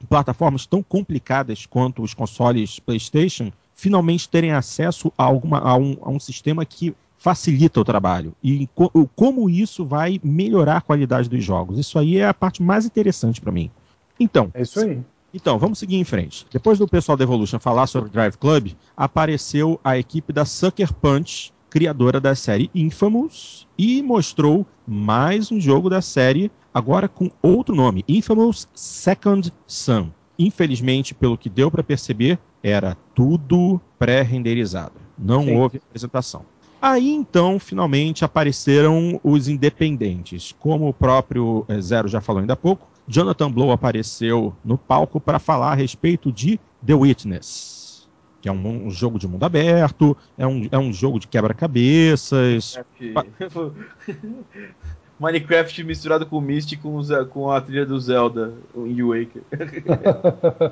[SPEAKER 1] plataformas tão complicadas quanto os consoles PlayStation, finalmente terem acesso a, alguma, a, um, a um sistema que facilita o trabalho e como isso vai melhorar a qualidade dos jogos. Isso aí é a parte mais interessante para mim. Então.
[SPEAKER 3] É isso aí.
[SPEAKER 1] Então, vamos seguir em frente. Depois do pessoal da Evolution falar sobre Drive Club, apareceu a equipe da Sucker Punch, criadora da série Infamous, e mostrou mais um jogo da série, agora com outro nome, Infamous Second Son. Infelizmente, pelo que deu para perceber, era tudo pré-renderizado. Não Sim. houve apresentação. Aí então, finalmente, apareceram os independentes. Como o próprio eh, Zero já falou ainda há pouco, Jonathan Blow apareceu no palco para falar a respeito de The Witness, que é um, um, jogo de mundo aberto, é um, é um jogo de quebra-cabeças.
[SPEAKER 2] Minecraft misturado com Mystic com, com a trilha do Zelda em Waker.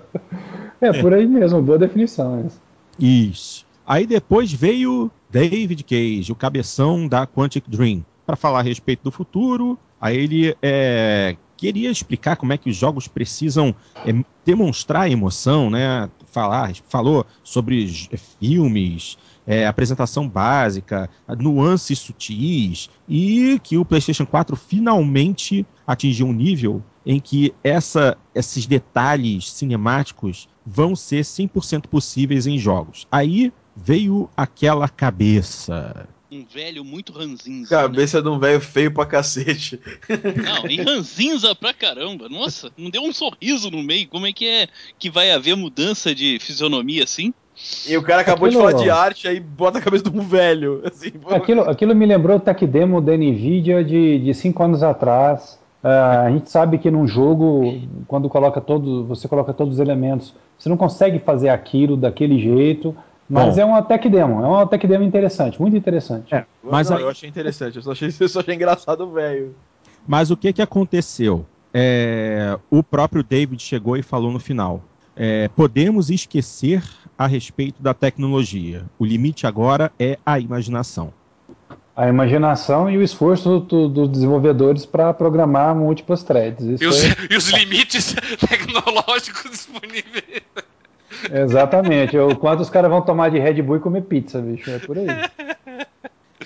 [SPEAKER 3] é, por aí mesmo, boa definição. Essa.
[SPEAKER 1] Isso. Aí depois veio David Cage, o cabeção da Quantic Dream, para falar a respeito do futuro. Aí ele é, queria explicar como é que os jogos precisam é, demonstrar emoção, né? Falar, falou sobre é, filmes, é, apresentação básica, nuances sutis, e que o PlayStation 4 finalmente atingiu um nível em que essa, esses detalhes cinemáticos vão ser 100% possíveis em jogos. Aí veio aquela cabeça
[SPEAKER 4] um velho muito ranzinza.
[SPEAKER 2] Cabeça né? de um velho feio pra cacete.
[SPEAKER 4] Não, e ranzinza pra caramba. Nossa, não deu um sorriso no meio. Como é que é que vai haver mudança de fisionomia assim?
[SPEAKER 2] E o cara acabou aquilo... de falar de arte, aí bota a cabeça de um velho. Assim,
[SPEAKER 3] aquilo, aquilo me lembrou o tech demo da NVIDIA de, de cinco anos atrás. Uh, a gente sabe que num jogo, quando coloca todo, você coloca todos os elementos, você não consegue fazer aquilo daquele jeito, mas Bom. é uma tech demo, é uma tech demo interessante, muito interessante. É,
[SPEAKER 2] mas não, aí... eu achei interessante, eu só achei, eu só achei engraçado velho.
[SPEAKER 1] Mas o que que aconteceu? É, o próprio David chegou e falou no final. É, podemos esquecer a respeito da tecnologia. O limite agora é a imaginação.
[SPEAKER 3] A imaginação e o esforço dos do desenvolvedores para programar múltiplas threads.
[SPEAKER 6] E os, é... e os, limites tecnológicos disponíveis.
[SPEAKER 3] Exatamente. O quanto os caras vão tomar de Red Bull e comer pizza, bicho. É por aí.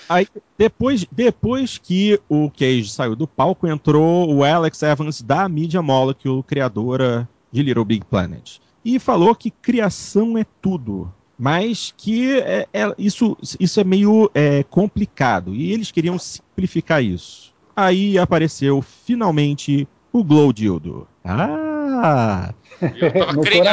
[SPEAKER 1] Aí, depois, depois que o Cage saiu do palco, entrou o Alex Evans da Media Molecule, criadora de Little Big Planet. E falou que criação é tudo, mas que é, é, isso, isso é meio é, complicado. E eles queriam simplificar isso. Aí apareceu finalmente o Glow Dildo. Ah!
[SPEAKER 6] Eu tava crente,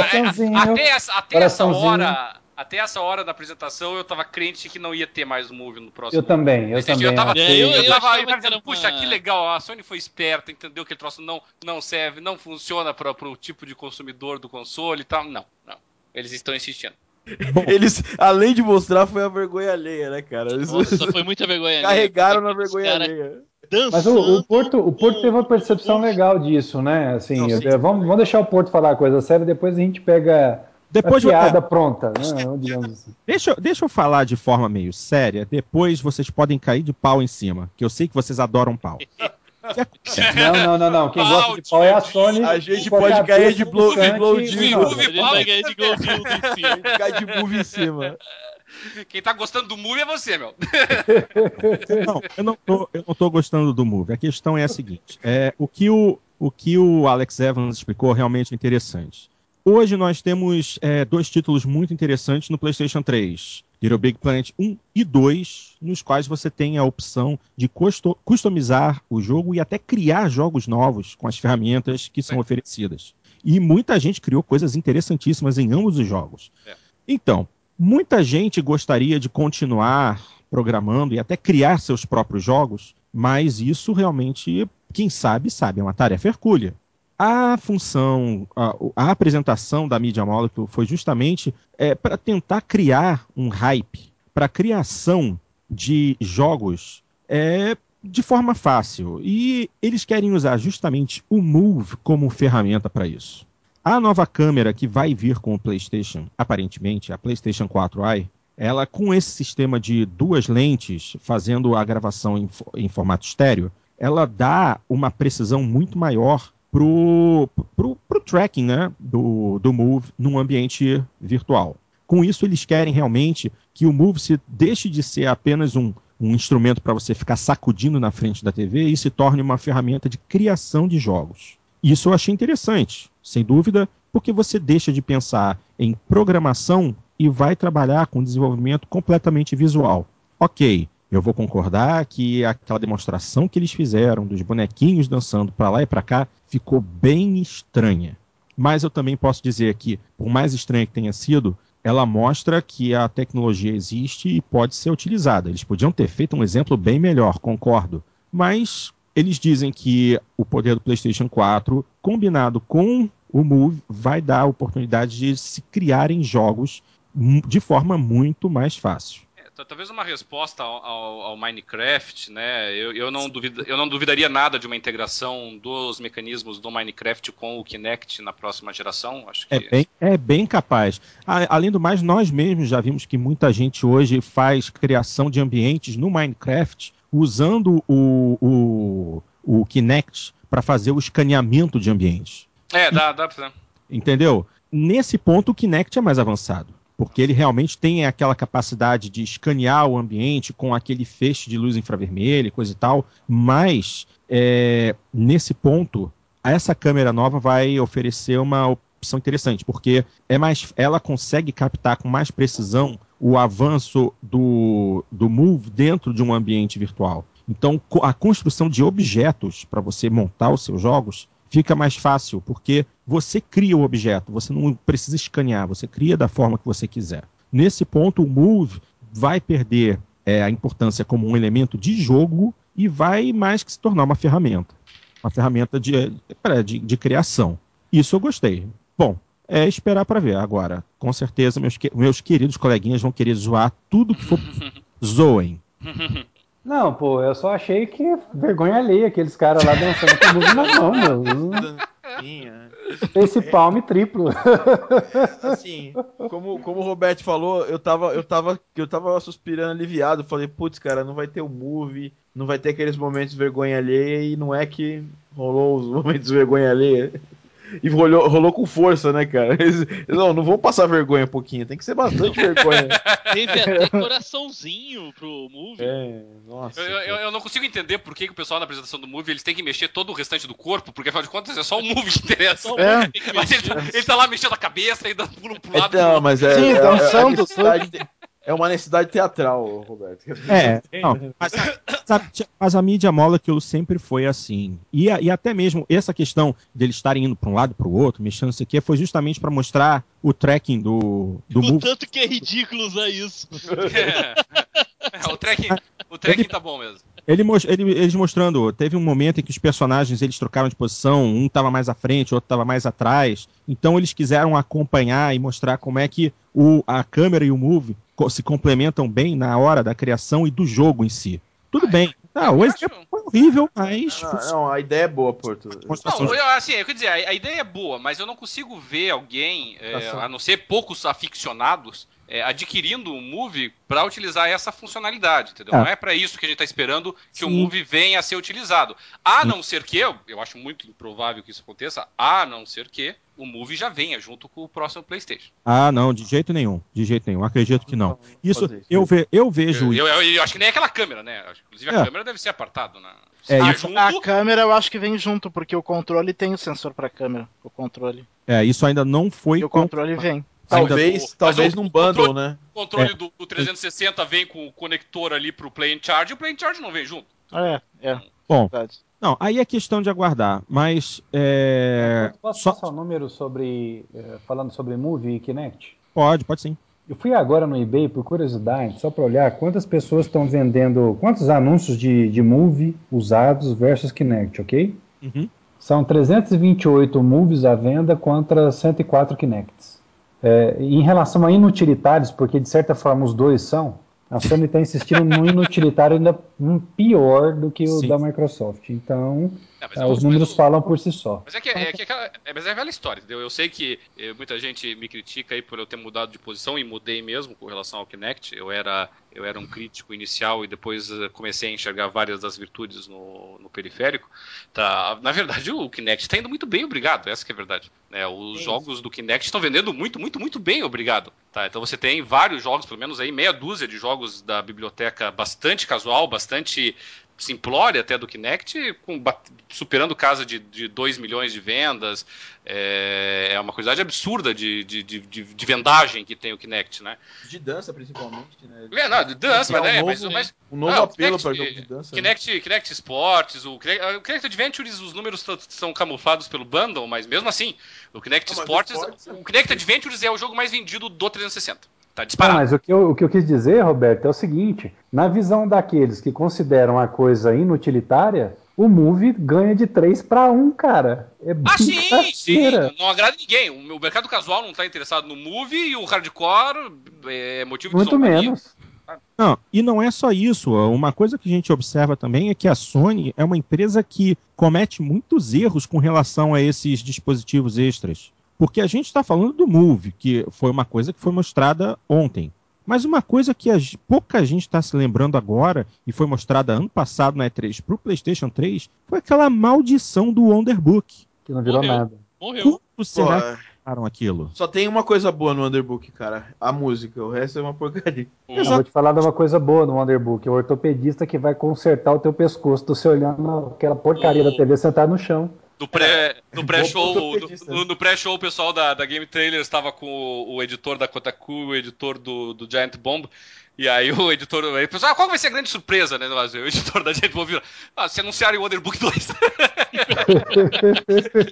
[SPEAKER 6] até, essa, até essa hora até essa hora da apresentação eu tava crente que não ia ter mais o Move no próximo.
[SPEAKER 3] Eu também, eu também. Eu tava,
[SPEAKER 6] é, eu, eu, eu tava aí pensando, puxa, que legal, a Sony foi esperta, entendeu que o troço não, não serve, não funciona para o tipo de consumidor do console e tal. Não, não. Eles estão insistindo.
[SPEAKER 2] Eles, além de mostrar, foi a vergonha alheia, né, cara? Eles...
[SPEAKER 6] Nossa, foi muita vergonha alheia.
[SPEAKER 2] Carregaram na vergonha alheia.
[SPEAKER 3] Mas o, o, Porto, o Porto teve uma percepção legal disso, né? Assim, não, eu, vamos, vamos deixar o Porto falar a coisa séria, depois a gente pega
[SPEAKER 1] depois,
[SPEAKER 3] a piada é, pronta, né?
[SPEAKER 1] assim. Deixa, deixa eu falar de forma meio séria, depois vocês podem cair de pau em cima, que eu sei que vocês adoram pau.
[SPEAKER 3] Não, não, não, não. Quem gosta de pau é a Sony.
[SPEAKER 2] A gente pode cair de blow, de blow A
[SPEAKER 6] gente vai cair de blow em cima.
[SPEAKER 2] Cai de move em cima.
[SPEAKER 6] Quem tá gostando do Move é você, meu.
[SPEAKER 1] Não, eu não, tô, eu não tô gostando do Move. A questão é a seguinte: é, o, que o, o que o Alex Evans explicou realmente é interessante. Hoje nós temos é, dois títulos muito interessantes no PlayStation 3. Little Big Planet 1 e 2, nos quais você tem a opção de customizar o jogo e até criar jogos novos com as ferramentas que são é. oferecidas. E muita gente criou coisas interessantíssimas em ambos os jogos. É. Então, muita gente gostaria de continuar programando e até criar seus próprios jogos, mas isso realmente, quem sabe, sabe, é uma tarefa hercúlea. A função, a, a apresentação da Media Molecule foi justamente é, para tentar criar um hype para a criação de jogos é, de forma fácil. E eles querem usar justamente o Move como ferramenta para isso. A nova câmera que vai vir com o PlayStation, aparentemente, a PlayStation 4i, ela com esse sistema de duas lentes fazendo a gravação em, em formato estéreo, ela dá uma precisão muito maior pro, pro, pro tracking né, do, do Move num ambiente virtual. Com isso, eles querem realmente que o Move se deixe de ser apenas um, um instrumento para você ficar sacudindo na frente da TV e se torne uma ferramenta de criação de jogos. Isso eu achei interessante, sem dúvida, porque você deixa de pensar em programação e vai trabalhar com desenvolvimento completamente visual. Ok, eu vou concordar que aquela demonstração que eles fizeram dos bonequinhos dançando para lá e para cá ficou bem estranha. Mas eu também posso dizer que, por mais estranha que tenha sido, ela mostra que a tecnologia existe e pode ser utilizada. Eles podiam ter feito um exemplo bem melhor, concordo. Mas eles dizem que o poder do PlayStation 4, combinado com o Move, vai dar a oportunidade de se criarem jogos de forma muito mais fácil
[SPEAKER 6] talvez uma resposta ao, ao, ao Minecraft, né? Eu, eu, não duvido, eu não duvidaria nada de uma integração dos mecanismos do Minecraft com o Kinect na próxima geração. Acho
[SPEAKER 1] que... é, bem, é bem capaz. Além do mais, nós mesmos já vimos que muita gente hoje faz criação de ambientes no Minecraft usando o, o, o Kinect para fazer o escaneamento de ambientes.
[SPEAKER 6] É, dá, dá pra
[SPEAKER 1] Entendeu? Nesse ponto, o Kinect é mais avançado porque ele realmente tem aquela capacidade de escanear o ambiente com aquele feixe de luz infravermelha e coisa e tal, mas é, nesse ponto, essa câmera nova vai oferecer uma opção interessante, porque é mais, ela consegue captar com mais precisão o avanço do, do Move dentro de um ambiente virtual. Então, a construção de objetos para você montar os seus jogos fica mais fácil, porque você cria o objeto, você não precisa escanear, você cria da forma que você quiser. Nesse ponto, o Move vai perder é, a importância como um elemento de jogo e vai mais que se tornar uma ferramenta. Uma ferramenta de, de, de criação. Isso eu gostei. Bom, é esperar para ver. Agora, com certeza, meus, meus queridos coleguinhas vão querer zoar tudo que for. Zoem.
[SPEAKER 3] Não, pô, eu só achei que vergonha alheia aqueles caras lá dançando com o na mão, meu. Esse palme triplo.
[SPEAKER 2] Assim, como, como o Roberto falou, eu tava, eu tava, eu tava suspirando aliviado. Falei, putz, cara, não vai ter o move, não vai ter aqueles momentos de vergonha alheia e não é que rolou os momentos de vergonha alheia. E rolou, rolou com força, né, cara? Eles, não, não vão passar vergonha um pouquinho, tem que ser bastante vergonha.
[SPEAKER 4] Teve até coraçãozinho pro movie. É,
[SPEAKER 6] nossa. Eu, eu, eu, não consigo entender por que, que o pessoal na apresentação do movie eles têm que mexer todo o restante do corpo, porque afinal de contas é só o movie que interessa. É. Mas ele, tá, ele tá lá mexendo a cabeça e dando pulo pro lado.
[SPEAKER 2] Não, mas é. Sim, é, dançando. É, é uma necessidade teatral, Roberto.
[SPEAKER 1] É, não, mas, sabe, mas, a mídia molecule sempre foi assim. E, e até mesmo essa questão deles estarem indo para um lado para o outro, mexendo isso aqui, foi justamente para mostrar o tracking do, do
[SPEAKER 4] O tanto que é ridículo usar isso.
[SPEAKER 6] É, é, o tracking, o tracking tá bom mesmo.
[SPEAKER 1] Ele, ele, eles mostrando, teve um momento em que os personagens eles trocaram de posição, um estava mais à frente, o outro estava mais atrás. Então eles quiseram acompanhar e mostrar como é que o, a câmera e o move se complementam bem na hora da criação e do jogo em si. Tudo Ai, bem. Ah, o exemplo foi horrível, mas.
[SPEAKER 2] Não, não, a ideia é boa, Porto.
[SPEAKER 6] Não, eu, assim, eu quero dizer, a, a, ideia é boa, mas eu não consigo ver alguém, é, a não ser poucos aficionados, é, adquirindo um Move para utilizar essa funcionalidade, entendeu? É. Não é para isso que a gente está esperando que Sim. o Move venha a ser utilizado. A não ser que, eu acho muito improvável que isso aconteça, a não ser que o Move já venha junto com o próximo PlayStation.
[SPEAKER 1] Ah, não, de jeito nenhum, de jeito nenhum. Acredito que não. Isso, eu, ve, eu vejo.
[SPEAKER 6] Eu, eu, eu, acho que nem aquela câmera, né? Inclusive a é. câmera deve ser apartada, né?
[SPEAKER 5] É, junto... a, câmera eu acho que vem junto, porque o controle tem o sensor para câmera. O controle.
[SPEAKER 1] É, isso ainda não foi.
[SPEAKER 5] E o controle vem.
[SPEAKER 2] Talvez, Ainda, talvez num bundle,
[SPEAKER 6] controle,
[SPEAKER 2] né?
[SPEAKER 6] O controle é. do, do, 360 vem com o conector ali pro Play and Charge e o Play and Charge não vem junto.
[SPEAKER 5] É, é.
[SPEAKER 1] Bom, Verdade. não, aí é questão de aguardar, mas... É...
[SPEAKER 3] Posso Só... passar um número sobre... É, falando sobre Move e Kinect?
[SPEAKER 1] Pode, pode sim.
[SPEAKER 3] Eu fui agora no eBay por curiosidade, só para olhar quantas pessoas estão vendendo, quantos anúncios de, de Move usados versus Kinect, ok? Uhum. São 328 Moves à venda contra 104 Kinects. É, em relação a inutilitários, porque de certa forma os dois são, a Sony está insistindo no inutilitário ainda pior do que o Sim. da Microsoft. Então, é, os números falam por si só.
[SPEAKER 6] Mas é que é, é, que é, é, mas é velha história, entendeu? Eu sei que eu, muita gente me critica aí por eu ter mudado de posição e mudei mesmo com relação ao Kinect. Eu era, eu era um crítico inicial e depois eh, comecei a enxergar várias das virtudes no, no periférico. Tá, na verdade, o Kinect está indo muito bem, obrigado. Essa que é a verdade. É, os jogos do Kinect estão vendendo muito, muito, muito bem, obrigado. Tá, então você tem vários jogos, pelo menos aí meia dúzia de jogos da biblioteca bastante casual, bastante simplória até do Kinect, com, superando casa de, de 2 milhões de vendas. É, é uma quantidade absurda de, de, de, de, vendagem que tem o Kinect, né?
[SPEAKER 2] De dança, principalmente, né?
[SPEAKER 6] É, não, de dança, mas, é, um
[SPEAKER 2] novo,
[SPEAKER 6] mas,
[SPEAKER 2] um novo não, apelo para jogo de dança.
[SPEAKER 6] Kinect, né? Kinect Sports, o Kinect, o Kinect Adventures, os números são camuflados pelo bundle, mas mesmo assim, o Kinect não, Sports, o, o Kinect Adventures é o jogo mais vendido do 360. Tá disparado.
[SPEAKER 3] Não, mas o que, eu, o que eu quis dizer, Roberto, é o seguinte: na visão daqueles que consideram a coisa inutilitária, o Move ganha de 3 para 1, cara. É
[SPEAKER 6] ah, sim, sim. Não agrada ninguém. O mercado casual não tá interessado no Move e o hardcore é motivo
[SPEAKER 3] de Muito menos.
[SPEAKER 1] Não, e não é só isso. Uma coisa que a gente observa também é que a Sony é uma empresa que comete muitos erros com relação a esses dispositivos extras. Porque a gente está falando do Move, que foi uma coisa que foi mostrada ontem. Mas uma coisa que a, pouca gente está se lembrando agora, e foi mostrada ano passado na E3 para o PlayStation 3, foi aquela maldição do Wonderbook.
[SPEAKER 3] Que não virou
[SPEAKER 6] Morreu.
[SPEAKER 3] nada.
[SPEAKER 6] Morreu.
[SPEAKER 1] Como será que fizeram aquilo?
[SPEAKER 2] Só tem uma coisa boa no Wonderbook, cara. A música. O resto é uma porcaria.
[SPEAKER 3] Eu vou te falar de uma coisa boa no Wonderbook. É o ortopedista que vai consertar o teu pescoço. Você olhando aquela porcaria da TV sentado no chão.
[SPEAKER 6] No pré, no pré-show, no, no pré-show, o pessoal da, da Game Trailer estava com o, o, editor da Kotaku, o editor do, do Giant Bomb, E aí o editor, aí, pessoal, ah, qual vai ser a grande surpresa, né? O editor da gente vira, ah, se anunciarem o Wonderbook 2.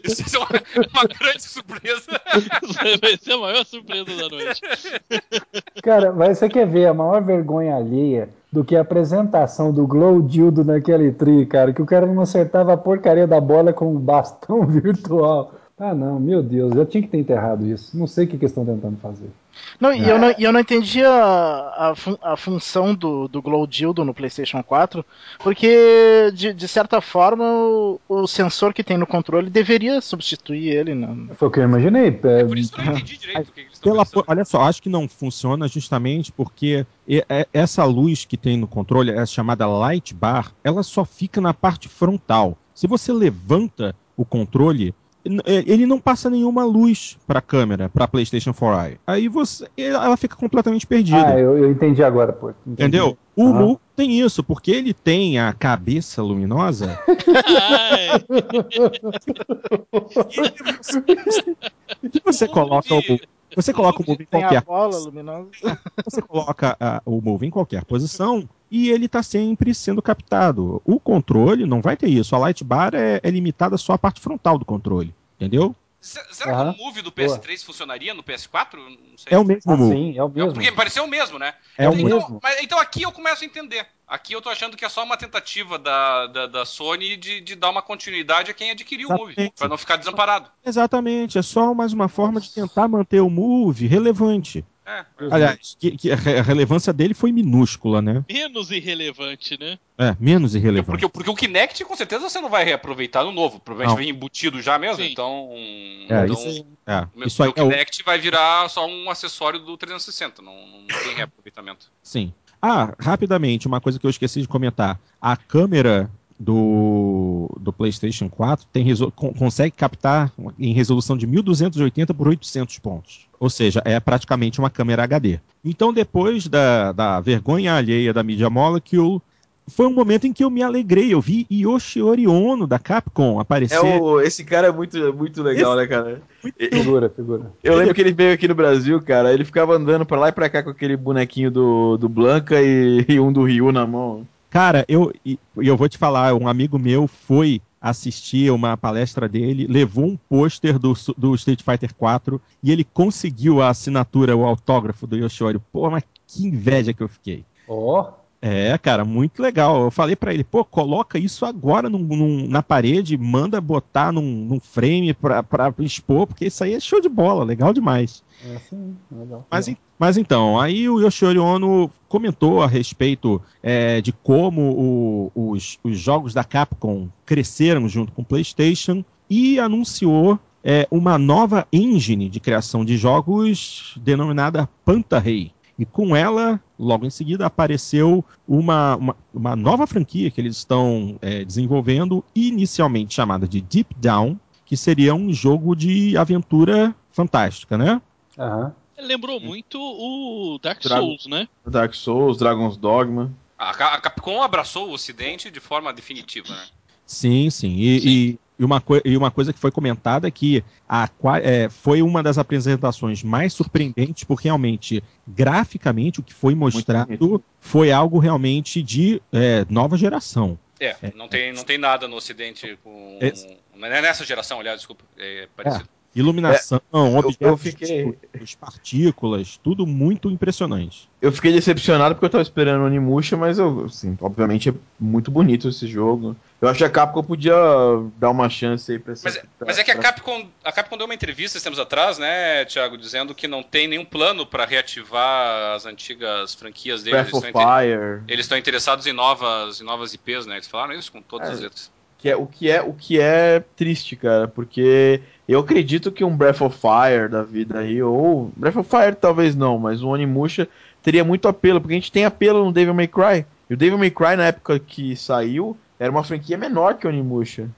[SPEAKER 6] Isso é uma, uma, grande surpresa.
[SPEAKER 4] vai ser a maior surpresa da noite.
[SPEAKER 3] Cara, mas você quer ver a maior vergonha alheia do que a apresentação do Glow Dildo naquele tri, cara, que o cara não acertava a porcaria da bola com um bastão virtual. Ah, não, meu Deus, eu tinha que ter enterrado isso. Não sei o que, que estão tentando fazer.
[SPEAKER 5] Não, e eu não, eu não entendi a, a, fun, a, função do, do Glow Dildo no PlayStation 4, porque, de, de certa forma, o, o, sensor que tem no controle deveria substituir ele. Né?
[SPEAKER 3] Foi o que eu imaginei.
[SPEAKER 6] É, por isso que eu não entendi direito o que eles
[SPEAKER 1] Pela, Olha só, acho que não funciona justamente porque essa luz que tem no controle, essa chamada light bar, ela só fica na parte frontal. Se você levanta o controle, é, ele não passa nenhuma luz para a câmera, para a PlayStation 4i. Aí você, ela fica completamente perdida.
[SPEAKER 3] Ah, eu, eu entendi agora, pô. Entendi.
[SPEAKER 1] Entendeu? O. Mu tem isso, porque ele tem a cabeça luminosa. e você coloca o você coloca o Move em qualquer. Você coloca a, o Move em qualquer posição e ele está sempre sendo captado. O controle não vai ter isso. A Light Bar é, é limitada só à parte frontal do controle. Entendeu?
[SPEAKER 6] Será uhum. que o Move do PS3 Boa. funcionaria no PS4?
[SPEAKER 1] É o mesmo
[SPEAKER 3] ah, Move. Sim, é o mesmo.
[SPEAKER 6] Porque pareceu o mesmo, né?
[SPEAKER 1] É
[SPEAKER 6] então,
[SPEAKER 1] o mesmo.
[SPEAKER 6] Mas, então aqui eu começo a entender. Aqui eu tô achando que é só uma tentativa da, da, da Sony de, de, dar uma continuidade a quem adquiriu Exatamente. o Move, para não ficar desamparado.
[SPEAKER 1] Exatamente, é só mais uma forma de tentar manter o Move relevante. É, Aliás, que, que, a relevância dele foi minúscula, né?
[SPEAKER 4] Menos irrelevante, né?
[SPEAKER 1] É, menos irrelevante.
[SPEAKER 6] Porque, porque o Kinect, com certeza, você não vai reaproveitar no novo. Provavelmente vai embutido já mesmo. Sim. Então.
[SPEAKER 1] É,
[SPEAKER 6] então
[SPEAKER 1] isso, é, isso
[SPEAKER 6] meu, Kinect é o... vai virar só um acessório do 360. Não, não tem reaproveitamento.
[SPEAKER 1] Sim. Ah, rapidamente, uma coisa que eu esqueci de comentar. A câmera do, do PlayStation 4 tem, consegue captar em resolução de 1280 por 800 pontos. Ou seja, é praticamente uma câmera HD. Então, depois da, da vergonha alheia da Media Molecule, foi um momento em que eu me alegrei. Eu vi Yoshiori Ono da Capcom aparecer. É
[SPEAKER 2] o, esse cara é muito, muito legal, esse... né, cara?
[SPEAKER 3] Figura, figura.
[SPEAKER 2] Eu lembro que ele veio aqui no Brasil, cara. Ele ficava andando pra lá e pra cá com aquele bonequinho do, do Blanca e, e um do Ryu na mão.
[SPEAKER 1] Cara, eu, eu vou te falar, um amigo meu foi assistir uma palestra dele, levou um pôster do, do Street Fighter 4 e ele conseguiu a assinatura, o autógrafo do Yoshiori. Pô, mas que inveja que eu fiquei.
[SPEAKER 3] Ó. Oh.
[SPEAKER 1] É, cara, muito legal. Eu falei para ele, pô, coloca isso agora num, num, na parede, manda botar num, num frame pra, pra expor, porque isso aí é show de bola, legal demais.
[SPEAKER 3] É, sim, legal.
[SPEAKER 1] Mas, mas então, aí o Yoshiori Ono comentou a respeito é, de como o, os, os jogos da Capcom cresceram junto com o PlayStation e anunciou é, uma nova engine de criação de jogos denominada Panta Rei. E com ela, logo em seguida, apareceu uma, uma, uma nova franquia que eles estão é, desenvolvendo, inicialmente chamada de Deep Down, que seria um jogo de aventura fantástica, né?
[SPEAKER 3] Uhum.
[SPEAKER 4] Lembrou muito o Dark Souls, Dra né?
[SPEAKER 2] Dark Souls, Dragon's Dogma.
[SPEAKER 6] A, a Capcom abraçou o Ocidente de forma definitiva, né?
[SPEAKER 1] Sim, sim. E, sim. e e uma, e uma coisa que foi comentada é que a, é, foi uma das apresentações mais surpreendentes, porque realmente, graficamente, o que foi mostrado foi algo realmente de é, nova geração.
[SPEAKER 6] É, não tem, não tem nada no Ocidente com. É, nessa geração, aliás, desculpa, é parecido.
[SPEAKER 1] Iluminação, é, objetos,
[SPEAKER 2] eu, eu fiquei...
[SPEAKER 1] partículas, tudo muito impressionante.
[SPEAKER 2] Eu fiquei decepcionado porque eu tava esperando o Onimusha, mas eu, assim, obviamente é muito bonito esse jogo. Eu acho que a Capcom podia dar uma chance aí pra esse.
[SPEAKER 6] Mas, é, pra, mas é que a Capcom, a Capcom deu uma entrevista tempos atrás, né, Thiago, dizendo que não tem nenhum plano para reativar as antigas franquias deles.
[SPEAKER 2] Breath eles, of Fire.
[SPEAKER 6] eles estão interessados em novas, em novas IPs, né? Eles falaram isso com todas
[SPEAKER 2] é,
[SPEAKER 6] as letras.
[SPEAKER 2] Que é, o, que é, o que é triste, cara, porque eu acredito que um Breath of Fire da vida aí, ou. Breath of Fire talvez não, mas um Onimusha teria muito apelo, porque a gente tem apelo no Devil May Cry. E o Devil May Cry, na época que saiu, era uma franquia menor que o Onimusha.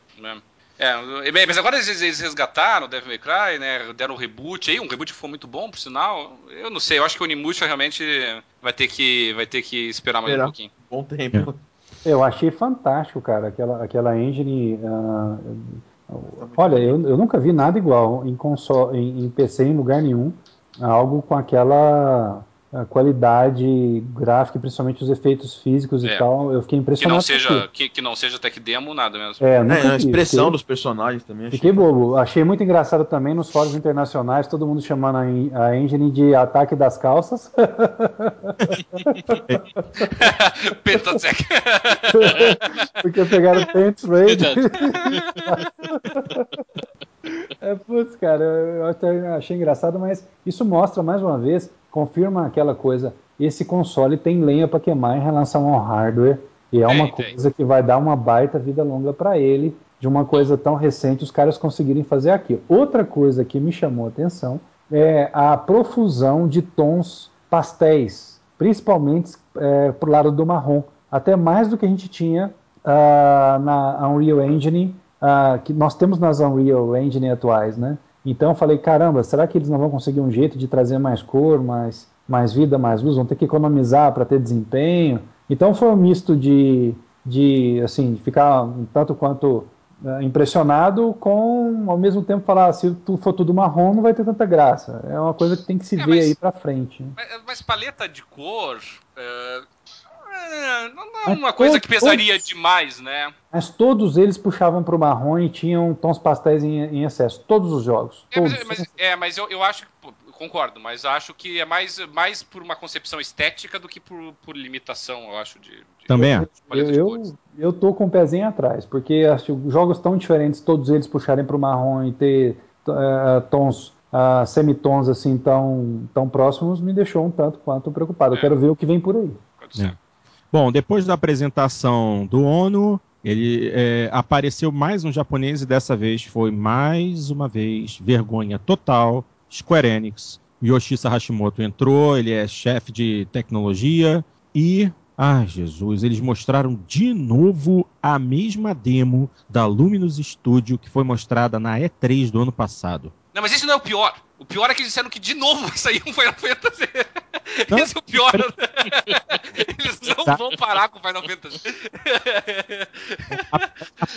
[SPEAKER 6] É, mas agora eles, eles resgataram o Devil May Cry, né? Deram um reboot aí, um reboot que foi muito bom, por sinal. Eu não sei, eu acho que o Onimusha realmente vai ter que, vai ter que esperar mais Esperar. um pouquinho.
[SPEAKER 2] Bom tempo.
[SPEAKER 3] Eu achei fantástico, cara, aquela, aquela engine. Uh, olha, eu, eu nunca vi nada igual em, console, em, em PC em lugar nenhum. Algo com aquela a qualidade gráfica, principalmente os efeitos físicos é. e tal, eu fiquei impressionado.
[SPEAKER 6] Que não seja, que, que, não seja tech demo, nada mesmo.
[SPEAKER 2] É, é a expressão fiquei, dos personagens também.
[SPEAKER 3] Achei. Fiquei bobo. Achei muito engraçado também nos fóruns internacionais, todo mundo chamando a, a engine de ataque das calças.
[SPEAKER 6] Pentatec.
[SPEAKER 3] Porque pegaram Pants Raid. é, putz, cara, eu até achei engraçado, mas isso mostra mais uma vez confirma aquela coisa. Esse console tem lenha para queimar em relação ao hardware e é uma coisa que vai dar uma baita vida longa para ele. De uma coisa tão recente, os caras conseguirem fazer aquilo. Outra coisa que me chamou a atenção é a profusão de tons pastéis, principalmente é, pro lado do marrom, até mais do que a gente tinha uh, na Unreal Engine, uh, que nós temos nas Unreal Engine atuais, né? Então eu falei, caramba, será que eles não vão conseguir um jeito de trazer mais cor, mais, mais vida, mais luz? Vão ter que economizar para ter desempenho. Então foi um misto de, de assim, ficar um tanto quanto uh, impressionado com, ao mesmo tempo, falar, ah, se tu for tudo marrom, não vai ter tanta graça. É uma coisa que tem que se é, ver mas, aí para frente.
[SPEAKER 6] Mas, mas, paleta de cor... É, não é uma coisa que pesaria todos, demais, né?
[SPEAKER 3] Mas todos eles puxavam pro marrom e tinham tons pastéis em, em excesso. Todos os jogos.
[SPEAKER 6] É,
[SPEAKER 3] todos.
[SPEAKER 6] mas, mas, é, mas eu, eu acho concordo, mas acho que é mais, mais por uma concepção estética do que por, por limitação, eu acho, de, de
[SPEAKER 1] Também é.
[SPEAKER 3] Eu, eu, eu, tô com o pezinho atrás, porque acho, jogos tão diferentes, todos eles puxarem pro marrom e ter uh, tons, uh, semitons assim tão, tão próximos, me deixou um tanto quanto preocupado. É. Eu quero ver o que vem por aí. Pode ser.
[SPEAKER 1] É. Bom, depois da apresentação do ONU, ele é, apareceu mais um japonês e dessa vez foi mais uma vez vergonha total. Square Enix. Yoshisa Hashimoto entrou, ele é chefe de tecnologia e ah, Jesus, eles mostraram de novo a mesma demo da Luminous Studio que foi mostrada na E3 do ano passado.
[SPEAKER 6] Não, mas isso não é o pior. O pior é que eles disseram que de novo vai sair um Final Fantasy. Não, Esse é o pior. eles não tá. vão parar com o Final Fantasy.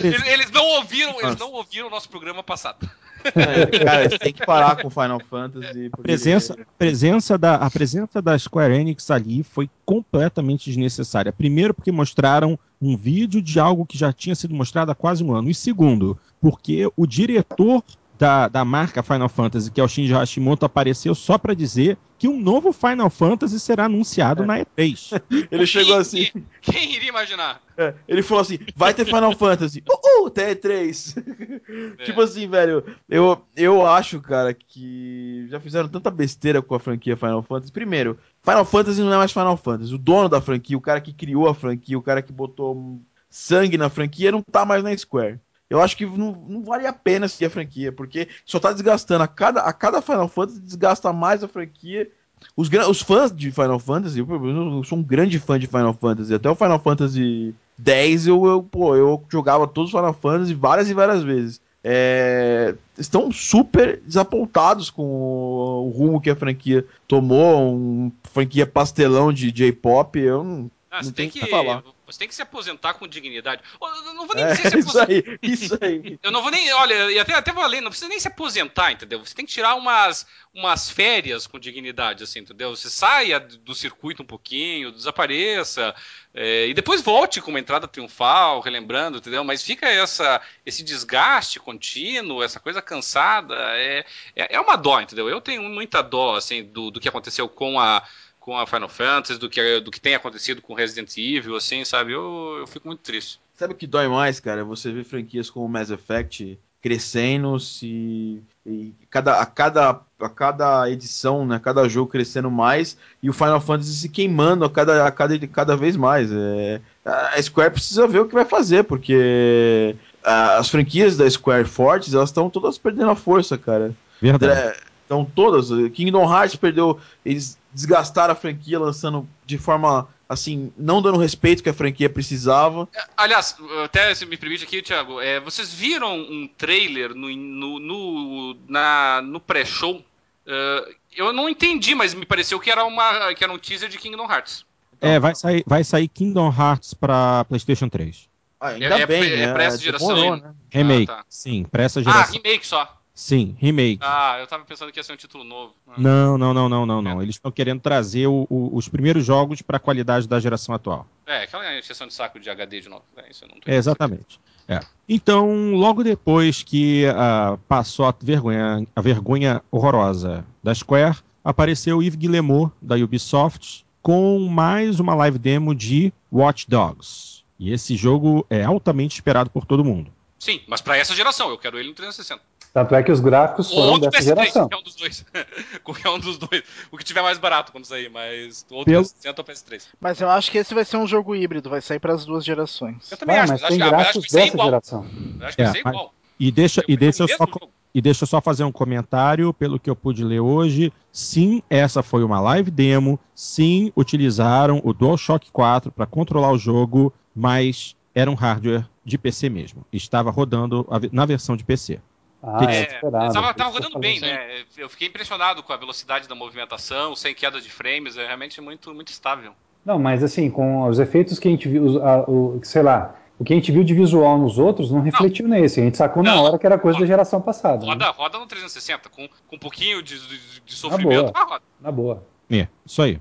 [SPEAKER 6] eles, eles, não ouviram, eles não ouviram o nosso programa passado.
[SPEAKER 2] É, cara, eles têm que parar com o Final Fantasy.
[SPEAKER 1] A presença, presença da, a presença da Square Enix ali foi completamente desnecessária. Primeiro, porque mostraram um vídeo de algo que já tinha sido mostrado há quase um ano. E segundo, porque o diretor da, da marca Final Fantasy, que é o Shinji Hashimoto, apareceu só para dizer que um novo Final Fantasy será anunciado é. na
[SPEAKER 2] E3. Ele chegou assim.
[SPEAKER 6] Quem iria imaginar?
[SPEAKER 2] É, ele falou assim: vai ter Final Fantasy. Uhul, até E3. É. tipo assim, velho, eu, eu acho, cara, que já fizeram tanta besteira com a franquia Final Fantasy. Primeiro, Final Fantasy não é mais Final Fantasy. O dono da franquia, o cara que criou a franquia, o cara que botou sangue na franquia, não tá mais na Square eu acho que não, não vale a pena seguir a franquia, porque só tá desgastando. A cada, a cada Final Fantasy desgasta mais a franquia. Os, os fãs de Final Fantasy, eu, eu, sou um grande fã de Final Fantasy. Até o Final Fantasy X eu, eu, pô, eu jogava todos os Final Fantasy várias e várias vezes. É, estão super desapontados com o, o, rumo que a franquia tomou, uma franquia pastelão de J-pop. Eu não, ah, não tenho que, que falar.
[SPEAKER 6] Você tem que se aposentar com dignidade. Eu não vou nem é, dizer se aposentar. Isso aí, isso aí. Eu não vou nem. Olha, e até, até vou além, não precisa nem se aposentar, entendeu? Você tem que tirar umas, umas férias com dignidade, assim, entendeu? Você saia do circuito um pouquinho, desapareça, é, e depois volte com uma entrada triunfal, relembrando, entendeu? Mas fica essa, esse desgaste contínuo, essa coisa cansada, é, é, é uma dó, entendeu? Eu tenho muita dó, assim, do, do que aconteceu com a com a Final Fantasy, do que, do que tem acontecido com Resident Evil, assim, sabe? Eu, eu fico muito triste.
[SPEAKER 2] Sabe o que dói mais, cara? Você vê franquias como Mass Effect crescendo se e cada, a, cada, a cada edição, né, cada jogo crescendo mais e o Final Fantasy se queimando a cada, a cada, cada vez mais. É, a Square precisa ver o que vai fazer, porque as franquias da Square fortes, elas estão todas perdendo a força, cara.
[SPEAKER 1] Verdade.
[SPEAKER 2] Então todas, Kingdom Hearts perdeu, eles desgastaram a franquia lançando de forma assim, não dando respeito que a franquia precisava.
[SPEAKER 6] É, aliás, até se me permite aqui, Thiago, é, vocês viram um trailer no, no, no, na, no pré-show? Uh, eu não entendi, mas me pareceu que era, uma, que era um teaser de Kingdom Hearts.
[SPEAKER 1] Então, é, vai sair, vai sair Kingdom Hearts para PlayStation 3.
[SPEAKER 2] Ah, ainda é, bem, é,
[SPEAKER 6] é,
[SPEAKER 2] né?
[SPEAKER 6] pra essa geração.
[SPEAKER 1] Demorou, né? Remake, ah, tá. sim, pra essa geração.
[SPEAKER 6] Ah, remake só.
[SPEAKER 1] Sim, remake.
[SPEAKER 6] Ah, eu tava pensando que ia ser um título novo.
[SPEAKER 1] Ah. Não, não, não, não, não, não. Eles estão querendo trazer o, o, os primeiros jogos para a qualidade da geração atual.
[SPEAKER 6] É, aquela exceção de saco de HD de novo. É,
[SPEAKER 1] isso eu não é, exatamente. É. Então, logo depois que uh, passou a vergonha, a vergonha horrorosa da Square, apareceu Yves Guillemot, da Ubisoft, com mais uma live demo de Watch Dogs. E esse jogo é altamente esperado por todo mundo.
[SPEAKER 6] Sim, mas para essa geração, eu quero ele no 360.
[SPEAKER 3] Tanto é que os gráficos foram ou dessa PS3, geração.
[SPEAKER 6] Qualquer um dos dois. qualquer um dos dois. O que tiver mais barato quando sair, mas ou Pelo... 360 ou PS3.
[SPEAKER 5] Mas eu acho que esse vai ser um jogo híbrido, vai sair para as duas gerações.
[SPEAKER 3] Eu também ah, acho, mas, mas tem acho, gráficos que, dessa geração.
[SPEAKER 6] Eu acho que é, vai ser igual.
[SPEAKER 1] E deixa, e, deixa eu só, e deixa eu só fazer um comentário, pelo que eu pude ler hoje. Sim, essa foi uma live demo. Sim, utilizaram o DualShock 4 para controlar o jogo, mas era um hardware de PC mesmo. Estava rodando na versão de PC.
[SPEAKER 6] Ah, que é, estava, tava rodando bem, né? Eu fiquei impressionado com a velocidade da movimentação, sem queda de frames, é realmente muito, muito estável.
[SPEAKER 3] Não, mas assim, com os efeitos que a gente viu, a, o, sei lá, o que a gente viu de visual nos outros não refletiu não. nesse. A gente sacou não, na hora que era coisa roda, da geração passada.
[SPEAKER 6] Roda,
[SPEAKER 3] né?
[SPEAKER 6] roda no 360, com, com um pouquinho de, de, de sofrimento,
[SPEAKER 3] na boa. Na boa.
[SPEAKER 1] É, isso aí.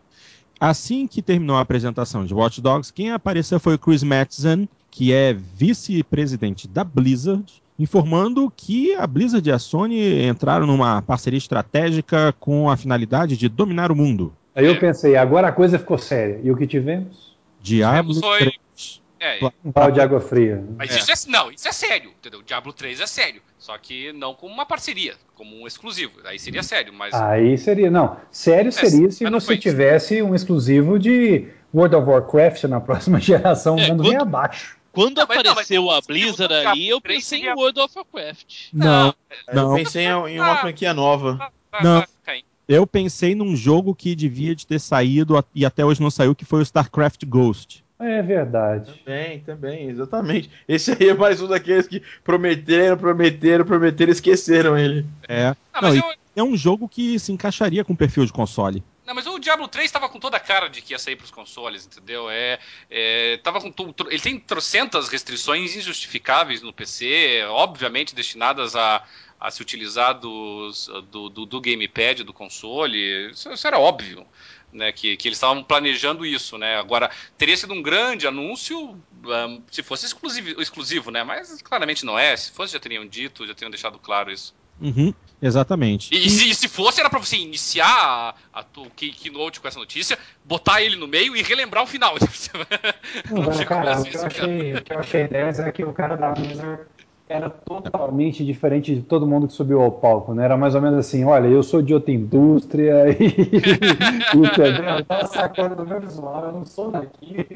[SPEAKER 1] Assim que terminou a apresentação de Watch Dogs, quem apareceu foi o Chris Metzen, que é vice-presidente da Blizzard, informando que a Blizzard e a Sony entraram numa parceria estratégica com a finalidade de dominar o mundo.
[SPEAKER 3] Aí eu pensei, agora a coisa ficou séria. E o que tivemos?
[SPEAKER 1] Diablo
[SPEAKER 6] foi...
[SPEAKER 1] 3.
[SPEAKER 3] É, um pau de água fria.
[SPEAKER 6] Mas é. isso é, não, isso é sério, entendeu? Diablo 3 é sério. Só que não como uma parceria, como um exclusivo. Aí seria sério, mas.
[SPEAKER 3] Aí seria, não. Sério é, seria se você tivesse um exclusivo de World of Warcraft na próxima geração, é, quando vem abaixo.
[SPEAKER 4] Quando não, apareceu não, a Blizzard ali, eu pensei em World of Warcraft.
[SPEAKER 1] Não, não.
[SPEAKER 2] Eu pensei em uma franquia nova.
[SPEAKER 1] Não. Eu pensei num jogo que devia de ter saído e até hoje não saiu, que foi o StarCraft Ghost.
[SPEAKER 3] É verdade.
[SPEAKER 2] Também, também, exatamente. Esse aí é mais um daqueles que prometeram, prometeram, prometeram e esqueceram ele.
[SPEAKER 1] É. Não, eu... É um jogo que se encaixaria com o perfil de console.
[SPEAKER 6] Não, mas o Diablo 3 estava com toda a cara de que ia sair para os consoles, entendeu? É, é, tava com ele tem trocentas restrições injustificáveis no PC, obviamente destinadas a, a se utilizar dos, do, do, do gamepad do console. Isso, isso era óbvio. Né, que, que eles estavam planejando isso, né? Agora, teria sido um grande anúncio um, se fosse exclusivo, exclusivo, né? Mas claramente não é. Se fosse, já teriam dito, já teriam deixado claro isso.
[SPEAKER 1] Uhum, exatamente.
[SPEAKER 6] E, e, se, e, se, fosse, era pra você iniciar a, a, o Keynote com essa notícia, botar ele no meio e relembrar o final.
[SPEAKER 3] Não, não cara, o que, eu achei, o que eu achei dessa é que o cara da mesa era totalmente diferente de todo mundo que subiu ao palco, né? Era mais ou menos assim, olha, eu sou de outra indústria e, entendeu? Eu tava sacando do meu visual, eu não sou daqui.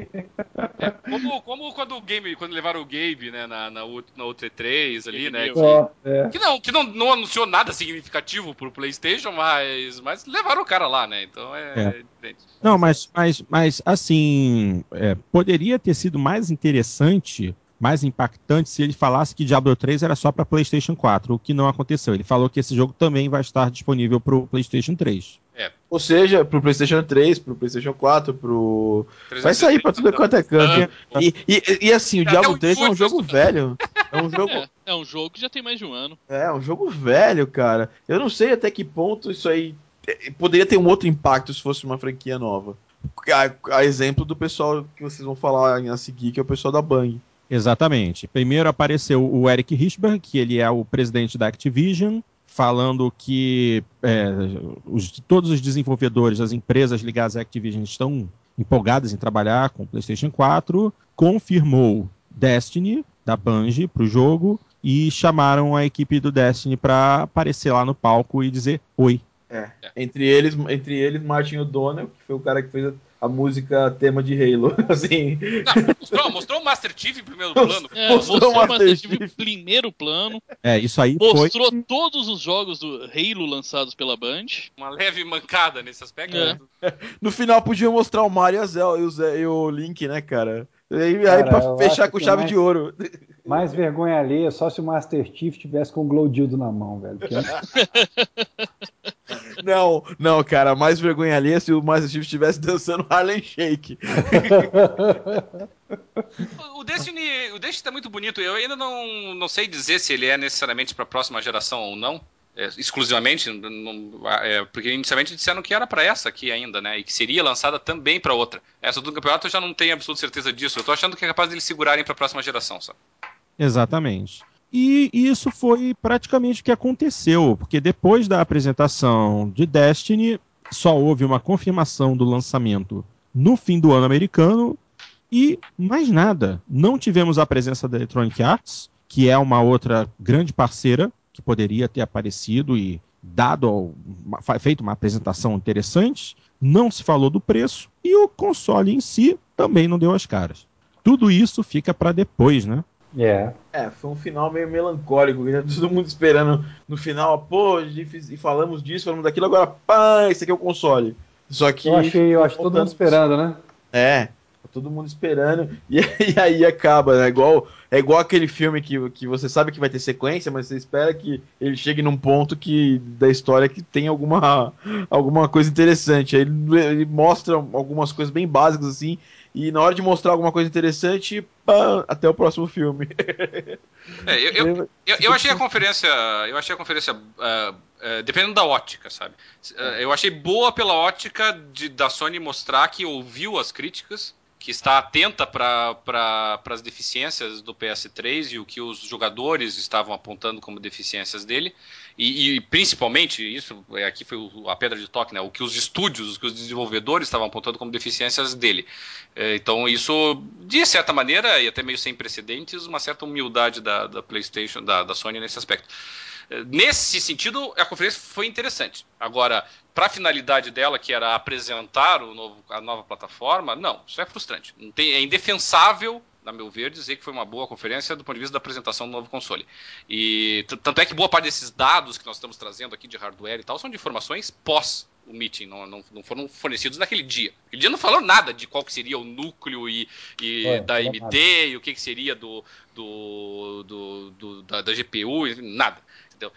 [SPEAKER 6] É, como, como quando o Game, quando levaram o Gabe, né, na, na, na UT3 ali, né?
[SPEAKER 3] Que, oh, é.
[SPEAKER 6] que, não, que não, não anunciou nada significativo pro Playstation, mas, mas levaram o cara lá, né? Então é, é. é diferente.
[SPEAKER 1] Não, mas, mas, mas assim, é, poderia ter sido mais interessante mais impactante se ele falasse que Diablo 3 era só para PlayStation 4, o que não aconteceu. Ele falou que esse jogo também vai estar disponível para o PlayStation 3.
[SPEAKER 2] É. Ou seja, pro PlayStation 3, pro PlayStation 4, pro. Vai sair pra tudo quanto é canto. E, e, e, assim, o Diablo 3 é um jogo velho. É um jogo. É,
[SPEAKER 4] é, um jogo que já tem mais de um ano.
[SPEAKER 2] É, é um jogo velho, cara. Eu não sei até que ponto isso aí é, poderia ter um outro impacto se fosse uma franquia nova. A, a exemplo do pessoal que vocês vão falar a seguir, que é o pessoal da Bang.
[SPEAKER 1] Exatamente. Primeiro apareceu o Eric Richberg, que ele é o presidente da Activision, falando que é, os, todos os desenvolvedores das empresas ligadas à Activision estão empolgadas em trabalhar com o PlayStation 4, confirmou Destiny da Bungie para o jogo e chamaram a equipe do Destiny para aparecer lá no palco e dizer oi.
[SPEAKER 2] É. Entre eles, entre eles Martin O'Donnell, que foi o cara que fez a música tema de Halo. Assim.
[SPEAKER 6] Não, mostrou, mostrou o Master Chief em primeiro plano.
[SPEAKER 4] É, mostrou, mostrou o Master Chief em primeiro plano.
[SPEAKER 1] É, isso aí
[SPEAKER 4] Mostrou
[SPEAKER 1] foi...
[SPEAKER 4] todos os jogos do Halo lançados pela Band.
[SPEAKER 6] Uma leve mancada nesse aspecto.
[SPEAKER 2] É. No final podia mostrar o Mario e, o, e o Link, né, cara? E aí, cara, aí pra fechar com chave
[SPEAKER 3] mais,
[SPEAKER 2] de ouro.
[SPEAKER 3] Mais vergonha ali só se o Master Chief tivesse com o Glow Dildo na mão, velho.
[SPEAKER 2] Não, não, cara, mais vergonha ali é se o Master Chief estivesse dançando Harlem Shake.
[SPEAKER 6] o, Destiny, o Destiny tá muito bonito. Eu ainda não, não sei dizer se ele é necessariamente para a próxima geração ou não. É, exclusivamente, não, é, porque inicialmente disseram que era para essa aqui ainda, né? E que seria lançada também para outra. Essa do campeonato eu já não tenho absoluta certeza disso. Eu tô achando que é capaz de eles segurarem para a próxima geração, só.
[SPEAKER 1] Exatamente. E isso foi praticamente o que aconteceu, porque depois da apresentação de Destiny, só houve uma confirmação do lançamento no fim do ano americano e mais nada. Não tivemos a presença da Electronic Arts, que é uma outra grande parceira que poderia ter aparecido e dado feito uma apresentação interessante. Não se falou do preço e o console em si também não deu as caras. Tudo isso fica para depois, né?
[SPEAKER 2] É. É, foi um final meio melancólico, né? todo mundo esperando no final, pô, e falamos disso, falamos daquilo, agora, pá, esse aqui é o console. Só que.
[SPEAKER 3] Eu achei, eu acho todo mundo esperando, né?
[SPEAKER 2] É, tá todo mundo esperando, e, e, aí acaba, né? Igual, é igual aquele filme que, que você sabe que vai ter sequência, mas você espera que ele chegue num ponto que da história que tem alguma, alguma coisa interessante. Aí ele, ele mostra algumas coisas bem básicas assim, e na hora de mostrar alguma coisa interessante, pá, até o próximo filme.
[SPEAKER 6] É, eu, eu, eu, eu, achei a conferência. Eu achei a conferência. Uh, uh, dependendo da ótica, sabe? Uh, eu achei boa pela ótica de, da Sony mostrar que ouviu as críticas que está atenta para as deficiências do PS3 e o que os jogadores estavam apontando como deficiências dele. E, e principalmente, isso é, aqui foi a pedra de toque, né, o que os estúdios, o que os desenvolvedores estavam apontando como deficiências dele. É, então, isso, de certa maneira, e até meio sem precedentes, uma certa humildade da, da PlayStation, da, da Sony nesse aspecto. Nesse sentido, a conferência foi interessante. Agora, para a finalidade dela, que era apresentar o novo, a nova plataforma, não, isso é frustrante. Tem, é indefensável, a meu ver, dizer que foi uma boa conferência do ponto de vista da apresentação do novo console. E tanto é que boa parte desses dados que nós estamos trazendo aqui de hardware e tal são de informações pós o meeting, não, não, não, foram fornecidos naquele dia. Aquele dia não falou nada de qual que seria o núcleo e, e é, da AMD e o que, que seria do, do, do, do da, da, GPU, nada. Entendeu?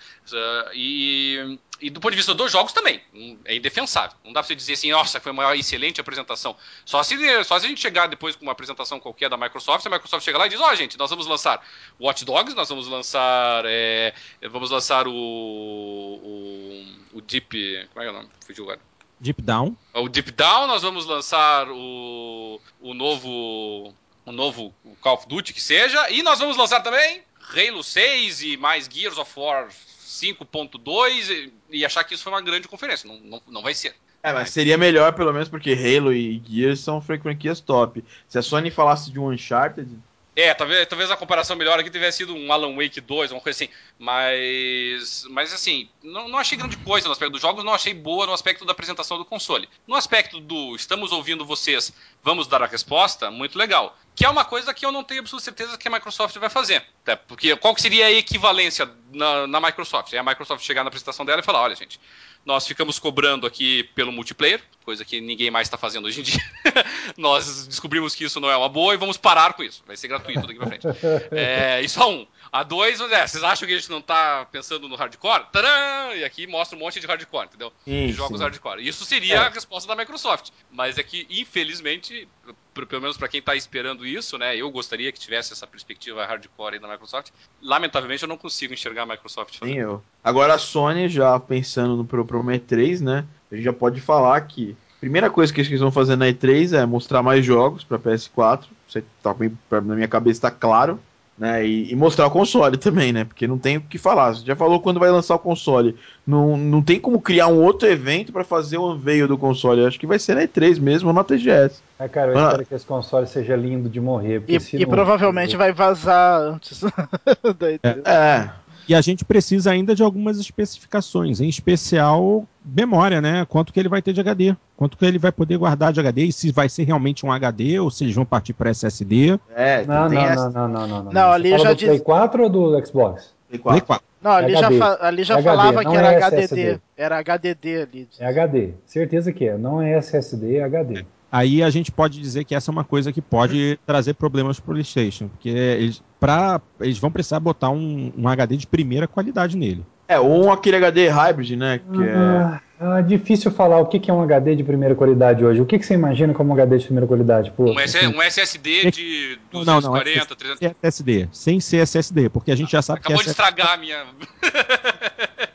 [SPEAKER 6] E, e do ponto de vista dos jogos também, é indefensável. Não dá pra você dizer assim, nossa, foi uma excelente apresentação. Só se, só se a gente chegar depois com uma apresentação qualquer da Microsoft, a Microsoft chega lá e diz, ó, oh, gente, nós vamos lançar Watch Dogs, nós vamos lançar. É, vamos lançar o, o, o Deep. Como é que é o nome? Fugiu agora.
[SPEAKER 1] Deep Down.
[SPEAKER 6] O Deep Down, nós vamos lançar o, o novo. O novo Call of Duty que seja. E nós vamos lançar também Halo 6 e mais Gears of War 5.2 e, e, achar que isso foi uma grande conferência. Não, não, não vai ser.
[SPEAKER 2] É, mas seria melhor, pelo menos, porque Halo e Gears são franquias top. Se a Sony falasse de um Uncharted,
[SPEAKER 6] é, talvez, talvez a comparação melhor aqui tivesse sido um Alan Wake 2, uma coisa assim. Mas, mas assim, não, não achei grande coisa no aspecto dos jogos, não achei boa no aspecto da apresentação do console. No aspecto do estamos ouvindo vocês, vamos dar a resposta, muito legal. Que é uma coisa que eu não tenho absoluta certeza que a Microsoft vai fazer. Até porque qual que seria a equivalência na, na Microsoft? É a Microsoft chegar na apresentação dela e falar, olha gente, nós ficamos cobrando aqui pelo multiplayer, coisa que ninguém mais está fazendo hoje em dia. Nós descobrimos que isso não é uma boa e vamos parar com isso. Vai ser gratuito daqui para frente. É, isso a um. A dois, é, vocês acham que a gente não está pensando no hardcore? Tadã! E aqui mostra um monte de hardcore, entendeu? Isso. De jogos hardcore. Isso seria é. a resposta da Microsoft. Mas é que, infelizmente, pelo menos para quem está esperando isso, né? Eu gostaria que tivesse essa perspectiva hardcore aí da Microsoft. Lamentavelmente, eu não consigo enxergar a Microsoft
[SPEAKER 2] fazendo. Sim, eu. Agora a Sony, já pensando no pro, pro E3, né? A gente já pode falar que a primeira coisa que eles vão fazer na E3 é mostrar mais jogos para PS4. Você tá, na minha cabeça está claro né? E, e, mostrar o console também, né? Porque não tem o que falar. Você já falou quando vai lançar o console. Não, não tem como criar um outro evento para fazer o unveil do console. Eu acho que vai ser na E3 mesmo ou na TGS.
[SPEAKER 3] É, cara, eu ah. espero que esse console seja lindo de morrer.
[SPEAKER 5] E, e não... provavelmente vai vazar antes
[SPEAKER 1] da E3. É. é. E a gente precisa ainda de algumas especificações, em especial memória, né? Quanto que ele vai ter de HD, quanto que ele vai poder guardar de HD e se vai ser realmente um HD ou se eles vão partir para SSD.
[SPEAKER 3] É, não, não, essa... não, não, não, não, não. ali já do diz... Play 4 ou do Xbox?
[SPEAKER 5] Play 4. Play 4. Não, ali já, fa... ali já falava que era é HDD. Era HDD ali.
[SPEAKER 3] É HD, certeza que é. Não é SSD, é HD. É
[SPEAKER 1] aí a gente pode dizer que essa é uma coisa que pode trazer problemas para o PlayStation, porque eles, pra, eles vão precisar botar um, um, HD de primeira qualidade nele.
[SPEAKER 2] É, ou aquele HD hybrid, né? Que é...
[SPEAKER 3] Ah, difícil falar o que é um HD de primeira qualidade hoje. O que você imagina como um HD de primeira qualidade?
[SPEAKER 6] Pô, um, um, SSD de 240, não, não, 300...
[SPEAKER 1] SSD, sem ser SSD, porque a gente já sabe
[SPEAKER 6] Acabou
[SPEAKER 1] que
[SPEAKER 6] de estragar a minha...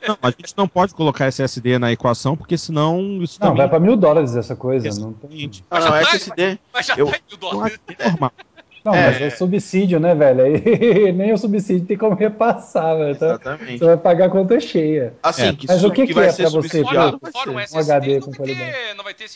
[SPEAKER 1] Não, a gente não pode colocar SSD na equação, porque senão
[SPEAKER 3] isso Não, também... vai para mil dólares essa coisa. Não tem...
[SPEAKER 2] Ah, não, SSD... Mas já eu... tá mil dólares.
[SPEAKER 3] É normal. Não, é. mas é subsídio, né, velho? Aí, nem o subsídio tem como repassar, velho. Então, Exatamente. Você vai pagar a conta cheia.
[SPEAKER 2] Assim, é. que
[SPEAKER 3] mas o que, que, que é pra você?
[SPEAKER 6] Fora, fora um, SSD, um HD com qualidade? Não vai ter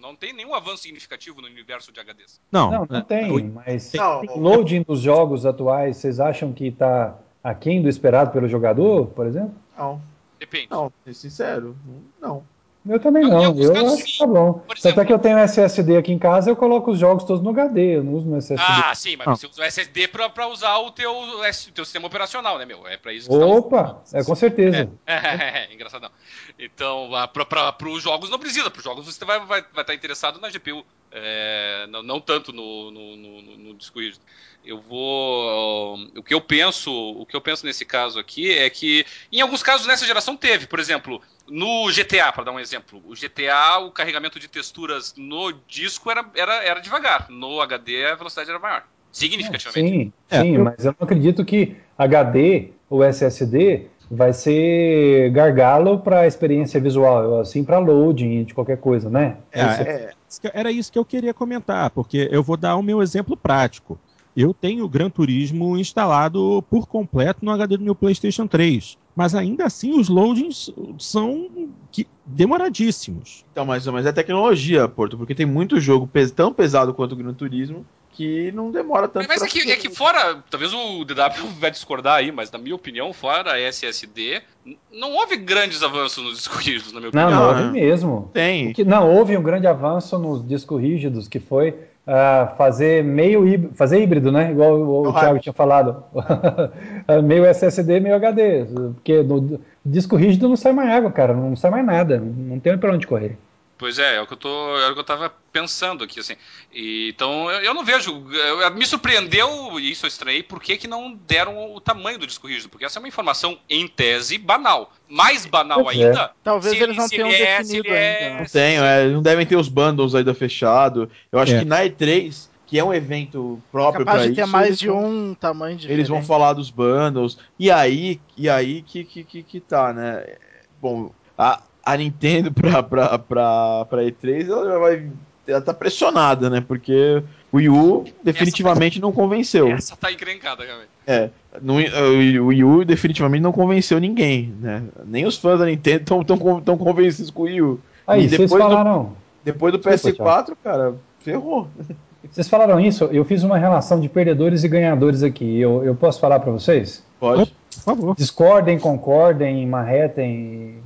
[SPEAKER 6] não tem nenhum avanço significativo no universo de HDs.
[SPEAKER 3] Não, não, não tem, mas tem, tem loading dos jogos atuais, vocês acham que tá aquém do esperado pelo jogador, por exemplo?
[SPEAKER 2] Não. Depende. Não, sincero, não.
[SPEAKER 3] Eu também não, eu acho sim. que tá bom. Só até que eu tenho SSD aqui em casa, eu coloco os jogos todos no HD, eu não uso no SSD.
[SPEAKER 6] Ah, sim, mas você usa o SSD pra, pra usar o teu, o teu sistema operacional, né, meu? É pra isso
[SPEAKER 3] que Opa, tá é com certeza.
[SPEAKER 6] É, é, é, engraçado não. Então, pra, pra, pros jogos não precisa, pros jogos você vai, vai, vai estar interessado na GPU, é, não, não tanto no, no, no, no eu vou o que eu penso o que eu penso nesse caso aqui é que em alguns casos nessa geração teve. Por exemplo no GTA para dar um exemplo. O GTA o carregamento de texturas no disco era, era, era devagar. No HD a velocidade era maior. Significativamente.
[SPEAKER 3] Sim sim é. mas eu não acredito que HD ou SSD vai ser gargalo para a experiência visual assim para loading de qualquer coisa né?
[SPEAKER 1] É, é, era isso que eu queria comentar porque eu vou dar o meu exemplo prático eu tenho o Gran Turismo instalado por completo no HD do meu PlayStation 3. Mas ainda assim os loadings são demoradíssimos.
[SPEAKER 2] Então, mas, mas é tecnologia, Porto, porque tem muito jogo pes tão pesado quanto o Gran Turismo que não demora tanto.
[SPEAKER 6] Mas é que, é que, fora, talvez o DW vai discordar aí, mas na minha opinião, fora a SSD, não houve grandes avanços nos discos rígidos, na minha opinião.
[SPEAKER 3] Não, não houve mesmo.
[SPEAKER 2] Tem.
[SPEAKER 3] Que, não, houve um grande avanço nos discos rígidos, que foi uh, fazer meio híbrido, fazer híbrido, né? Igual o, o Thiago tinha falado. meio SSD, meio HD. Porque no disco rígido não sai mais água, cara. Não sai mais nada. Não tem para onde correr.
[SPEAKER 6] Pois é, é o que eu tô, é o que eu tava pensando aqui, assim. E, então eu, eu, não vejo. Eu, me surpreendeu, e isso eu estranhei, por que, que não deram o tamanho do disco rígido? Porque essa é uma informação, em tese, banal. Mais banal pois é. ainda. É.
[SPEAKER 5] Talvez eles não tenham é, definido é, ainda.
[SPEAKER 2] Não tenham, é, não devem ter os bundles ainda fechado. Eu acho é. que na E3 que é um evento próprio para
[SPEAKER 5] isso. ter mais de um tamanho diferente.
[SPEAKER 2] Eles vão falar dos bundles. E aí, e aí que, que, que, que tá, né? Bom, a, a Nintendo pra, pra, pra, pra E3 ela vai. Ela tá pressionada, né? Porque o Wii U definitivamente tá, não convenceu.
[SPEAKER 6] Essa tá encrencada, realmente.
[SPEAKER 2] É. No, o Wii U definitivamente não convenceu ninguém, né? Nem os fãs da Nintendo estão tão, tão convencidos com o Wii U.
[SPEAKER 3] Aí, vocês falaram.
[SPEAKER 2] Do, depois do PS4, cara, ferrou.
[SPEAKER 3] Vocês falaram isso, eu fiz uma relação de perdedores e ganhadores aqui. Eu, eu posso falar para vocês?
[SPEAKER 2] Pode.
[SPEAKER 3] Por favor. Discordem, concordem, marretem,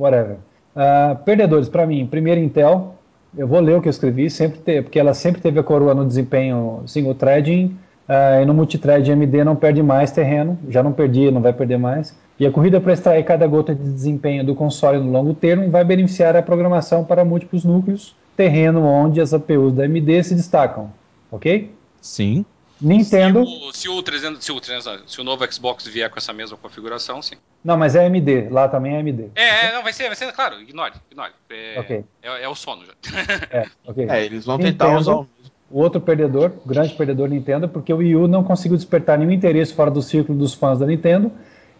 [SPEAKER 3] whatever. Uh, perdedores, para mim, primeiro Intel, eu vou ler o que eu escrevi, sempre te, porque ela sempre teve a coroa no desempenho single threading, uh, e no multithread AMD não perde mais terreno, já não perdia, não vai perder mais. E a corrida para extrair cada gota de desempenho do console no longo termo vai beneficiar a programação para múltiplos núcleos, terreno onde as APUs da AMD se destacam, ok?
[SPEAKER 1] Sim.
[SPEAKER 3] Nintendo.
[SPEAKER 6] Se o, se o, 300, se o, 300, se o novo Xbox vier com essa mesma configuração, sim.
[SPEAKER 3] Não, mas é AMD, lá também é AMD.
[SPEAKER 6] É, é não, vai ser, vai ser, claro, ignore, ignore. É, okay. é, é o sono já.
[SPEAKER 2] É, okay. é eles vão Nintendo, tentar usar o
[SPEAKER 3] o outro perdedor, o grande perdedor Nintendo, porque o Wii U não conseguiu despertar nenhum interesse fora do círculo dos fãs da Nintendo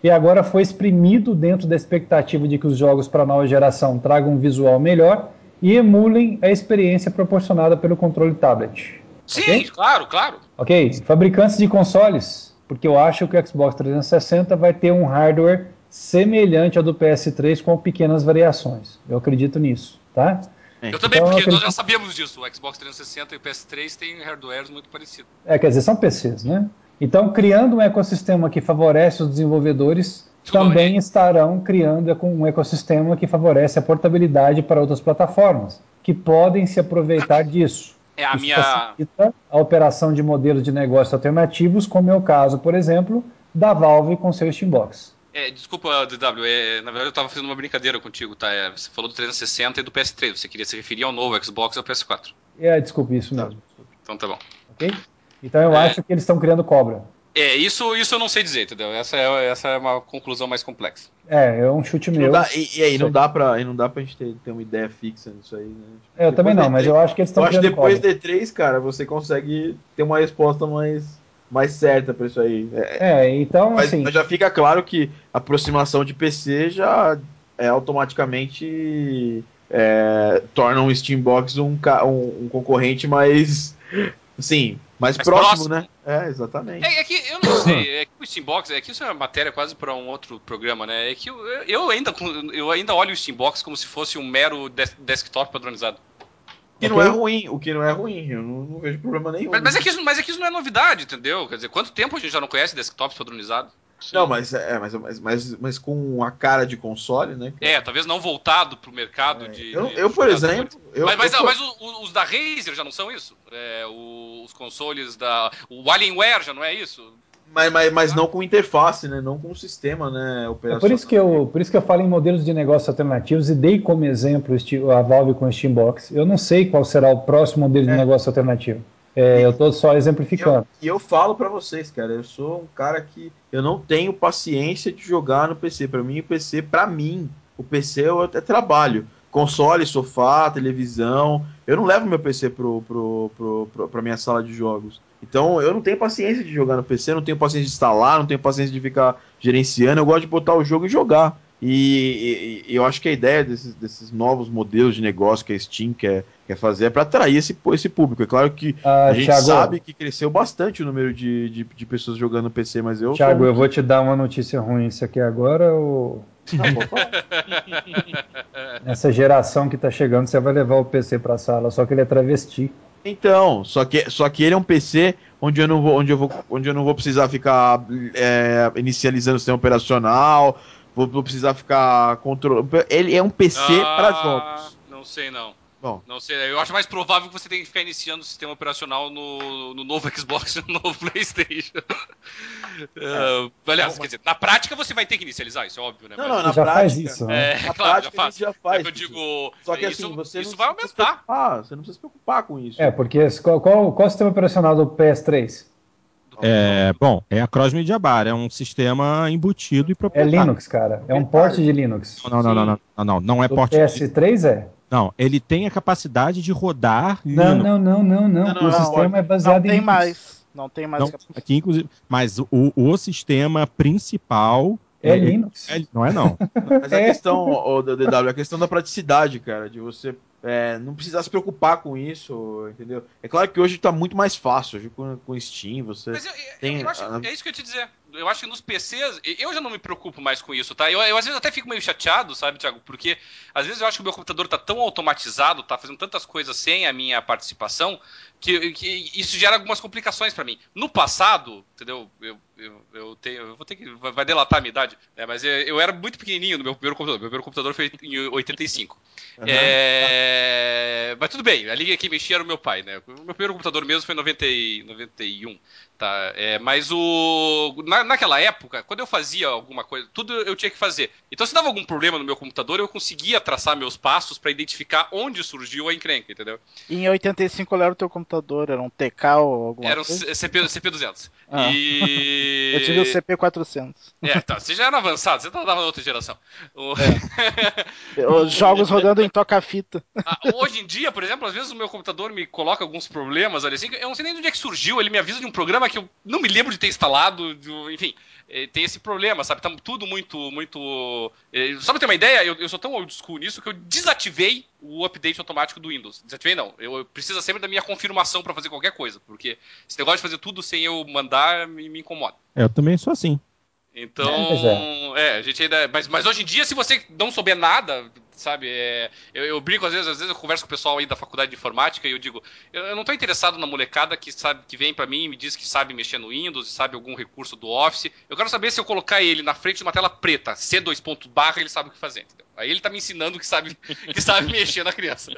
[SPEAKER 3] e agora foi exprimido dentro da expectativa de que os jogos para a nova geração tragam um visual melhor e emulem a experiência proporcionada pelo controle tablet.
[SPEAKER 6] Sim, okay? claro, claro.
[SPEAKER 3] Ok, fabricantes de consoles, porque eu acho que o Xbox 360 vai ter um hardware semelhante ao do PS3 com pequenas variações. Eu acredito nisso, tá?
[SPEAKER 6] Eu também, então, porque nós já sabíamos disso. O Xbox 360 e o PS3 têm hardwares muito parecidos.
[SPEAKER 3] É, quer dizer, são PCs, né? Então, criando um ecossistema que favorece os desenvolvedores, também estarão criando um ecossistema que favorece a portabilidade para outras plataformas, que podem se aproveitar disso.
[SPEAKER 6] É a
[SPEAKER 3] Isso
[SPEAKER 6] minha.
[SPEAKER 3] A operação de modelos de negócio alternativos, como é o caso, por exemplo, da Valve com seu Steambox.
[SPEAKER 6] É, desculpa, DW, é, na verdade eu estava fazendo uma brincadeira contigo, tá? É, você falou do 360 e do PS3, você queria se referir ao novo Xbox e ao PS4.
[SPEAKER 3] É, desculpe, isso mesmo.
[SPEAKER 6] Então tá bom.
[SPEAKER 3] Ok? Então eu é... acho que eles estão criando cobra.
[SPEAKER 6] É, isso, isso eu não sei dizer, entendeu? Essa é, essa é uma conclusão mais complexa.
[SPEAKER 3] É, é um chute meu.
[SPEAKER 2] Dá, e, e, aí, não dá, pra, não dá pra gente ter, ter uma ideia fixa nisso aí, né?
[SPEAKER 3] Eu também não, mas eu acho que eles estão
[SPEAKER 2] Eu acho que depois de D3, cara, você consegue ter uma resposta mais, mais certa pra isso aí.
[SPEAKER 3] É, é então,
[SPEAKER 2] mas,
[SPEAKER 3] assim...
[SPEAKER 2] Mas já fica claro que a aproximação de PC já é automaticamente é, torna um Steambox um, um, um concorrente mais Sim, mais, mais próximo, próximo, né? É, exatamente.
[SPEAKER 6] É, é, que eu não sei, é que o Steambox, é que isso é uma matéria quase para um outro programa, né? É que eu, eu, ainda, eu ainda olho o Steambox como se fosse um mero des desktop padronizado.
[SPEAKER 2] O que não é ruim, o que não é ruim, eu não, não vejo problema nenhum.
[SPEAKER 6] Mas, mas, é que isso, mas é que isso não é novidade, entendeu? Quer dizer, quanto tempo a gente já não conhece desktops padronizados?
[SPEAKER 2] Sim. Não, mas, é, mas, mas, mas, mas, com a cara de console, né?
[SPEAKER 6] É, talvez não voltado pro mercado é. de.
[SPEAKER 2] Eu, eu por exemplo. Eu,
[SPEAKER 6] mas mas,
[SPEAKER 2] eu,
[SPEAKER 6] mas os, os, da Razer já não são isso? É, os consoles da. O Alienware já não é isso?
[SPEAKER 2] Mas, mas, mas não com interface, né? Não com sistema, né?
[SPEAKER 3] É por isso que eu, por isso que eu falo em modelos de negócios alternativos e dei como exemplo a Valve com o Steambox. Eu não sei qual será o próximo modelo de é. negócio alternativo. É, eu estou só exemplificando.
[SPEAKER 2] E eu, eu, falo para vocês, cara, eu sou um cara que eu não tenho paciência de jogar no PC. Para mim, o PC, para mim, o PC é, é trabalho. Console, sofá, televisão. Eu não levo meu PC pro, pro, pro, pro, pra minha sala de jogos. Então eu não tenho paciência de jogar no PC, não tenho paciência de instalar, não tenho paciência de ficar gerenciando. Eu gosto de botar o jogo e jogar. E, e, eu acho que a ideia desses, desses, novos modelos de negócio que a Steam quer, quer fazer é para atrair esse, esse público. É claro que ah, a gente Thiago, sabe que cresceu bastante o número de, de, de pessoas jogando no PC, mas eu.
[SPEAKER 3] Thiago, eu vou te dar uma notícia ruim isso aqui agora ou. Essa geração que tá chegando, você vai levar o PC pra sala, só que ele é travesti.
[SPEAKER 2] Então, só que, só que ele é um PC onde eu não vou, onde eu vou, onde eu não vou precisar ficar é, inicializando o sistema operacional, Vou, vou precisar ficar controlando. Ele é um PC ah, para jogos.
[SPEAKER 6] Não sei não. Bom. Não sei, eu acho mais provável que você tenha que ficar iniciando o sistema operacional no, no novo Xbox e no novo PlayStation. É. Uh, aliás, quer dizer, na prática você vai ter que inicializar, isso é óbvio, né?
[SPEAKER 3] Não, não, na já prática, faz isso.
[SPEAKER 6] Né? É,
[SPEAKER 2] na
[SPEAKER 6] claro,
[SPEAKER 2] prática
[SPEAKER 6] já faz.
[SPEAKER 2] já faz.
[SPEAKER 6] É eu digo,
[SPEAKER 2] Só que assim, você
[SPEAKER 6] isso vai aumentar.
[SPEAKER 2] Você não precisa se preocupar com isso.
[SPEAKER 3] É, porque qual, qual, qual é o sistema operacional do PS3?
[SPEAKER 1] É, bom, é a Cross Media Bar, é um sistema embutido e
[SPEAKER 3] proprietário. É Linux, cara. É um porte de Linux.
[SPEAKER 1] Não, não, não, não, não, não, não é
[SPEAKER 3] o
[SPEAKER 1] porte.
[SPEAKER 3] PS3 de... é?
[SPEAKER 1] Não, ele tem a capacidade de rodar
[SPEAKER 3] não, Linux. Não, não, não, não, não. O sistema é baseado
[SPEAKER 5] não
[SPEAKER 3] em
[SPEAKER 5] tem mais. Não tem mais. Não,
[SPEAKER 1] aqui, inclusive, mas o, o sistema principal
[SPEAKER 3] é, é Linux.
[SPEAKER 1] É, não é não.
[SPEAKER 2] Mas a é. questão, o DW, a questão da praticidade, cara, de você é, não precisar se preocupar com isso, entendeu? É claro que hoje está muito mais fácil, hoje com, com Steam, você
[SPEAKER 6] Mas eu, tem... Eu acho, é isso que eu te dizer. Eu acho que nos PCs, eu já não me preocupo mais com isso, tá? Eu, eu às vezes até fico meio chateado, sabe, Thiago? Porque às vezes eu acho que o meu computador tá tão automatizado, tá fazendo tantas coisas sem a minha participação, que, que isso gera algumas complicações para mim. No passado, entendeu? Eu, eu, eu, tenho, eu vou ter que. Vai delatar a minha idade, né? mas eu, eu era muito pequenininho no meu primeiro computador. Meu primeiro computador foi em 85. Uhum. É, mas tudo bem, ali quem mexia era o meu pai, né? O meu primeiro computador mesmo foi em 90, 91. Tá, é, mas o na, naquela época, quando eu fazia alguma coisa, tudo eu tinha que fazer. Então, se dava algum problema no meu computador, eu conseguia traçar meus passos para identificar onde surgiu a encrenca, entendeu?
[SPEAKER 5] E em 85 qual era o teu computador? Era um TK ou alguma
[SPEAKER 6] era
[SPEAKER 5] um coisa?
[SPEAKER 6] CP, CP200. Ah. E...
[SPEAKER 5] eu tive o CP400.
[SPEAKER 6] É, tá, você já era avançado, você tava na outra geração. O...
[SPEAKER 5] É. Os jogos rodando em toca-fita.
[SPEAKER 6] Ah, hoje em dia, por exemplo, às vezes o meu computador me coloca alguns problemas ali, assim, eu não sei nem de onde é que surgiu, ele me avisa de um programa que eu não me lembro de ter instalado, enfim, é, tem esse problema, sabe? Tá tudo muito, muito. É, só pra ter uma ideia, eu, eu sou tão old school nisso que eu desativei o update automático do Windows. Desativei não, eu, eu preciso sempre da minha confirmação para fazer qualquer coisa, porque esse negócio de fazer tudo sem eu mandar me, me incomoda.
[SPEAKER 1] Eu também sou assim.
[SPEAKER 6] Então, é, é, a gente ainda. Mas, mas hoje em dia, se você não souber nada, sabe? É, eu, eu, brinco às vezes, às vezes eu converso com o pessoal aí da faculdade de informática e eu digo, eu, eu não estou interessado na molecada que sabe que vem para mim e me diz que sabe mexer no Windows, sabe algum recurso do Office. Eu quero saber se eu colocar ele na frente de uma tela preta, C2 ponto barra, ele sabe o que fazer. Entendeu? Aí ele está me ensinando que sabe que sabe mexer na criança.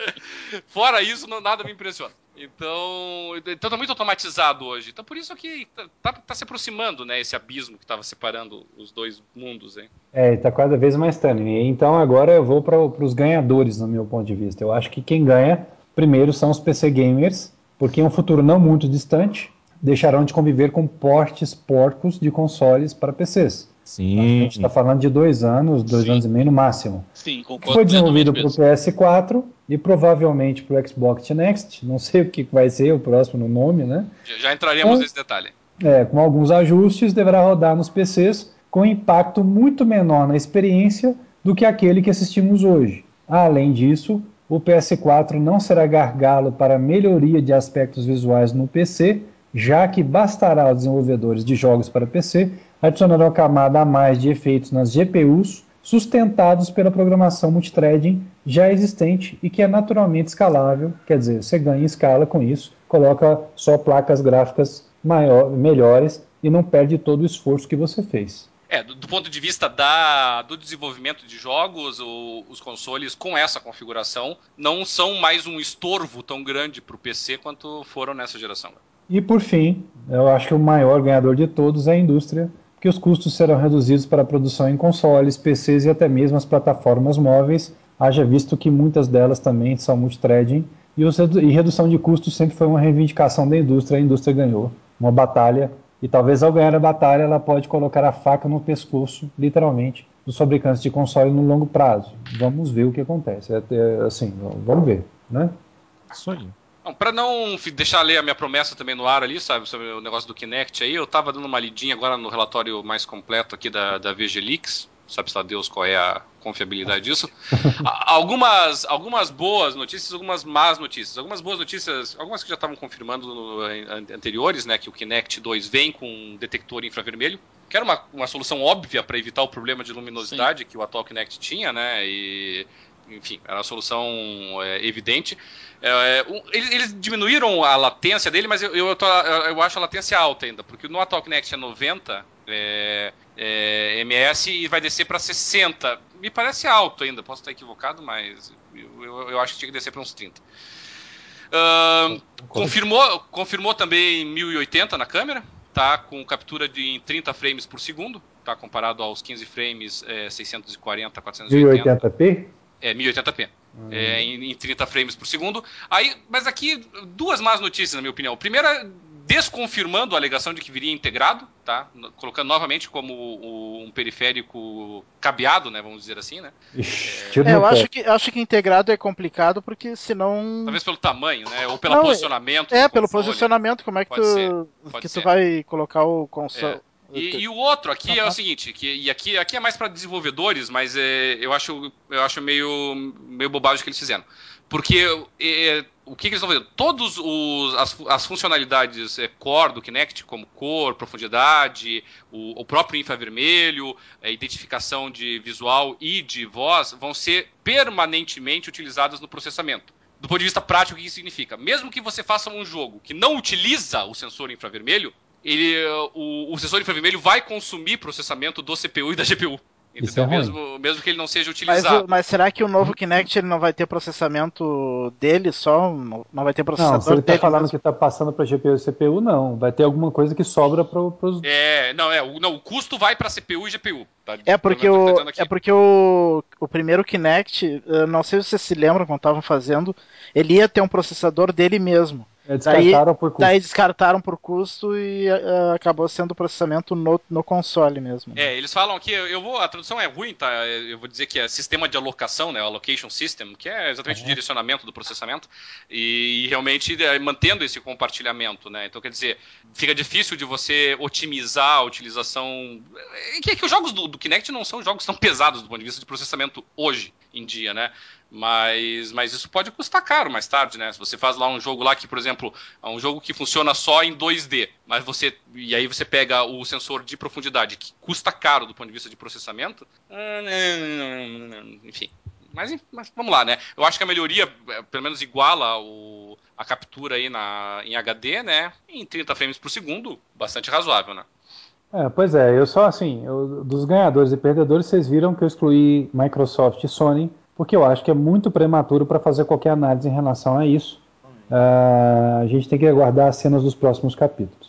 [SPEAKER 6] Fora isso, não, nada me impressiona. Então, então tá muito automatizado hoje. Então por isso que tá, tá, tá se aproximando, né, esse abismo que estava separando os dois mundos, hein?
[SPEAKER 3] É, está cada vez mais tênue. Então agora eu vou para os ganhadores, no meu ponto de vista. Eu acho que quem ganha primeiro são os PC gamers, porque em um futuro não muito distante deixarão de conviver com portes porcos de consoles para PCs.
[SPEAKER 1] Sim.
[SPEAKER 3] A gente está falando de dois anos, dois
[SPEAKER 4] Sim.
[SPEAKER 3] anos e meio no máximo.
[SPEAKER 4] Sim, concordo.
[SPEAKER 3] Foi desenvolvido para o
[SPEAKER 4] mesmo.
[SPEAKER 3] PS4 e provavelmente para o Xbox Next. Não sei o que vai ser o próximo no nome, né?
[SPEAKER 6] Já, já entraremos
[SPEAKER 3] É.
[SPEAKER 6] nesse detalhe.
[SPEAKER 3] É, com alguns ajustes, deverá rodar nos PCs com impacto muito menor na experiência do que aquele que assistimos hoje. Além disso, o PS4 não será gargalo para melhoria de aspectos visuais no PC, já que bastará aos desenvolvedores de jogos para PC adicionar uma camada a mais de efeitos nas GPUs sustentados pela programação multithreading já existente e que é naturalmente escalável, quer dizer, você ganha escala com isso, coloca só placas gráficas maior, melhores e não perde todo o esforço que você fez.
[SPEAKER 6] É, do, do ponto de vista da, do desenvolvimento de jogos, o- os consoles com essa configuração não são mais um estorvo tão grande para o PC quanto foram nessa geração.
[SPEAKER 3] E por fim, eu acho que o maior ganhador de todos é a indústria, porque os custos serão reduzidos para a produção em consoles, PCs e até mesmo as plataformas móveis, haja visto que muitas delas também são multithreading, e, e redução de custos sempre foi uma reivindicação da indústria, a indústria ganhou uma batalha, e talvez ao ganhar a batalha ela pode colocar a faca no pescoço, literalmente, dos fabricantes de console no longo prazo. Vamos ver o que acontece. É, é, assim, vamos ver, né?
[SPEAKER 1] Isso aí.
[SPEAKER 6] Pra não deixar ler a minha promessa também no ar ali, sabe, sobre o negócio do Kinect aí, eu tava dando uma lidinha agora no relatório mais completo aqui da, da VG Leaks, sabe se lá Deus qual é a confiabilidade disso. Algumas, algumas boas notícias, algumas más notícias. Algumas boas notícias, algumas que já estavam confirmando no- anteriores, né, que o Kinect 2 vem com um detector infravermelho, que era uma, uma solução óbvia para evitar o problema de luminosidade que o atual Kinect tinha, né, e enfim, era uma solução é, evidente. É, um, eles, eles diminuíram a latência dele, mas eu, eu, tô- eu- acho a latência alta ainda, porque no atual Kinect é 90 é, é, ms e vai descer para 60. Me parece alto ainda, posso estar equivocado, mas eu, eu- acho que tinha que descer para uns 30. Ahn, confirmou, confirmou também 1080 na câmera, tá com captura de em 30 frames por segundo, tá comparado aos 15 frames é, 640, 480.
[SPEAKER 3] 1080p?
[SPEAKER 6] É, 1080p. É, em, em 30 frames por segundo. Aí, mas aqui, duas más notícias, na minha opinião. Primeira, desconfirmando a alegação de que viria integrado, tá? No- Colocando novamente como o- um periférico cabeado, né? Vamos dizer assim, né?
[SPEAKER 3] Ixi,
[SPEAKER 5] É, eu acho que, acho que integrado é complicado porque senão.
[SPEAKER 6] Talvez pelo tamanho, né? Ou pelo
[SPEAKER 5] Não, é-
[SPEAKER 6] posicionamento.
[SPEAKER 5] É, pelo
[SPEAKER 6] console.
[SPEAKER 5] posicionamento, como é que
[SPEAKER 6] Pode
[SPEAKER 5] tu,
[SPEAKER 6] ser,
[SPEAKER 5] que
[SPEAKER 6] ser.
[SPEAKER 5] tu vai colocar o console.
[SPEAKER 6] E, e o outro aqui é o seguinte, que, e aqui, aqui é mais para desenvolvedores, mas é, eu acho, eu acho meio, meio bobagem o que eles fizeram. Porque é, o que, que eles estão fazendo? Todas as, as funcionalidades é, core do Kinect, como cor, profundidade, o, o próprio infravermelho, a identificação de visual e de voz, vão ser permanentemente utilizadas no processamento. Do ponto de vista prático, o que isso significa? Mesmo que você faça um jogo que não utiliza o sensor infravermelho, ele, o, o sensor infravermelho vai consumir processamento do CPU e da GPU.
[SPEAKER 3] Isso
[SPEAKER 6] Entendeu?
[SPEAKER 3] é ruim.
[SPEAKER 6] mesmo, mesmo que ele não seja
[SPEAKER 5] Mas,
[SPEAKER 6] utilizado.
[SPEAKER 5] o- mas será que o novo Kinect ele não vai ter processamento dele só? Não vai ter processador
[SPEAKER 3] Não, se ele está
[SPEAKER 5] dele
[SPEAKER 3] falando
[SPEAKER 5] mesmo?
[SPEAKER 3] que está passando para GPU e CPU, não. Vai ter alguma coisa que sobra para os.
[SPEAKER 6] É, não, é, o, não, o custo vai para CPU e GPU. tá?
[SPEAKER 5] É porque, o, é porque o, o primeiro Kinect, não sei se vocês se lembram quando estavam fazendo, ele ia ter um processador dele mesmo.
[SPEAKER 3] É, descartaram por custo.
[SPEAKER 5] Daí descartaram por custo e eh, acabou sendo o processamento no, no console mesmo.
[SPEAKER 6] É, eles falam que eu vou, a tradução é ruim, tá? Eu vou dizer que é sistema de alocação, né? Allocation system, que é exatamente o direcionamento do processamento e, realmente é, mantendo esse compartilhamento, né? Então quer dizer, fica difícil de você otimizar a utilização. É que, é que os jogos do, do Kinect não são jogos tão pesados do ponto de vista de processamento hoje em dia, né? Mas, mas isso pode custar caro mais tarde, né? Se você faz lá um jogo lá que, por exemplo, é um jogo que funciona só em 2D, mas você e aí você pega o sensor de profundidade que custa caro do ponto de vista de processamento, enfim. Mas, mas vamos lá, né? Eu acho que a melhoria, é, pelo menos iguala o, a captura aí na, em HD, né? Em 30 frames por segundo, bastante razoável, né?
[SPEAKER 3] É, pois é, eu só assim, eu- dos ganhadores e perdedores, vocês viram que eu excluí Microsoft e Sony, porque eu acho que é muito prematuro para fazer qualquer análise em relação a isso. Ah, a gente tem que aguardar as cenas dos próximos capítulos.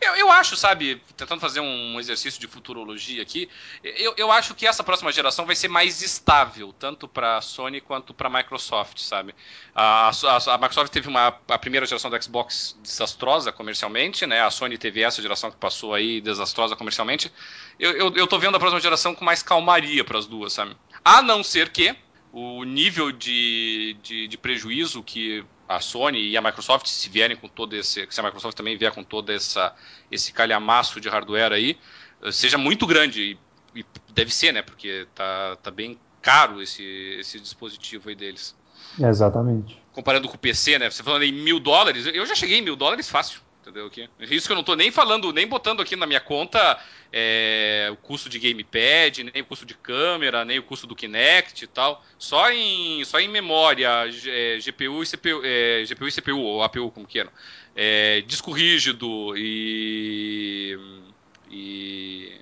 [SPEAKER 6] Eu, eu acho, sabe, tentando fazer um exercício de futurologia aqui, eu, eu acho que essa próxima geração vai ser mais estável, tanto para Sony quanto para Microsoft, sabe? A, a, a, Microsoft teve uma, a primeira geração do Xbox desastrosa comercialmente, né? A Sony teve essa geração que passou aí desastrosa comercialmente. Eu, eu, eu tô vendo a próxima geração com mais calmaria para as duas, sabe? A não ser que o nível de, de, de, prejuízo que a Sony e a Microsoft, se vierem com todo esse. Se a Microsoft também vier com todo essa, esse calhamaço de hardware aí, seja muito grande. E, e deve ser, né? Porque tá, tá bem caro esse, esse dispositivo aí deles.
[SPEAKER 3] Exatamente.
[SPEAKER 6] Comparando com o PC, né? Você falando em mil dólares, eu já cheguei em mil dólares fácil entendeu? Isso que eu não tô nem falando, nem botando aqui na minha conta é, o custo de gamepad, nem o custo de câmera, nem o custo do Kinect e tal. Só em, só em memória, é, GPU e CPU, é, GPU e CPU, ou APU, como queiram. É, disco rígido e. e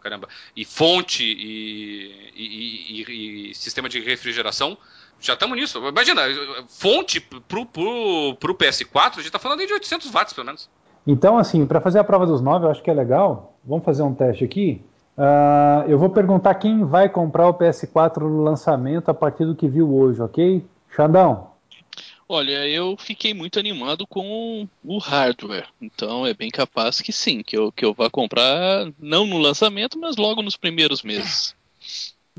[SPEAKER 6] caramba, e fonte e, e, e, e sistema de refrigeração já estamos nisso. Imagina, fonte pro, pro, pro PS4, a gente está falando de 800 watts, pelo menos.
[SPEAKER 3] Então, assim, para fazer a prova dos 9, eu acho que é legal. Vamos fazer um teste aqui. Uh, eu vou perguntar quem vai comprar o PS4 no lançamento a partir do que viu hoje, ok? Xandão.
[SPEAKER 4] Olha, eu fiquei muito animado com o hardware, então é bem capaz que sim, que eu, que eu vá comprar, não no lançamento, mas logo nos primeiros meses.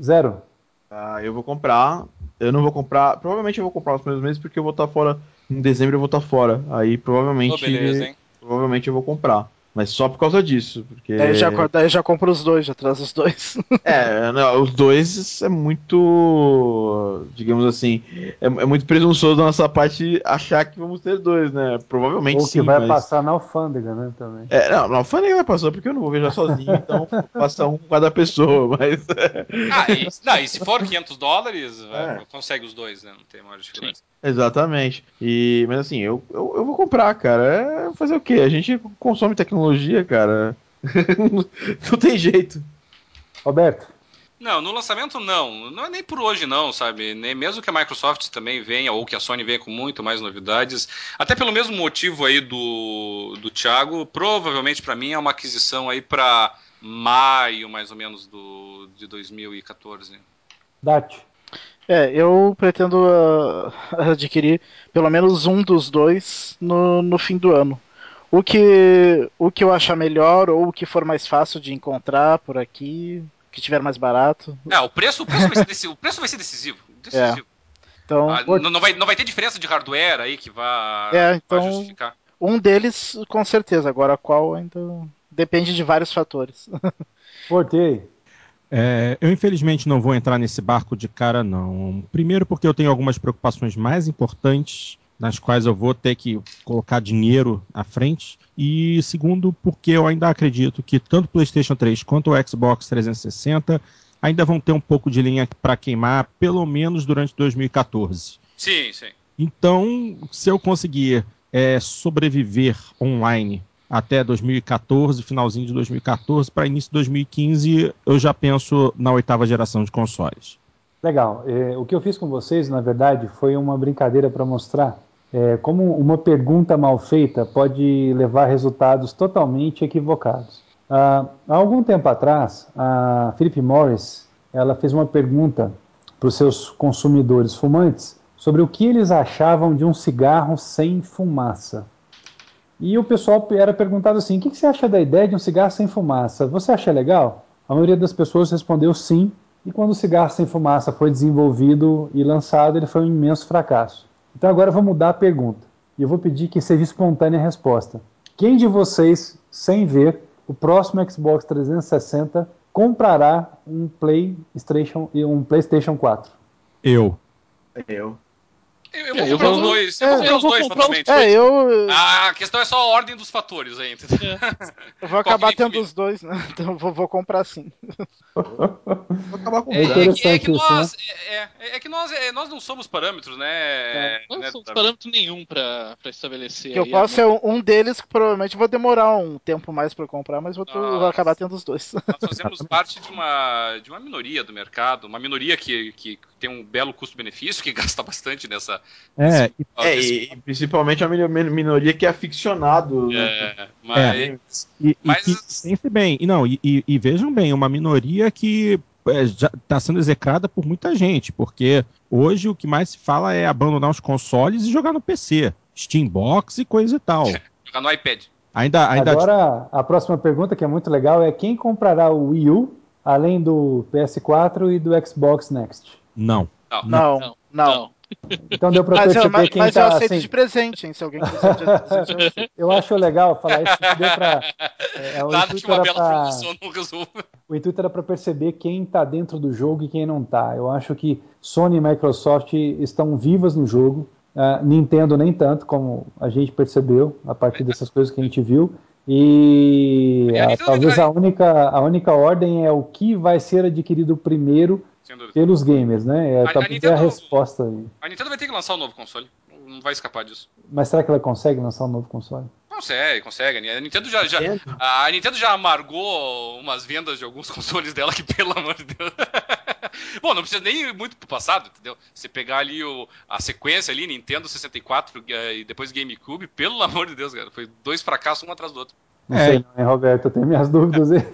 [SPEAKER 3] Zero.
[SPEAKER 2] Ah, eu vou comprar. Eu não vou comprar. Provavelmente eu vou comprar nos primeiros meses porque eu vou estar fora. Em dezembro eu vou estar fora. Aí provavelmente. Oh, beleza, provavelmente eu vou comprar. Mas só por causa disso. Porque...
[SPEAKER 5] Daí já, daí já compra os dois, já traz os dois.
[SPEAKER 2] é, não, os dois é muito. Digamos assim. É, é, muito presunçoso da nossa parte achar que vamos ter dois, né? Provavelmente Ou
[SPEAKER 3] que sim, vai mas... passar na alfândega, né? Também.
[SPEAKER 2] É, não, na alfândega vai passar porque eu não vou viajar sozinho, então passa um com cada pessoa, mas.
[SPEAKER 6] ah, e, não, e se for 500 dólares, é. consegue os dois, né? Não tem maior diferença.
[SPEAKER 2] Exatamente. E, mas assim, eu, eu, eu vou comprar, cara. É fazer o quê? A gente consome tecnologia, cara. não tem jeito.
[SPEAKER 3] Roberto.
[SPEAKER 6] Não, no lançamento não. Não é nem por hoje não, sabe? Nem mesmo que a Microsoft também venha ou que a Sony venha com muito mais novidades, até pelo mesmo motivo aí do do Thiago, provavelmente para mim é uma aquisição aí para maio mais ou menos do de 2014.
[SPEAKER 3] Date.
[SPEAKER 5] É, eu pretendo uh, adquirir pelo menos um dos dois no, no fim do ano. O que, o que eu achar melhor ou o que for mais fácil de encontrar por aqui, que tiver mais barato.
[SPEAKER 6] É, o preço, o preço, vai, ser decisivo, o preço vai ser decisivo. decisivo. É. Então, ah, não, não, vai, não vai ter diferença de hardware aí que vá,
[SPEAKER 5] é, então, justificar. Um deles, com certeza. Agora, qual ainda depende de vários fatores.
[SPEAKER 3] Portei.
[SPEAKER 1] É, eu infelizmente não vou entrar nesse barco de cara, não. Primeiro, porque eu tenho algumas preocupações mais importantes, nas quais eu vou ter que colocar dinheiro à frente. E segundo, porque eu ainda acredito que tanto o PlayStation 3 quanto o Xbox 360 ainda vão ter um pouco de linha para queimar, pelo menos durante 2014.
[SPEAKER 6] Sim, sim.
[SPEAKER 1] Então, se eu conseguir é, sobreviver online até 2014, finalzinho de 2014, para início de 2015, eu já penso na oitava geração de consoles.
[SPEAKER 3] Legal. É, o que eu fiz com vocês, na verdade, foi uma brincadeira para mostrar é, como uma pergunta mal feita pode levar a resultados totalmente equivocados. Ah, há algum tempo atrás, a Philip Morris ela fez uma pergunta para os seus consumidores fumantes sobre o que eles achavam de um cigarro sem fumaça. E o pessoal era perguntado assim: o que você acha da ideia de um cigarro sem fumaça? Você acha legal? A maioria das pessoas respondeu sim, e quando o cigarro sem fumaça foi desenvolvido e lançado, ele foi um imenso fracasso. Então agora eu vou mudar a pergunta, e eu vou pedir que seja espontânea a resposta. Quem de vocês, sem ver, o próximo Xbox 360 comprará um PlayStation, um PlayStation 4?
[SPEAKER 1] Eu.
[SPEAKER 2] Eu.
[SPEAKER 6] Eu, eu vou é, comprar os dois. Eu vou comprar os dois, fatalmente.
[SPEAKER 5] É, eu...
[SPEAKER 6] A questão é só a ordem dos fatores aí, entendeu?
[SPEAKER 5] Eu vou acabar tendo os dois, né? Então vou, vou comprar sim.
[SPEAKER 2] vou acabar com
[SPEAKER 6] é, é, é, que nós, né? é, é, que nós, é, nós não somos parâmetros, né? É,
[SPEAKER 4] não
[SPEAKER 6] né,
[SPEAKER 4] somos parâmetro nenhum pra, pra estabelecer.
[SPEAKER 5] Que eu posso ser um deles que provavelmente vou demorar um tempo mais pra comprar, mas vou, vou acabar tendo os dois.
[SPEAKER 6] Nós fazemos parte de uma, de uma minoria do mercado, uma minoria que, que tem um belo custo-benefício, que gasta bastante nessa.
[SPEAKER 2] É, é e, principalmente a minoria que é aficionado.
[SPEAKER 6] É, mas.
[SPEAKER 1] É, e, mas... E, pense bem, e não, e, e, vejam bem, uma minoria que é, já está sendo execrada por muita gente, porque hoje o que mais se fala é abandonar os consoles e jogar no PC, Steambox e coisa e tal.
[SPEAKER 6] jogar no iPad.
[SPEAKER 3] Ainda, ainda... Agora, a próxima pergunta, que é muito legal, é quem comprará o Wii U, além do PS4 e do Xbox Next?
[SPEAKER 1] Não.
[SPEAKER 5] Não. Não. não. não.
[SPEAKER 3] Então deu pra perceber
[SPEAKER 5] mas,
[SPEAKER 3] quem
[SPEAKER 5] mas
[SPEAKER 3] tá...
[SPEAKER 5] Mas eu aceito assim... de presente, hein, se alguém quiser de.
[SPEAKER 3] Eu acho legal falar isso, deu pra...
[SPEAKER 6] É, é Nada que uma bela pra... não.
[SPEAKER 3] O intuito era para perceber quem tá dentro do jogo e quem não tá. Eu acho que Sony e Microsoft estão vivas no jogo, uh, Nintendo nem tanto, como a gente percebeu a partir dessas coisas que a gente viu. E a, talvez a única, a única ordem é o que vai ser adquirido primeiro pelos gamers, né? É, a, a, Nintendo, a resposta aí.
[SPEAKER 6] A Nintendo vai ter que lançar um novo console. Não vai escapar disso.
[SPEAKER 3] Mas será que ela consegue lançar um novo console?
[SPEAKER 6] Consegue, consegue. A Nintendo já, já, a Nintendo já amargou umas vendas de alguns consoles dela que, pelo amor de Deus. Bom, não precisa nem ir muito pro passado, entendeu? Você pegar ali o, a sequência ali, Nintendo 64 eh, e depois GameCube, pelo amor de Deus, cara. Foi dois fracassos um atrás do outro.
[SPEAKER 3] Não é. sei, não, Roberto? Eu tenho minhas dúvidas aí.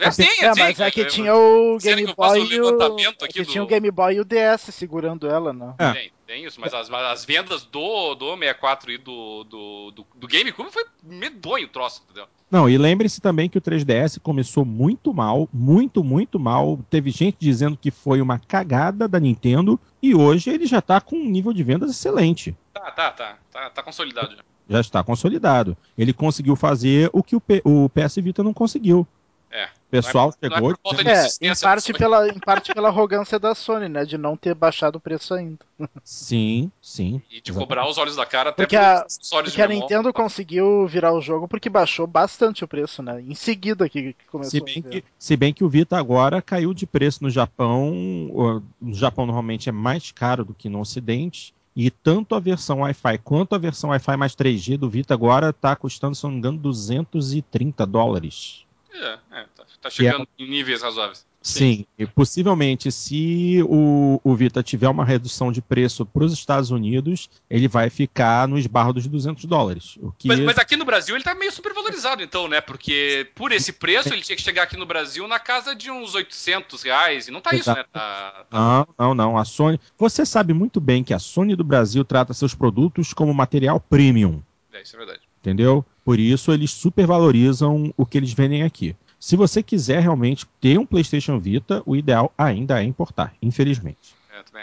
[SPEAKER 5] É, sim, é, é, mas é que tinha o Game Boy e o... É que do... tinha o Game Boy e o DS segurando ela, não.
[SPEAKER 6] É. Tem, tem isso, mas as, as vendas do, do 64 e do, do, do, do GameCube foi medonho o troço, entendeu?
[SPEAKER 1] Não, e lembre-se também que o 3DS começou muito mal, muito, muito mal. Teve gente dizendo que foi uma cagada da Nintendo e hoje ele já tá com um nível de vendas excelente.
[SPEAKER 6] Tá, tá, tá. Tá, tá consolidado já
[SPEAKER 1] já está consolidado. Ele conseguiu fazer o que o, P, o PS Vita não conseguiu.
[SPEAKER 6] É.
[SPEAKER 1] O pessoal
[SPEAKER 6] não
[SPEAKER 1] é, chegou.
[SPEAKER 5] Não é, é em, parte pela, em parte pela arrogância da Sony, né? De não ter baixado o preço ainda.
[SPEAKER 1] Sim, sim.
[SPEAKER 6] E de exatamente. cobrar os olhos da cara até
[SPEAKER 5] porque a, porque a Nintendo conseguiu virar o jogo porque baixou bastante o preço, né? Em seguida que, que começou
[SPEAKER 1] se bem que, se bem que o Vita agora caiu de preço no Japão. No Japão normalmente é mais caro do que no Ocidente. E tanto a versão Wi-Fi quanto a versão Wi-Fi mais 3G do Vita agora está custando, se não me engano, 230 dólares.
[SPEAKER 6] É, é tá, tá chegando é... em níveis razoáveis.
[SPEAKER 1] Sim, e possivelmente se o, o Vita tiver uma redução de preço para os Estados Unidos, ele vai ficar no esbarro dos 200 dólares. O que...
[SPEAKER 6] mas, mas aqui no Brasil ele está meio supervalorizado então, né? Porque por esse preço ele tinha que chegar aqui no Brasil na casa de uns 800 reais, e não tá Exato. isso, né? Tá,
[SPEAKER 1] tá... Não, não, não. A Sony... Você sabe muito bem que a Sony do Brasil trata seus produtos como material premium.
[SPEAKER 6] É, isso é verdade.
[SPEAKER 1] Entendeu? Por isso eles supervalorizam o que eles vendem aqui. Se você quiser realmente ter um PlayStation Vita, o ideal ainda é importar, infelizmente.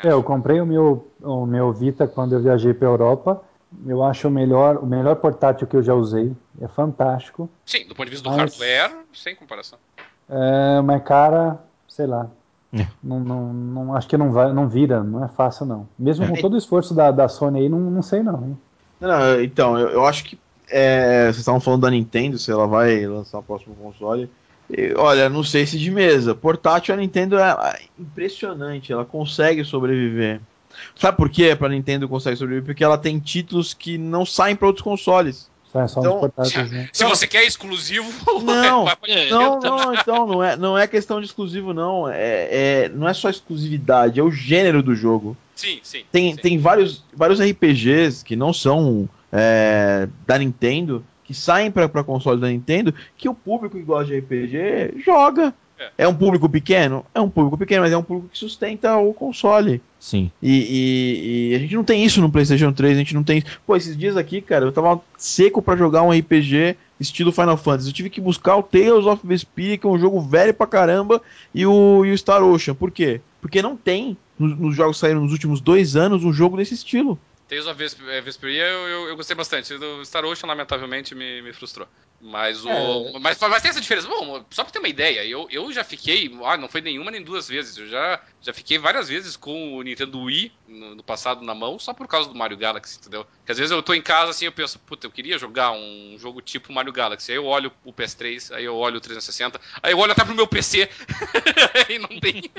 [SPEAKER 3] É, eu comprei o meu, o meu Vita quando eu viajei para a Europa. Eu acho o melhor, o melhor portátil que eu já usei. É fantástico.
[SPEAKER 6] Sim, do ponto de vista do mas, hardware, sem comparação.
[SPEAKER 3] É, mas cara, sei lá. É. Não, não, não, acho que não, vai, não vira, não é fácil não. Mesmo é. com todo o esforço da, da Sony aí, não, não sei não. Hein?
[SPEAKER 2] não então, eu, eu acho que é, vocês estavam falando da Nintendo, se ela vai lançar o próximo console. Olha, não sei se de mesa. Portátil a Nintendo é, é impressionante, ela consegue sobreviver. Sabe por quê? Para Nintendo consegue sobreviver porque ela tem títulos que não saem para outros consoles.
[SPEAKER 3] É, só então,
[SPEAKER 6] né? Se você quer exclusivo,
[SPEAKER 2] não, não, não, então não é, não é questão de exclusivo não, é, é, não é só exclusividade, é o gênero do jogo.
[SPEAKER 6] Sim, sim.
[SPEAKER 2] Tem,
[SPEAKER 6] sim.
[SPEAKER 2] tem vários, vários RPGs que não são é, da Nintendo que saem para console da Nintendo que o público que gosta de RPG joga. É. é. um público pequeno? É um público pequeno, mas é um público que sustenta o console.
[SPEAKER 1] Sim.
[SPEAKER 2] E, e, e, a gente não tem isso no PlayStation 3, a gente não tem. Pô, esses dias aqui, cara, eu tava seco para jogar um RPG estilo Final Fantasy. Eu tive que buscar o Tales of Vesperia, que é um jogo velho pra caramba, e o, e o Star Ocean. Por quê? Porque não tem, nos, nos jogos que saíram nos últimos dois anos, um jogo desse estilo.
[SPEAKER 6] Tales of Vesperia eu, eu, eu, gostei bastante. O Star Ocean, lamentavelmente, me, me frustrou. Mas o. É. Mas, mas tem essa diferença. Bom, só pra ter uma ideia, eu, eu já fiquei. Ah, não foi nenhuma nem duas vezes. Eu já, já fiquei várias vezes com o Nintendo Wii no, no passado na mão, só por causa do Mario Galaxy, entendeu? Porque às vezes eu tô em casa assim eu penso, puta, eu queria jogar um jogo tipo Mario Galaxy. Aí eu olho o PS3, aí eu olho o 360, aí eu olho até pro meu PC e não tem.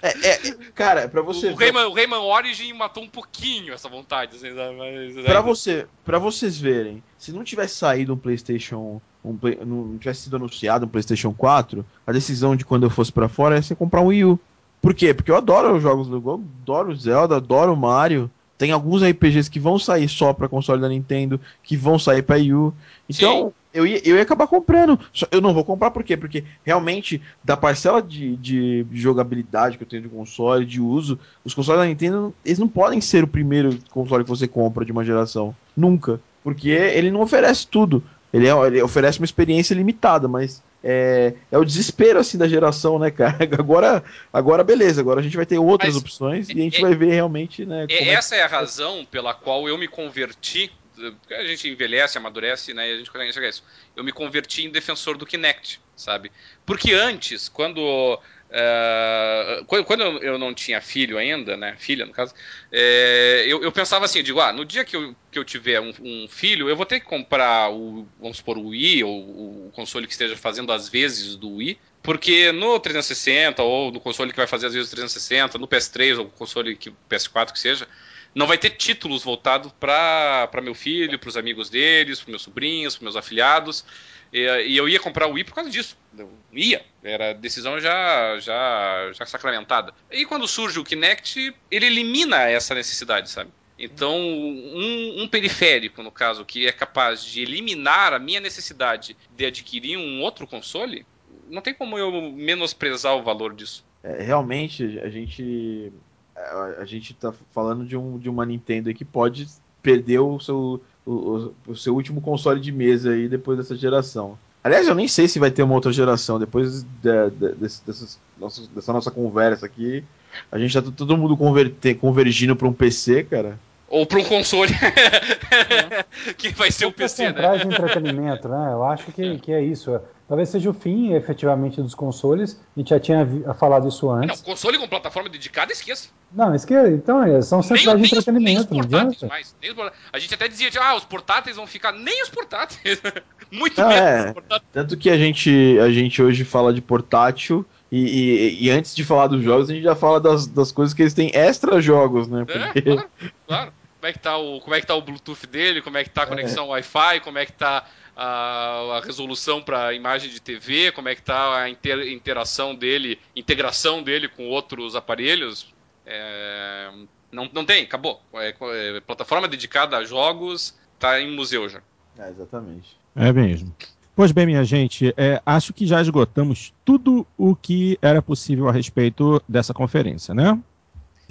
[SPEAKER 2] É, é, cara, para você.
[SPEAKER 6] O Rayman, o Rayman Origin matou um pouquinho essa vontade. Assim, mas...
[SPEAKER 2] Para você, para vocês verem, se não tivesse saído um PlayStation, um play, não tivesse sido anunciado um PlayStation 4, a decisão de quando eu fosse para fora ia ser comprar um Wii U. Por quê? Porque eu adoro os jogos do eu adoro Zelda, adoro Mario. Tem alguns RPGs que vão sair só para console da Nintendo, que vão sair para Wii U. Então, eu ia, eu ia acabar comprando. Eu não vou comprar por quê? Porque realmente, da parcela de, de jogabilidade que eu tenho de console, de uso, os consoles da Nintendo, eles não podem ser o primeiro console que você compra de uma geração. Nunca. Porque ele não oferece tudo. Ele, é, ele oferece uma experiência limitada, mas é, é o desespero assim da geração, né, cara? Agora, agora beleza, agora a gente vai ter outras mas, opções e a gente é, vai ver realmente, né?
[SPEAKER 6] É, essa é a razão pela qual eu me converti. A gente envelhece, amadurece, né? E a gente consegue enxergar isso. Eu me converti em defensor do Kinect, sabe? Porque antes, quando Uh, quando eu não tinha filho ainda, né, filha no caso, é, eu, eu, pensava assim, eu digo, ah, no dia que eu, que eu tiver um, um, filho, eu vou ter que comprar o, vamos supor, o Wii ou o console que esteja fazendo as vezes do Wii, porque no 360 ou no console que vai fazer as vezes do 360, no PS3 ou console que PS4 que seja, não vai ter títulos voltados para meu filho, para os amigos deles, para meus sobrinhos, para meus afiliados. E, e, eu ia comprar o Wii por causa disso. Eu ia. Era decisão já, já, já sacramentada. E quando surge o Kinect, ele elimina essa necessidade, sabe? Então, um, um, periférico, no caso, que é capaz de eliminar a minha necessidade de adquirir um outro console, não tem como eu menosprezar o valor disso.
[SPEAKER 2] É, realmente, a gente a, a gente tá falando de, um, de uma Nintendo que pode perder o seu o, o, seu último console de mesa aí depois dessa geração. Aliás, eu nem sei se vai ter uma outra geração. Depois de, de, desse, dessas, nossas, dessa nossa conversa aqui, a gente tá todo mundo converter, convergindo para um PC, cara.
[SPEAKER 6] Ou para um console. que vai ser o um PC,
[SPEAKER 3] né? de entretenimento, né? Eu acho que, que é isso. Talvez seja o fim, efetivamente, dos consoles. A gente já tinha falado isso antes.
[SPEAKER 6] Não, console com plataforma dedicada, esqueça.
[SPEAKER 3] Não, esqueça. Então, é, são centrais de entretenimento. Nem os portáteis
[SPEAKER 6] mais. A gente até dizia, ah, os portáteis vão ficar. Nem os portáteis. Muito ah, menos é.
[SPEAKER 2] portáteis. Tanto que a gente, a gente hoje fala de portátil. E, e, e, antes de falar dos jogos, a gente já fala das, das coisas que eles têm extra jogos, né?
[SPEAKER 6] É, Porque... É, claro, claro. Como é que tá o, como é que tá o Bluetooth dele, como é que tá a conexão é. Wi-Fi, como é que tá a, a resolução para imagem de TV, como é que está a inter, interação dele, integração dele com outros aparelhos. É, não, não tem, acabou. É, é, plataforma dedicada a jogos está em museu já.
[SPEAKER 2] É, exatamente.
[SPEAKER 1] É mesmo. Pois bem, minha gente, é, acho que já esgotamos tudo o que era possível a respeito dessa conferência, né?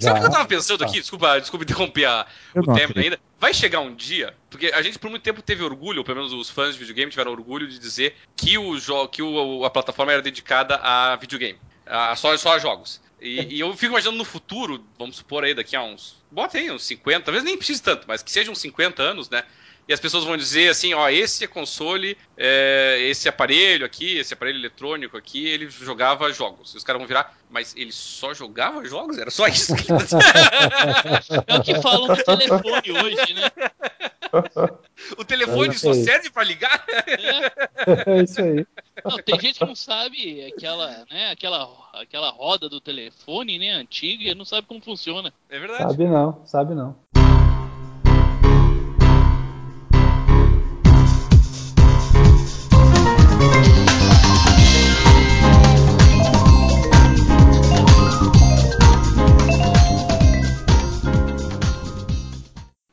[SPEAKER 6] Sabe o que eu tava pensando aqui? Desculpa, desculpa interromper a, o tempo ainda. Vai chegar um dia, porque a gente por muito tempo teve orgulho, ou pelo menos os fãs de videogame tiveram orgulho de dizer que, o que o, a plataforma era dedicada a videogame, a, só, só a jogos. E, e, eu fico imaginando no futuro, vamos supor aí daqui a uns. Bota aí uns 50, talvez nem precise tanto, mas que sejam uns 50 anos, né? E as pessoas vão dizer assim, ó, esse console, é, esse aparelho aqui, esse aparelho eletrônico aqui, ele jogava jogos. E os caras vão virar, mas ele só jogava jogos? Era só isso?
[SPEAKER 4] é o que falam no telefone hoje, né?
[SPEAKER 6] O telefone só serve para ligar?
[SPEAKER 3] É. é isso aí.
[SPEAKER 4] Não, tem gente que não sabe aquela, né, aquela, aquela roda do telefone, né, antiga, não sabe como funciona.
[SPEAKER 6] É verdade.
[SPEAKER 3] Sabe não, sabe não.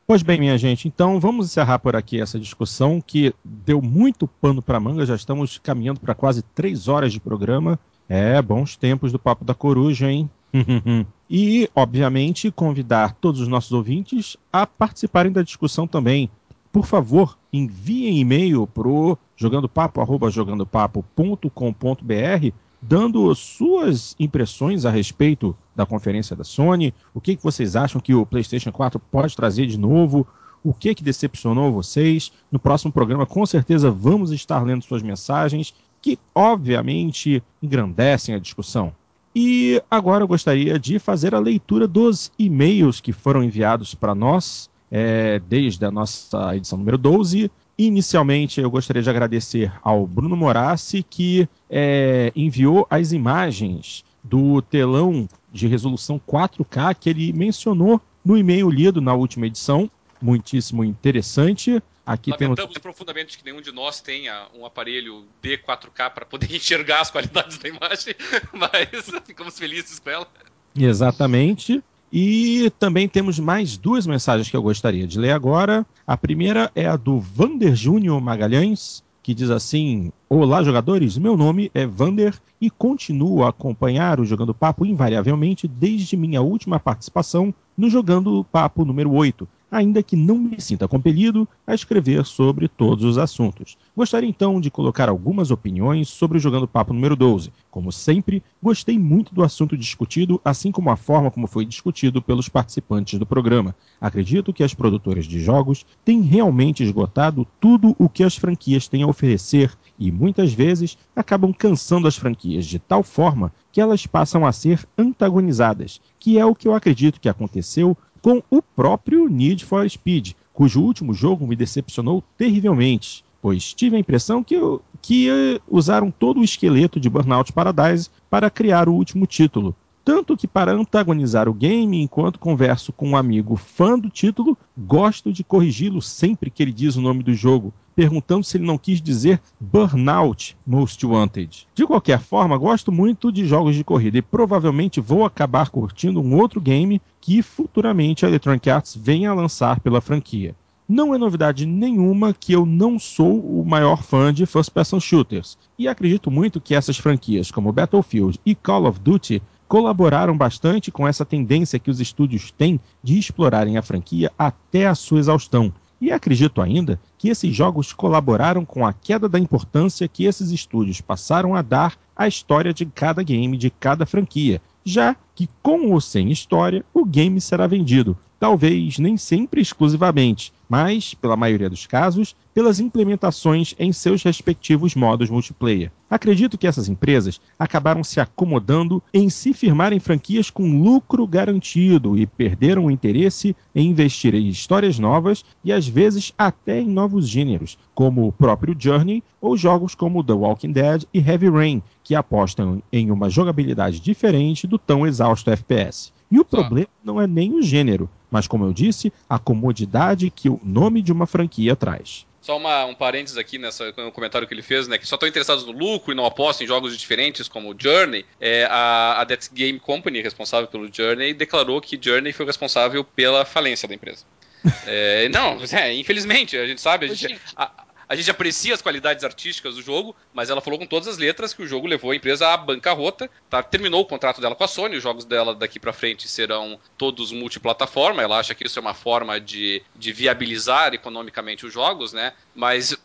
[SPEAKER 1] Pois bem, minha gente, então vamos encerrar por aqui essa discussão que deu muito pano para manga. Já estamos caminhando para quase três horas de programa. É, bons tempos do Papo da Coruja, hein? e, obviamente, convidar todos os nossos ouvintes a participarem da discussão também. Por favor, enviem e-mail para jogandopapo.jogandopapo.com.br dando suas impressões a respeito da conferência da Sony, o que, que vocês acham que o PlayStation 4 pode trazer de novo, o que, que decepcionou vocês. No próximo programa, com certeza, vamos estar lendo suas mensagens, que obviamente engrandecem a discussão. E agora eu gostaria de fazer a leitura dos e-mails que foram enviados para nós é, desde a nossa edição número 12. Inicialmente, eu gostaria de agradecer ao Bruno Morassi, que é, enviou as imagens do telão de resolução 4K que ele mencionou no e-mail lido na última edição. Muitíssimo interessante. Aqui
[SPEAKER 6] Lamentamos temos... profundamente que nenhum de nós tenha um aparelho de 4K para poder enxergar as qualidades da imagem, mas ficamos felizes com ela.
[SPEAKER 1] Exatamente. E também temos mais duas mensagens que eu gostaria de ler agora. A primeira é a do Vander Júnior Magalhães, que diz assim: Olá, jogadores, meu nome é Vander e continuo a acompanhar o Jogando Papo invariavelmente desde minha última participação no Jogando Papo número 8, ainda que não me sinta compelido a escrever sobre todos os assuntos. Gostaria então de colocar algumas opiniões sobre o Jogando Papo número 12. Como sempre, gostei muito do assunto discutido, assim como a forma como foi discutido pelos participantes do programa. Acredito que as produtoras de jogos têm realmente esgotado tudo o que as franquias têm a oferecer e muitas vezes acabam cansando as franquias de tal forma que elas passam a ser antagonizadas, que é o que eu acredito que aconteceu com o próprio Need for Speed, cujo último jogo me decepcionou terrivelmente, pois tive a impressão que, que usaram todo o esqueleto de Burnout Paradise para criar o último título. Tanto que, para antagonizar o game, enquanto converso com um amigo fã do título, gosto de corrigi-lo sempre que ele diz o nome do jogo, perguntando se ele não quis dizer Burnout Most Wanted. De qualquer forma, gosto muito de jogos de corrida e provavelmente vou acabar curtindo um outro game que futuramente a Electronic Arts venha a lançar pela franquia. Não é novidade nenhuma que eu não sou o maior fã de first person shooters, e acredito muito que essas franquias como Battlefield e Call of Duty colaboraram bastante com essa tendência que os estúdios têm de explorarem a franquia até a sua exaustão, e acredito ainda que esses jogos colaboraram com a queda da importância que esses estúdios passaram a dar à história de cada game, de cada franquia, já que com ou sem história, o game será vendido, talvez nem sempre exclusivamente, mas, pela maioria dos casos, pelas implementações em seus respectivos modos multiplayer. Acredito que essas empresas acabaram se acomodando em se firmarem franquias com lucro garantido e perderam o interesse em investir em histórias novas e às vezes até em novos gêneros, como o próprio Journey ou jogos como The Walking Dead e Heavy Rain, que apostam em uma jogabilidade diferente do tão exausto FPS. E o problema não é nem o gênero, mas, como eu disse, a comodidade que o nome de uma franquia traz.
[SPEAKER 6] Só uma, um parênteses aqui nessa, no comentário que ele fez, né? Que só estão interessados no lucro e não apostam em jogos diferentes como Journey. É, a, a Death Game Company, responsável pelo Journey, declarou que Journey foi responsável pela falência da empresa. é, não, é, infelizmente, a gente sabe, a gente, a, a gente aprecia as qualidades artísticas do jogo, mas ela falou com todas as letras que o jogo levou a empresa à bancarrota. Tá? Terminou o contrato dela com a Sony, os jogos dela daqui para frente serão todos multiplataforma. Ela acha que isso é uma forma de, de viabilizar economicamente os jogos, né? Mas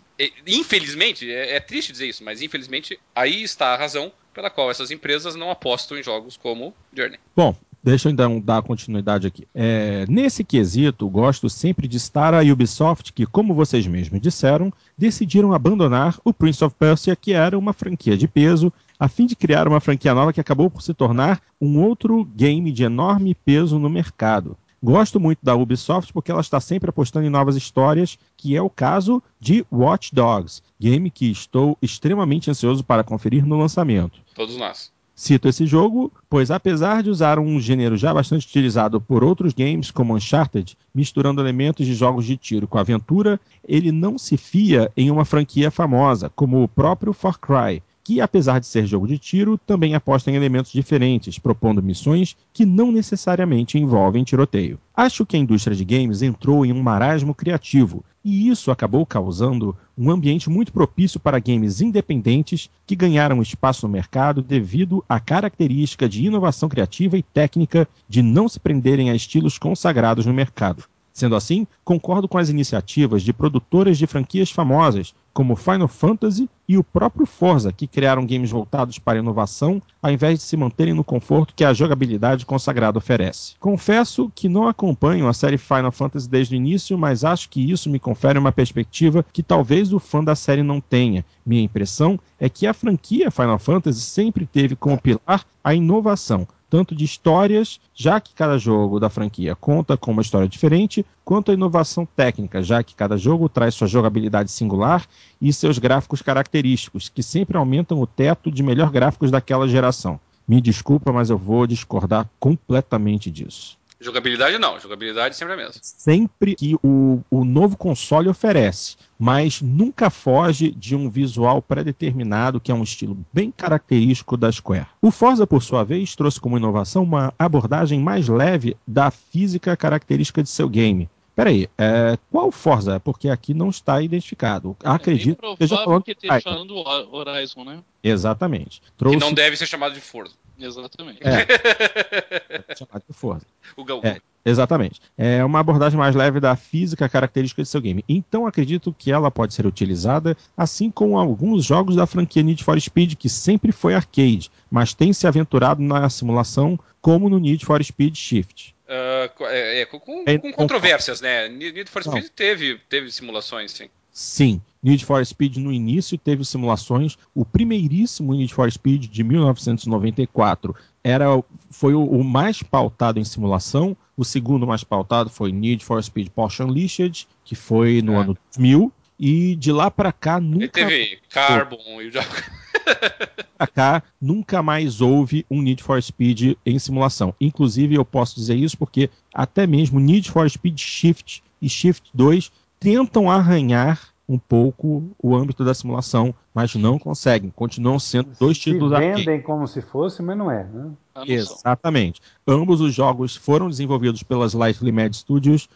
[SPEAKER 6] infelizmente, é, é triste dizer isso, mas infelizmente aí está a razão pela qual essas empresas não apostam em jogos como Journey.
[SPEAKER 1] Bom, Deixa eu então dar continuidade aqui. É, nesse quesito, gosto sempre de estar a Ubisoft, que, como vocês mesmos disseram, decidiram abandonar o Prince of Persia, que era uma franquia de peso, a fim de criar uma franquia nova que acabou por se tornar um outro game de enorme peso no mercado. Gosto muito da Ubisoft porque ela está sempre apostando em novas histórias, que é o caso de Watch Dogs, game que estou extremamente ansioso para conferir no lançamento.
[SPEAKER 6] Todos nós.
[SPEAKER 1] Cito esse jogo, pois apesar de usar um gênero já bastante utilizado por outros games como Uncharted, misturando elementos de jogos de tiro com aventura, ele não se fia em uma franquia famosa, como o próprio Far Cry, que, apesar de ser jogo de tiro, também aposta em elementos diferentes, propondo missões que não necessariamente envolvem tiroteio. Acho que a indústria de games entrou em um marasmo criativo, e isso acabou causando um ambiente muito propício para games independentes que ganharam espaço no mercado devido à característica de inovação criativa e técnica de não se prenderem a estilos consagrados no mercado. Sendo assim, concordo com as iniciativas de produtoras de franquias famosas, como Final Fantasy e o próprio Forza, que criaram games voltados para inovação, ao invés de se manterem no conforto que a jogabilidade consagrada oferece. Confesso que não acompanho a série Final Fantasy desde o início, mas acho que isso me confere uma perspectiva que talvez o fã da série não tenha. Minha impressão é que a franquia Final Fantasy sempre teve como pilar a inovação, tanto de histórias, já que cada jogo da franquia conta com uma história diferente, quanto a inovação técnica, já que cada jogo traz sua jogabilidade singular e seus gráficos característicos, que sempre aumentam o teto de melhor gráficos daquela geração. Me desculpa, mas eu vou discordar completamente disso.
[SPEAKER 6] Jogabilidade não, jogabilidade sempre é a mesma.
[SPEAKER 1] Sempre que o, o novo console oferece, mas nunca foge de um visual pré-determinado que é um estilo bem característico da Square. O Forza, por sua vez, trouxe como inovação uma abordagem mais leve da física característica de seu game. Peraí, é, qual Forza? Porque aqui não está identificado. É Acredito
[SPEAKER 4] que esteja falando, que esteja falando Horizon, né?
[SPEAKER 1] Exatamente.
[SPEAKER 6] Trouxe... Que não deve ser chamado de Forza.
[SPEAKER 4] Exatamente.
[SPEAKER 1] É. é chamado de Forza.
[SPEAKER 6] O Gal
[SPEAKER 1] é, exatamente. É uma abordagem mais leve da física característica de seu game. Então acredito que ela pode ser utilizada assim como alguns jogos da franquia Need for Speed, que sempre foi arcade, mas tem se aventurado na simulação, como no Need for Speed Shift.
[SPEAKER 6] Uh, é, com, com, com, controvérsias, né? Need for Speed teve, teve simulações, sim.
[SPEAKER 1] Sim, Need for Speed no início teve simulações. O primeiríssimo Need for Speed de 1994 era, foi o, o mais pautado em simulação. O segundo mais pautado foi Need for Speed Porsche Unleashed, que foi no é. ano 2000. E de lá para cá nunca. E
[SPEAKER 6] teve Carbon e já.
[SPEAKER 1] pra cá nunca mais houve um Need for Speed em simulação. Inclusive, eu posso dizer isso porque até mesmo Need for Speed Shift e Shift 2 tentam arranhar um pouco o âmbito da simulação, mas não conseguem. Continuam sendo dois se títulos
[SPEAKER 3] vendem arcade. como se fosse, mas não é. Né?
[SPEAKER 1] Exatamente. Ambos os jogos foram desenvolvidos pelas Lightly Mad Studios.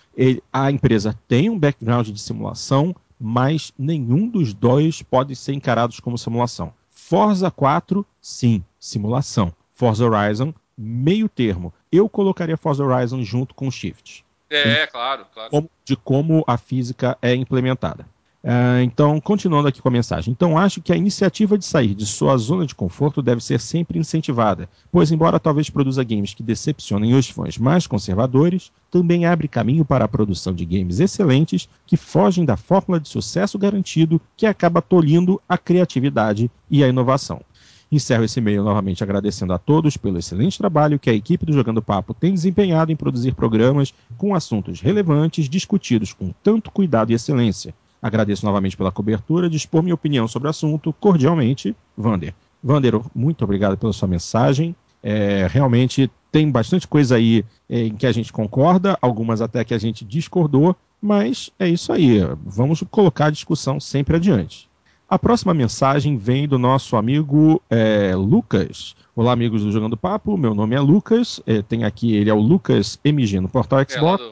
[SPEAKER 1] a empresa tem um background de simulação, mas nenhum dos dois pode ser encarados como simulação. Forza 4, sim, simulação. Forza Horizon, meio termo. Eu colocaria Forza Horizon junto com o Shift.
[SPEAKER 6] É, claro, claro.
[SPEAKER 1] Como, de como a física é implementada. Uh, então, continuando aqui com a mensagem. Então, acho que a iniciativa de sair de sua zona de conforto deve ser sempre incentivada, pois, embora talvez produza games que decepcionem os fãs mais conservadores, também abre caminho para a produção de games excelentes que fogem da fórmula de sucesso garantido que acaba tolhindo a criatividade e a inovação. Encerro esse e-mail novamente agradecendo a todos pelo excelente trabalho que a equipe do Jogando Papo tem desempenhado em produzir programas com assuntos relevantes discutidos com tanto cuidado e excelência Agradeço novamente pela cobertura, dispor minha opinião sobre o assunto. Cordialmente, Vander. Vander, muito obrigado pela sua mensagem. É, realmente tem bastante coisa aí é, em que a gente concorda, algumas até que a gente discordou, mas é isso aí. Vamos colocar a discussão sempre adiante. A próxima mensagem vem do nosso amigo é, Lucas. Olá, amigos do Jogando Papo. Meu nome é Lucas. É, tem aqui, ele é o Lucas MG no portal Xbox. É,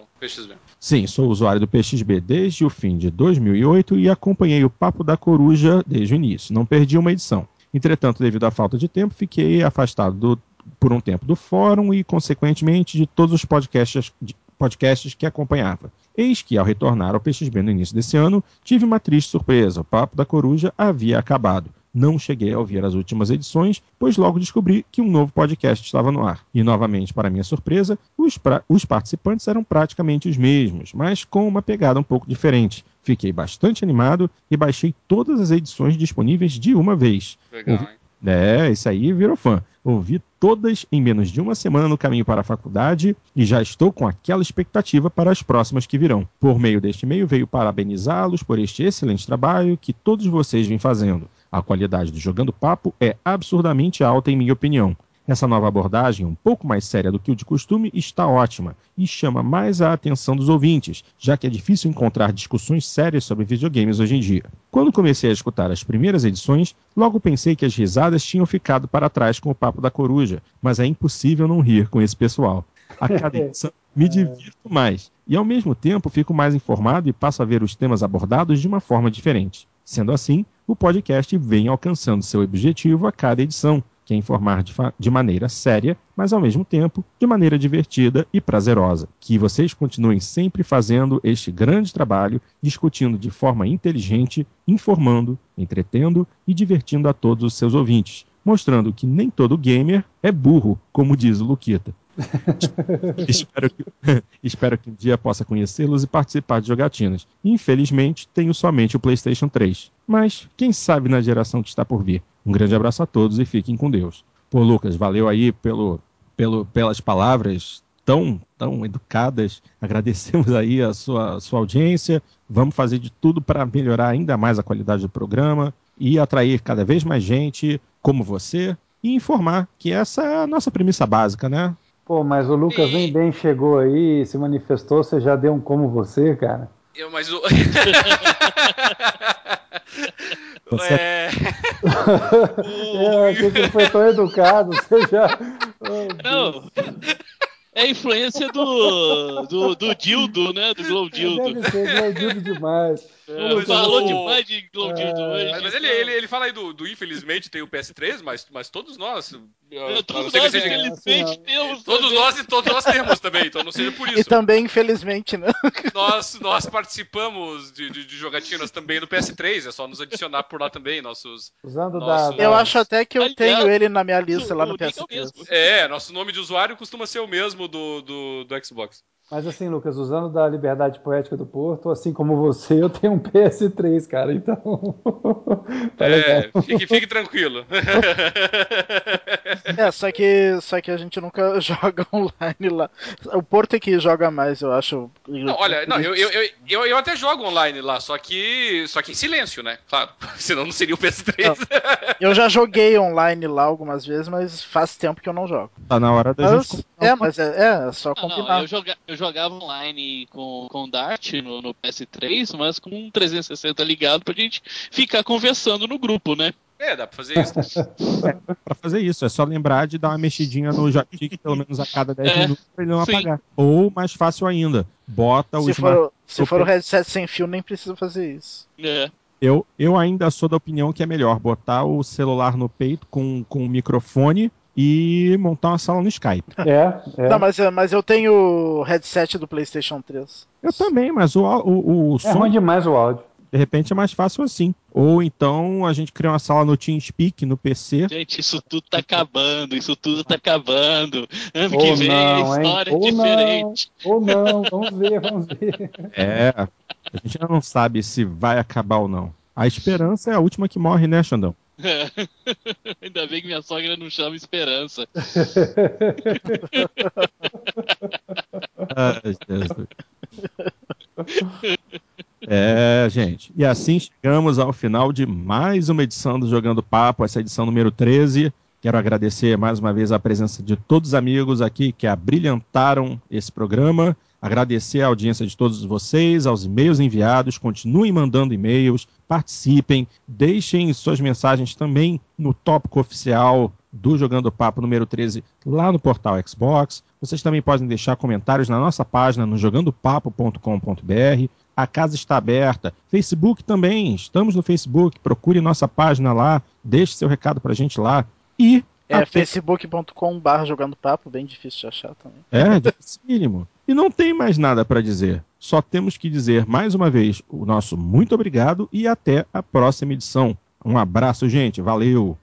[SPEAKER 1] Sim, sou usuário do PXB desde o fim de 2008 e acompanhei o Papo da Coruja desde o início. Não perdi uma edição. Entretanto, devido à falta de tempo, fiquei afastado do, por um tempo do fórum e, consequentemente, de todos os podcasts, de, podcasts que acompanhava. Eis que, ao retornar ao PXB no início desse ano, tive uma triste surpresa. O Papo da Coruja havia acabado. Não cheguei a ouvir as últimas edições, pois logo descobri que um novo podcast estava no ar. E, novamente, para minha surpresa, os, os participantes eram praticamente os mesmos, mas com uma pegada um pouco diferente. Fiquei bastante animado e baixei todas as edições disponíveis de uma vez.
[SPEAKER 6] Legal, Ouvi...
[SPEAKER 1] É, isso aí virou fã. Ouvi todas em menos de uma semana no caminho para a faculdade e já estou com aquela expectativa para as próximas que virão. Por meio deste e-mail, veio parabenizá-los por este excelente trabalho que todos vocês vêm fazendo. A qualidade do Jogando Papo é absurdamente alta, em minha opinião. Essa nova abordagem, um pouco mais séria do que o de costume, está ótima e chama mais a atenção dos ouvintes, já que é difícil encontrar discussões sérias sobre videogames hoje em dia. Quando comecei a escutar as primeiras edições, logo pensei que as risadas tinham ficado para trás com o papo da coruja, mas é impossível não rir com esse pessoal. A cada edição me divirto mais e, ao mesmo tempo, fico mais informado e passo a ver os temas abordados de uma forma diferente. Sendo assim, o podcast vem alcançando seu objetivo a cada edição, que é informar de, de, maneira séria, mas ao mesmo tempo de maneira divertida e prazerosa. Que vocês continuem sempre fazendo este grande trabalho, discutindo de forma inteligente, informando, entretendo e divertindo a todos os seus ouvintes, mostrando que nem todo gamer é burro, como diz o Luquita. espero, que, espero que um dia possa conhecê-los e participar de jogatinas. Infelizmente, tenho somente o PlayStation 3. Mas, quem sabe na geração que está por vir. Um grande abraço a todos e fiquem com Deus. Pô, Lucas, valeu aí pelo, pelo, pelas palavras tão, tão educadas. Agradecemos aí a sua, a sua audiência. Vamos fazer de tudo para melhorar ainda mais a qualidade do programa e atrair cada vez mais gente como você e informar, que essa é a nossa premissa básica, né?
[SPEAKER 3] Pô, mas o Lucas nem bem chegou aí, se manifestou, você já deu um como você, cara?
[SPEAKER 6] Eu, mas o.
[SPEAKER 3] Você... É... é, achei que foi tão educado, você já.
[SPEAKER 4] Oh, não. É a influência do, do, do Dildo, né? Do Glow Dildo.
[SPEAKER 3] Deve ser Glow Dildo demais.
[SPEAKER 4] É, falou o... demais de é... hoje.
[SPEAKER 6] Mas, mas ele, ele, ele fala aí do, do infelizmente tem o PS3, mas, mas todos nós.
[SPEAKER 4] É, todos nós, seja, infelizmente, temos.
[SPEAKER 6] Todos também. nós e todos nós temos também, então não seja por isso.
[SPEAKER 5] E também, infelizmente, né?
[SPEAKER 6] Nós, nós participamos de, de, de jogatinas também no PS3, é só nos adicionar por lá também, nossos.
[SPEAKER 3] Usando
[SPEAKER 6] nossos...
[SPEAKER 3] da.
[SPEAKER 5] Eu acho até que eu Aliás, tenho ele na minha lista lá no PS3.
[SPEAKER 6] É, nosso nome de usuário costuma ser o mesmo do, do, do Xbox.
[SPEAKER 3] Mas assim, Lucas, usando da liberdade poética do Porto, assim como você, eu tenho um PS3, cara, então.
[SPEAKER 6] tá é, fique, fique, tranquilo.
[SPEAKER 5] é, só que, só que a gente nunca joga online lá. O Porto é que joga mais, eu acho.
[SPEAKER 6] Não, olha, não, eu, eu, eu, eu, até jogo online lá, só que. Só que em silêncio, né? Claro. Senão não seria o PS3. Não,
[SPEAKER 5] eu já joguei online lá algumas vezes, mas faz tempo que eu não jogo.
[SPEAKER 1] Tá na hora da mas, gente.
[SPEAKER 5] É, mas é, é só combinar.
[SPEAKER 4] Não, eu, joga, eu jogava online com, com Dart no, no PS3, mas com um 360 ligado pra gente ficar conversando no grupo, né?
[SPEAKER 6] É, dá pra fazer isso.
[SPEAKER 1] é, pra fazer isso, é só lembrar de dar uma mexidinha no joystick pelo menos a cada 10 é, minutos pra ele não sim. apagar. Ou, mais fácil ainda, bota o
[SPEAKER 5] se smart... For, se for o headset sem fio, nem precisa fazer isso.
[SPEAKER 4] É.
[SPEAKER 1] Eu, eu ainda sou da opinião que é melhor botar o celular no peito com, com o microfone e montar uma sala no Skype.
[SPEAKER 3] É, é.
[SPEAKER 5] Não, mas, mas eu tenho o headset do PlayStation 3.
[SPEAKER 1] Eu também, mas o, o, o
[SPEAKER 3] é som. É ruim demais o áudio.
[SPEAKER 1] De repente é mais fácil assim. Ou então a gente cria uma sala no TeamSpeak, no PC.
[SPEAKER 4] Gente, isso tudo tá acabando, isso tudo tá acabando. Ano Ou que vem, não, história Ou diferente.
[SPEAKER 3] Não. Ou não, vamos ver, vamos ver.
[SPEAKER 1] É, a gente não sabe se vai acabar ou não. A esperança é a última que morre, né, Xandão?
[SPEAKER 4] Ainda bem que minha sogra não chama Esperança.
[SPEAKER 1] É, gente. E assim chegamos ao final de mais uma edição do Jogando Papo, essa edição número 13. Quero agradecer mais uma vez a presença de todos os amigos aqui que abrilhantaram esse programa. Agradecer a audiência de todos vocês, aos e-mails enviados. Continuem mandando e-mails, participem, deixem suas mensagens também no tópico oficial do Jogando Papo número 13 lá no portal Xbox. Vocês também podem deixar comentários na nossa página no jogandopapo.com.br. A casa está aberta. Facebook também, estamos no Facebook. Procure nossa página lá, deixe seu recado para a gente lá. E
[SPEAKER 5] é até... facebook.com.br jogando papo, bem difícil de achar também.
[SPEAKER 1] É, dificílimo. E não tem mais nada para dizer. Só temos que dizer mais uma vez o nosso muito obrigado e até a próxima edição. Um abraço, gente. Valeu!